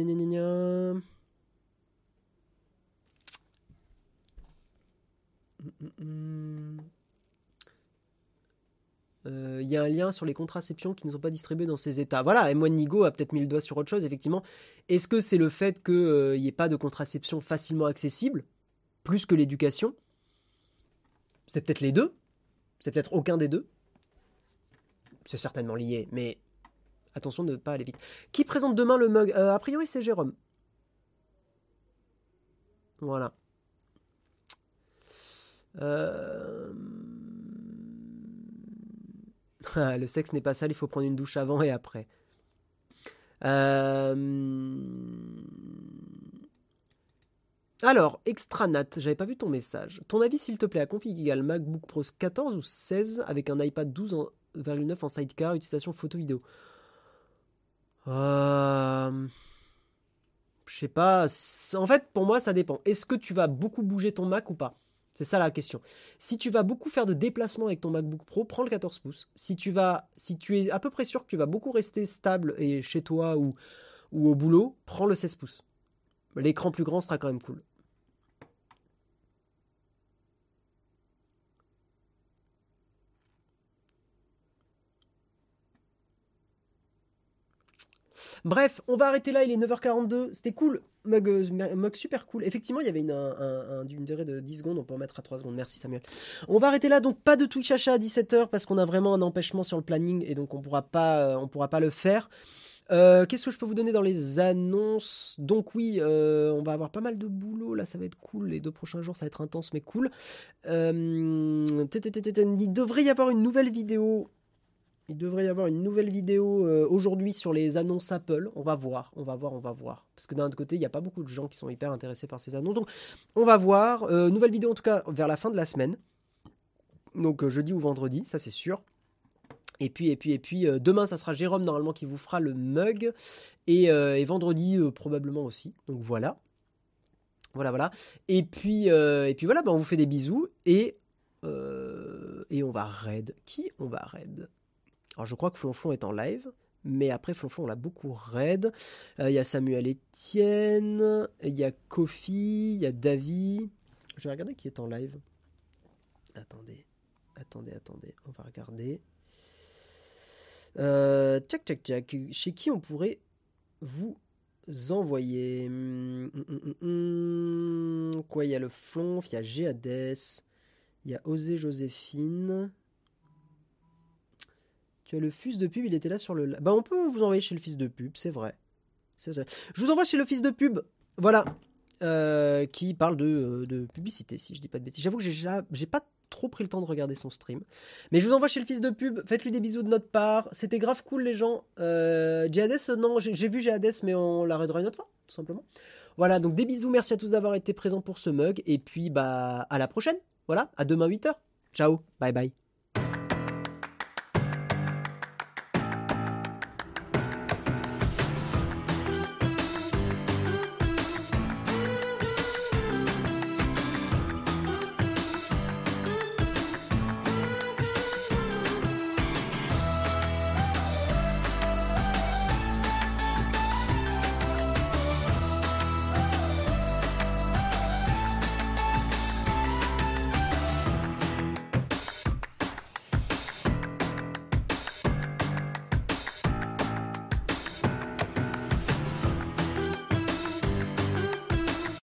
Lien sur les contraceptions qui ne sont pas distribuées dans ces états. Voilà, et Nigo a peut-être mis le doigt sur autre chose, effectivement. Est-ce que c'est le fait qu'il euh, n'y ait pas de contraception facilement accessible, plus que l'éducation? C'est peut-être les deux C'est peut-être aucun des deux C'est certainement lié, mais attention de ne pas aller vite. Qui présente demain le mug? Euh, A priori, c'est Jérôme. Voilà. Euh, le sexe n'est pas sale, il faut prendre une douche avant et après. Euh, alors, extranat, j'avais pas vu ton message. Ton avis, s'il te plaît, à config égale MacBook Pro 14 ou 16 avec un iPad 12,9 en sidecar, utilisation photo-vidéo euh... Je sais pas. En fait, pour moi, ça dépend. Est-ce que tu vas beaucoup bouger ton Mac ou pas? C'est ça la question. Si tu vas beaucoup faire de déplacements avec ton MacBook Pro, prends le 14 pouces. Si tu vas, si tu es à peu près sûr que tu vas beaucoup rester stable et chez toi ou, ou au boulot, prends le 16 pouces. L'écran plus grand sera quand même cool. Bref, on va arrêter là, il est 9h42. C'était cool. Mug, euh, super cool. Effectivement, il y avait une, une durée de 10 secondes. On peut en mettre à 3 secondes. Merci Samuel. On va arrêter là. Donc, pas de Twitch achat à 17h parce qu'on a vraiment un empêchement sur le planning et donc on pourra pas, euh, on pourra pas le faire. Euh, qu'est-ce que je peux vous donner dans les annonces? Donc oui, on va avoir pas mal de boulot, là ça va être cool, les deux prochains jours ça va être intense mais cool. il devrait y avoir une nouvelle vidéo il devrait y avoir une nouvelle vidéo euh, aujourd'hui sur les annonces Apple. On va voir, on va voir, on va voir. Parce que d'un autre côté, il n'y a pas beaucoup de gens qui sont hyper intéressés par ces annonces. Donc, on va voir. Euh, nouvelle vidéo en tout cas vers la fin de la semaine. Donc, euh, jeudi ou vendredi, ça c'est sûr. Et puis, et puis, et puis, demain, ça sera Jérôme normalement qui vous fera le mug. Et, vendredi, probablement aussi. Donc voilà. Voilà, voilà. Et puis, et puis voilà, ben, on vous fait des bisous. Et, et on va raid. Qui on va raid? Alors je crois que Flonflon est en live, mais après Flonflon on l'a beaucoup raid. Euh, il y a Samuel Etienne, il y a Kofi, il y a Davy. Je vais regarder qui est en live. Attendez, attendez, attendez, on va regarder. Euh, tchac, tchac, tchac. Chez qui on pourrait vous envoyer hum, hum, hum, Quoi, il y a le Flonf, il y a Géades, il y a Osé Joséphine. Tu as le fils de pub, il était là sur le. Bah, on peut vous envoyer chez le fils de pub, c'est vrai. Je vous envoie chez le fils de pub. Voilà. Euh, qui parle de, de, publicité, si je dis pas de bêtises. J'avoue que j'ai pas trop pris le temps de regarder son stream. Mais je vous envoie chez le fils de pub. Faites-lui des bisous de notre part. C'était grave cool, les gens. Euh, non, j'ai vu Jihades, mais on l'arrêtera une autre fois, tout simplement. Voilà, donc des bisous. Merci à tous d'avoir été présents pour ce mug. Et puis, bah, à la prochaine. Voilà, à demain 8h. Ciao, bye bye.